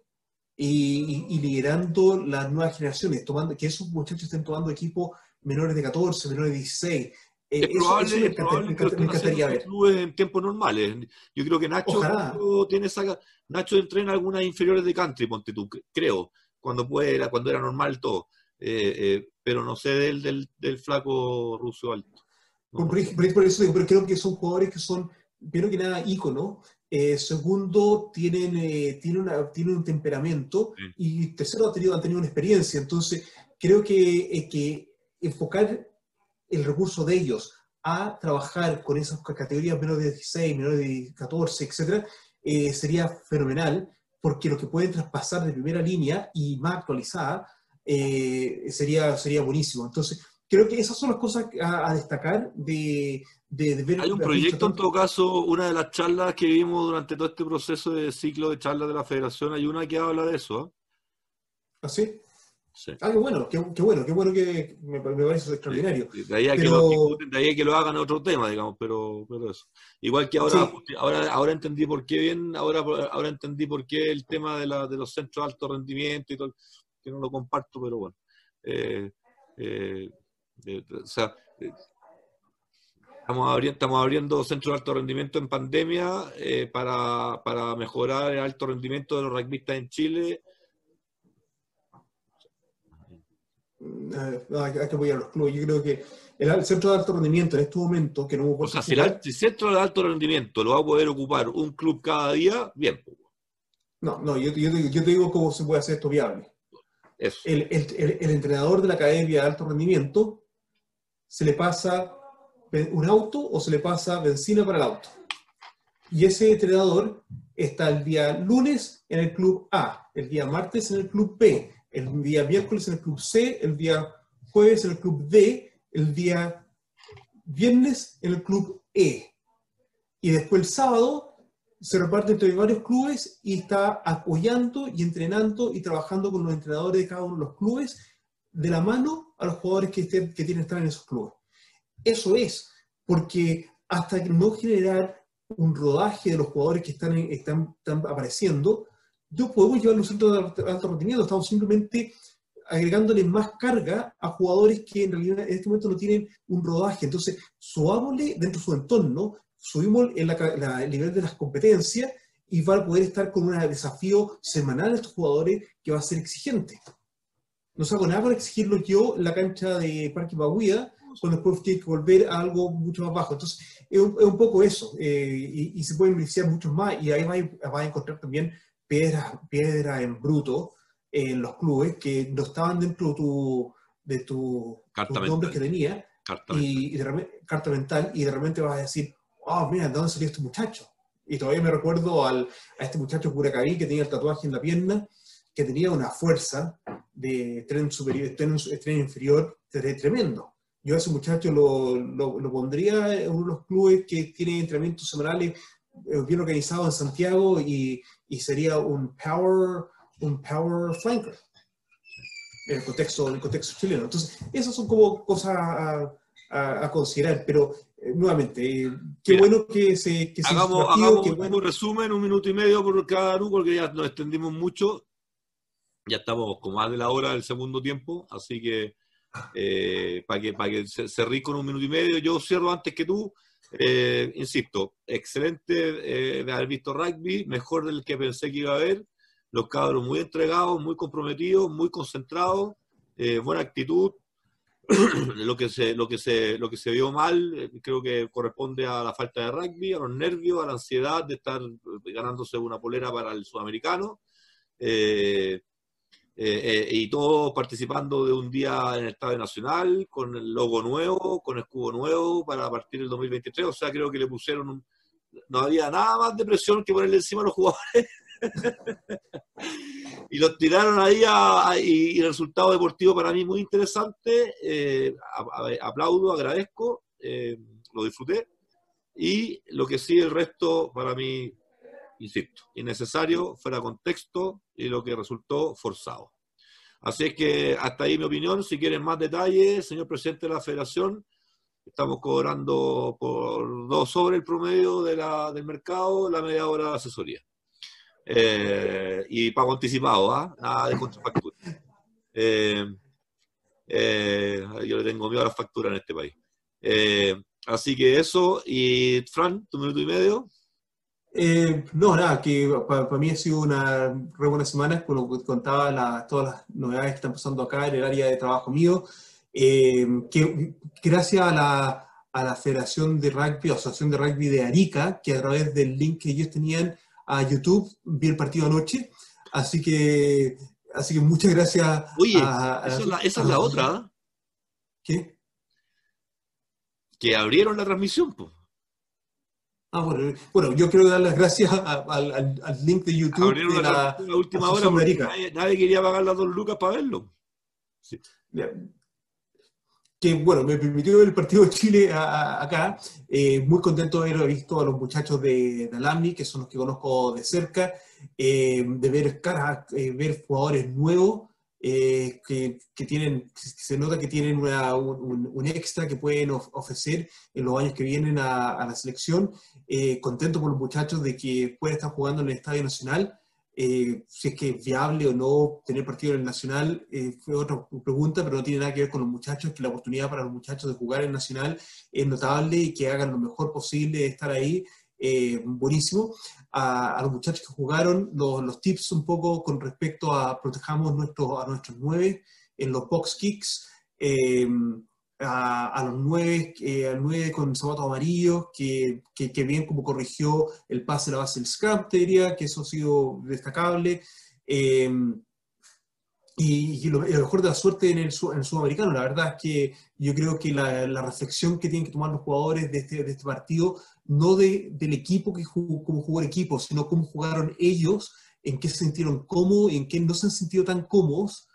y, y, y, liderando las nuevas generaciones, tomando, que esos muchachos estén tomando equipos menores de 14, menores de 16, es eso, probable, eso me, es probable me, que me encantaría ver. en tiempos normales. Yo creo que Nacho tiene esa, Nacho entrena algunas inferiores de country, ponte tú, creo, cuando puede, cuando era normal todo. Eh, eh, pero no sé del, del, del flaco ruso alto. No, por, por, por, eso digo, pero creo que son jugadores que son, primero que nada, ícono. Eh, segundo, tienen, eh, tienen, una, tienen un temperamento. Sí. Y tercero, han tenido, han tenido una experiencia. Entonces, creo que, que enfocar el recurso de ellos a trabajar con esas categorías menores de 16, menores de 14, etcétera, eh, sería fenomenal, porque lo que pueden traspasar de primera línea y más actualizada eh, sería, sería buenísimo. Entonces, creo que esas son las cosas a, a destacar de, de, de, ver. Hay un proyecto, en todo caso, una de las charlas que vimos durante todo este proceso de ciclo de charlas de la federación, hay una que habla de eso. ¿eh? ¿Ah, sí? Sí. Ah, qué bueno, qué, qué, bueno, qué bueno que me, me parece extraordinario. Sí, de, ahí a pero... que lo discuten, de ahí a que lo hagan otro tema, digamos, pero, pero eso. Igual que ahora, sí. ahora, ahora entendí por qué bien, ahora, ahora entendí por qué el tema de, la, de los centros de alto rendimiento y todo, que no lo comparto, pero bueno. Eh, eh, eh, o sea, eh, estamos, abriendo, estamos abriendo centros de alto rendimiento en pandemia eh, para, para mejorar el alto rendimiento de los rugbyistas en Chile eh, hay que apoyar a los clubes. Yo creo que el, centro de alto rendimiento en este momento, que no O sea, si el, el, centro de alto rendimiento lo va a poder ocupar un club cada día, bien. No, no, yo, yo, yo te digo cómo se puede hacer esto viable. Eso. El, el, entrenador de la academia de alto rendimiento se le pasa un auto o se le pasa benzina para el auto. Y ese entrenador está el día lunes en el club A, el día martes en el club B, el día miércoles en el club C, el día jueves en el club D, el día viernes en el club E. Y después el sábado se reparte entre varios clubes y está apoyando y entrenando y trabajando con los entrenadores de cada uno de los clubes de la mano a los jugadores que, estén, que tienen que estar en esos clubes. Eso es, porque hasta no generar un rodaje de los jugadores que están, apareciendo, yo podemos llevar los centros de alto rendimiento, estamos simplemente agregándole más carga a jugadores que en realidad en este momento no tienen un rodaje. Entonces, subámosle dentro de su entorno, subimos el nivel de las competencias y va a poder estar con un desafío semanal a estos jugadores que va a ser exigente. No hago nada para exigirlo yo en la cancha de Parque Baguía, cuando después tiene que volver a algo mucho más bajo. Entonces, es un, poco eso, eh, y, se pueden beneficiar muchos más, y ahí va, a encontrar también piedra, piedra en bruto en los clubes que no estaban dentro de tu, de tu, nombre que tenía, y, de carta mental, y de repente vas a decir, oh, mira, ¿de dónde salió este muchacho? Y todavía me recuerdo al, a este muchacho Curacaví que tenía el tatuaje en la pierna, que tenía una fuerza de tren superior, tren, tren inferior tremendo. Yo a ese muchacho lo, lo, pondría en uno de los clubes que tiene entrenamientos semanales eh, bien organizados en Santiago y, y, sería un power, un power flanker en el contexto, en el contexto chileno. Entonces, esas son como cosas a, a, considerar, pero eh, nuevamente, eh, qué bueno que se... Que hagamos, hagamos un resumen, un minuto y medio por cada uno, porque ya nos extendimos mucho. Ya estamos con más de la hora del segundo tiempo, así que eh, para que, para que se, se rico en un minuto y medio. Yo cierro antes que tú. Insisto, excelente de haber visto rugby, mejor del que pensé que iba a haber. Los cabros muy entregados, muy comprometidos, muy concentrados, buena actitud, [CLEARS THROAT] lo que se lo que se lo que se vio mal eh, creo que corresponde a la falta de rugby a los nervios a la ansiedad de estar eh, ganándose una polera para el sudamericano eh, y todos participando de un día en el Estadio Nacional con el logo nuevo con el escudo nuevo para partir del 2023 o sea creo que le pusieron no había nada más de presión que ponerle encima a los jugadores [LAUGHS] y los tiraron ahí y, el resultado deportivo para mí muy interesante. Eh, aplaudo, agradezco, eh, lo disfruté. Y lo que sí, el resto para mí, insisto, innecesario, fuera contexto y lo que resultó forzado. Así es que hasta ahí mi opinión. Si quieren más detalles, señor presidente de la federación, estamos cobrando por dos sobre el promedio de la, del mercado la media hora de asesoría. Eh, y pago anticipado, ¿ah? nada de contrafactura. Eh, eh, yo le tengo miedo a la factura en este país. así que eso, y Fran, tu minuto y medio. No, nada, que para, mí ha sido una re buena semana, cuando contaba todas las novedades que están pasando acá en el área de trabajo mío, que gracias a la, a la Federación de Rugby, Asociación de Rugby de Arica, que a través del link que ellos tenían a YouTube, vi el partido anoche, así que, así que muchas gracias. Oye, esa, es la, otra. ¿ah? ¿Qué? Que abrieron la transmisión, pues. Ah, bueno, bueno, yo quiero dar las gracias al, link de YouTube de la, última hora nadie, quería pagar las dos lucas para verlo. Sí que bueno, me permitió ver el partido de Chile acá. Eh, muy contento de haber visto a los muchachos de, de Alamni, que son los que conozco de cerca, eh, de ver caras, eh, ver jugadores nuevos. que, que, tienen, se nota que tienen un, un, extra que pueden ofrecer en los años que vienen a, a la selección. Contento por los muchachos de que puedan estar jugando en el Estadio Nacional. Eh, si es que es viable o no tener partido en el Nacional, eh, fue otra pregunta, pero no tiene nada que ver con los muchachos, que la oportunidad para los muchachos de jugar en el Nacional es notable y que hagan lo mejor posible de estar ahí, eh, buenísimo. A, los muchachos que jugaron, los, los, tips un poco con respecto a protejamos nuestros, a nuestros nueve en los box kicks a, los nueve, eh, al nueve con zapatos amarillos, que, que, bien como corrigió el pase a la base del scrum, te diría que eso ha sido destacable. Eh, y, lo, mejor de la suerte en el, en el, sudamericano, la verdad es que yo creo que la, la, reflexión que tienen que tomar los jugadores de este, de este partido, no de, del equipo que jugó, cómo jugó el equipo, sino cómo jugaron ellos, en qué se sintieron cómodos, en qué no se han sentido tan cómodos,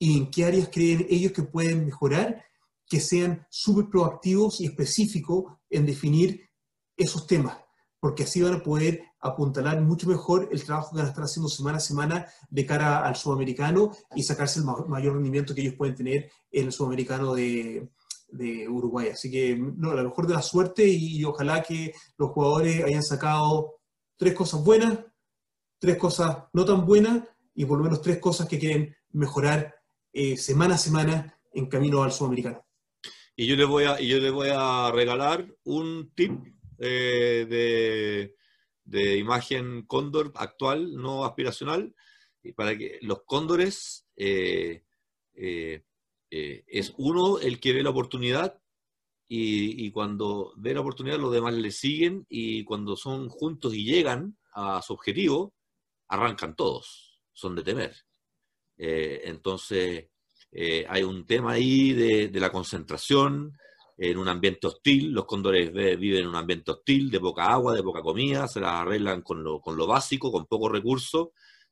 y en qué áreas creen ellos que pueden mejorar, que sean súper proactivos y específicos en definir esos temas, porque así van a poder apuntalar mucho mejor el trabajo que van a estar haciendo semana a semana de cara al sudamericano y sacarse el mayor rendimiento que ellos pueden tener en el sudamericano de, Uruguay. Así que, no, la mejor de la suerte y, ojalá que los jugadores hayan sacado tres cosas buenas, tres cosas no tan buenas y por lo menos tres cosas que quieren mejorar eh, semana a semana en camino al sudamericano. Y yo les voy a, y yo voy a regalar un tip eh, de, de, imagen cóndor actual, no aspiracional, y para que los cóndores eh, eh, es uno el que ve la oportunidad y, cuando ve la oportunidad los demás le siguen y cuando son juntos y llegan a su objetivo, arrancan todos, son de temer. Eh, entonces, eh, hay un tema ahí de, la concentración en un ambiente hostil. Los cóndores viven en un ambiente hostil, de poca agua, de poca comida, se las arreglan con lo, con lo básico, con pocos recursos.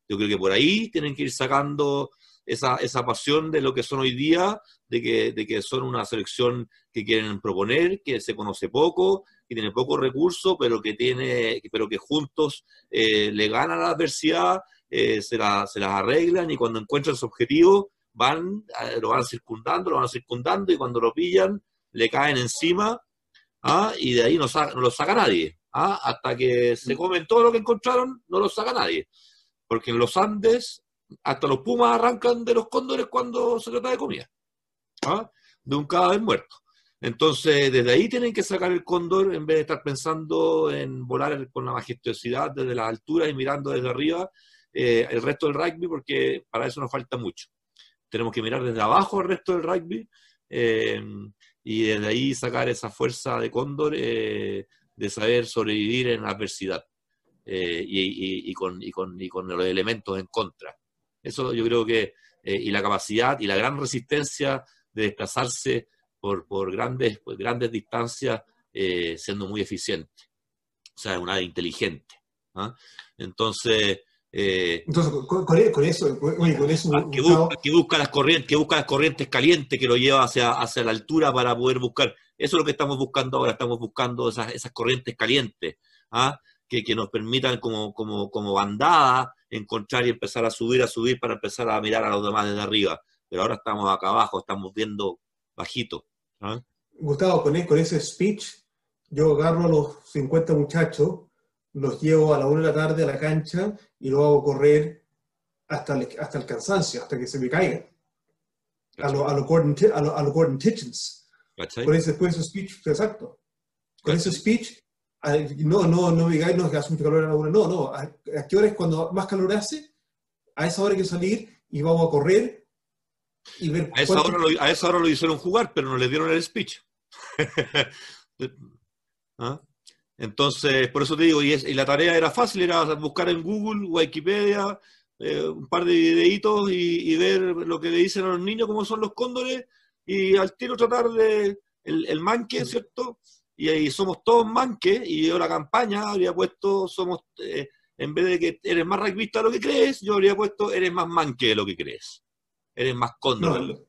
Yo creo que por ahí tienen que ir sacando esa, esa pasión de lo que son hoy día, de que, de que son una selección que quieren proponer, que se conoce poco, que tiene pocos recursos, pero que, tiene, pero que juntos eh, le ganan la adversidad, eh, se, la, se, las arreglan y cuando encuentran su objetivo van, eh, lo van circundando, lo van circundando y cuando lo pillan le caen encima ¿ah? y de ahí no, no lo saca nadie. ¿ah? Hasta que se comen todo lo que encontraron, no lo saca nadie. Porque en los Andes hasta los pumas arrancan de los cóndores cuando se trata de comida, ¿ah? de un cadáver muerto. Entonces, desde ahí tienen que sacar el cóndor en vez de estar pensando en volar con la majestuosidad desde las alturas y mirando desde arriba eh, el resto del rugby, porque para eso nos falta mucho. Tenemos que mirar desde abajo el resto del rugby eh, y desde ahí sacar esa fuerza de cóndor eh, de saber sobrevivir en la adversidad y, con, y, con, y con los elementos en contra. Eso yo creo que, eh, y la capacidad y la gran resistencia de desplazarse por, por grandes, pues, grandes distancias eh, siendo muy eficiente. O sea, una inteligente. ¿ah? Entonces, eh, Entonces, con, eso, con eso ah, que, busca, que, busca, las corrientes, que busca las corrientes calientes, que lo lleva hacia, hacia la altura para poder buscar. Eso es lo que estamos buscando ahora, estamos buscando esas, esas corrientes calientes, ¿ah? que, que, nos permitan como, como, como bandada encontrar y empezar a subir, a subir para empezar a mirar a los demás desde arriba. Pero ahora estamos acá abajo, estamos viendo bajito. ¿ah? Gustavo, con, e, con ese speech, yo agarro a los 50 muchachos, los llevo a la una de la tarde a la cancha y los hago correr hasta el, hasta el cansancio, hasta que se me caigan. A los a lo Gordon, a lo, a lo Gordon Kitchens. Con ese, con ese speech, exacto. Con ese speech no, no, no me digáis, no, que hace mucho calor a la hora. No, no. ¿A, qué hora es cuando más calor hace? A esa hora hay que salir y vamos a correr y ver. A esa, hora lo, a esa hora lo hicieron jugar, pero no le dieron el speech. [LAUGHS] ¿Ah? Entonces, por eso te digo, y, y, la tarea era fácil, era buscar en Google, Wikipedia, eh, un par de videitos y, y, ver lo que le dicen a los niños, cómo son los cóndores, y al tiro tratar de, el, el manque, ¿cierto? y ahí somos todos manques, y yo la campaña habría puesto, somos, eh, en vez de que eres más rugbyista de lo que crees, yo habría puesto, eres más manque de lo que crees. Eres más cóndor.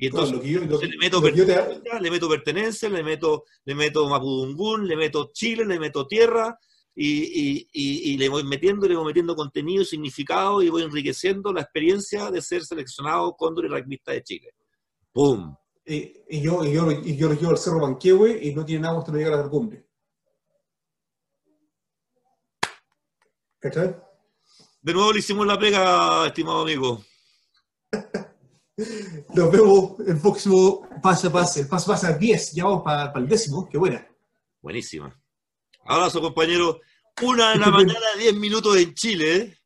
Y entonces le, meto pertenencia, le meto pertenencia, le meto, le meto Mapudungún, le meto Chile, le meto tierra, y, y, y, le voy metiendo, le voy metiendo contenido, significado, y voy enriqueciendo la experiencia de ser seleccionado cóndor y rugbyista de Chile. ¡Pum! y, yo, y, yo, y yo lo llevo al Cerro Banquehue y no tiene nada hasta no llegar a la cumbre. ¿Cachai? De nuevo le hicimos la pega, estimado amigo. [LAUGHS] Nos vemos el próximo pase a pase. El paso a pase a 10, ya vamos para, el décimo. Qué buena. Buenísima. Abrazo, compañero. Una de la mañana, 10 minutos en Chile.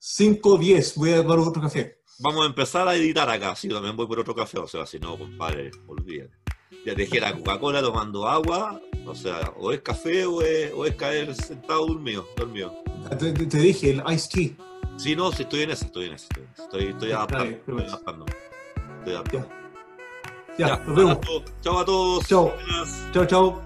5-10. ¿eh? Voy a tomar otro café. Vamos a empezar a editar acá. Sí, también voy por otro café. O sea, si no, compadre, olvídate. Ya te dijera Coca-Cola tomando agua. O sea, o es café o es, o es caer sentado dormido. dormido. Te, te, dije, el iced tea. Sí, no, sí, estoy en eso, estoy en eso. Estoy, estoy adaptando. Estoy adaptando. Estoy adaptando. Ya, ya, nos vemos. Chao a todos. Chao. Chao, chao.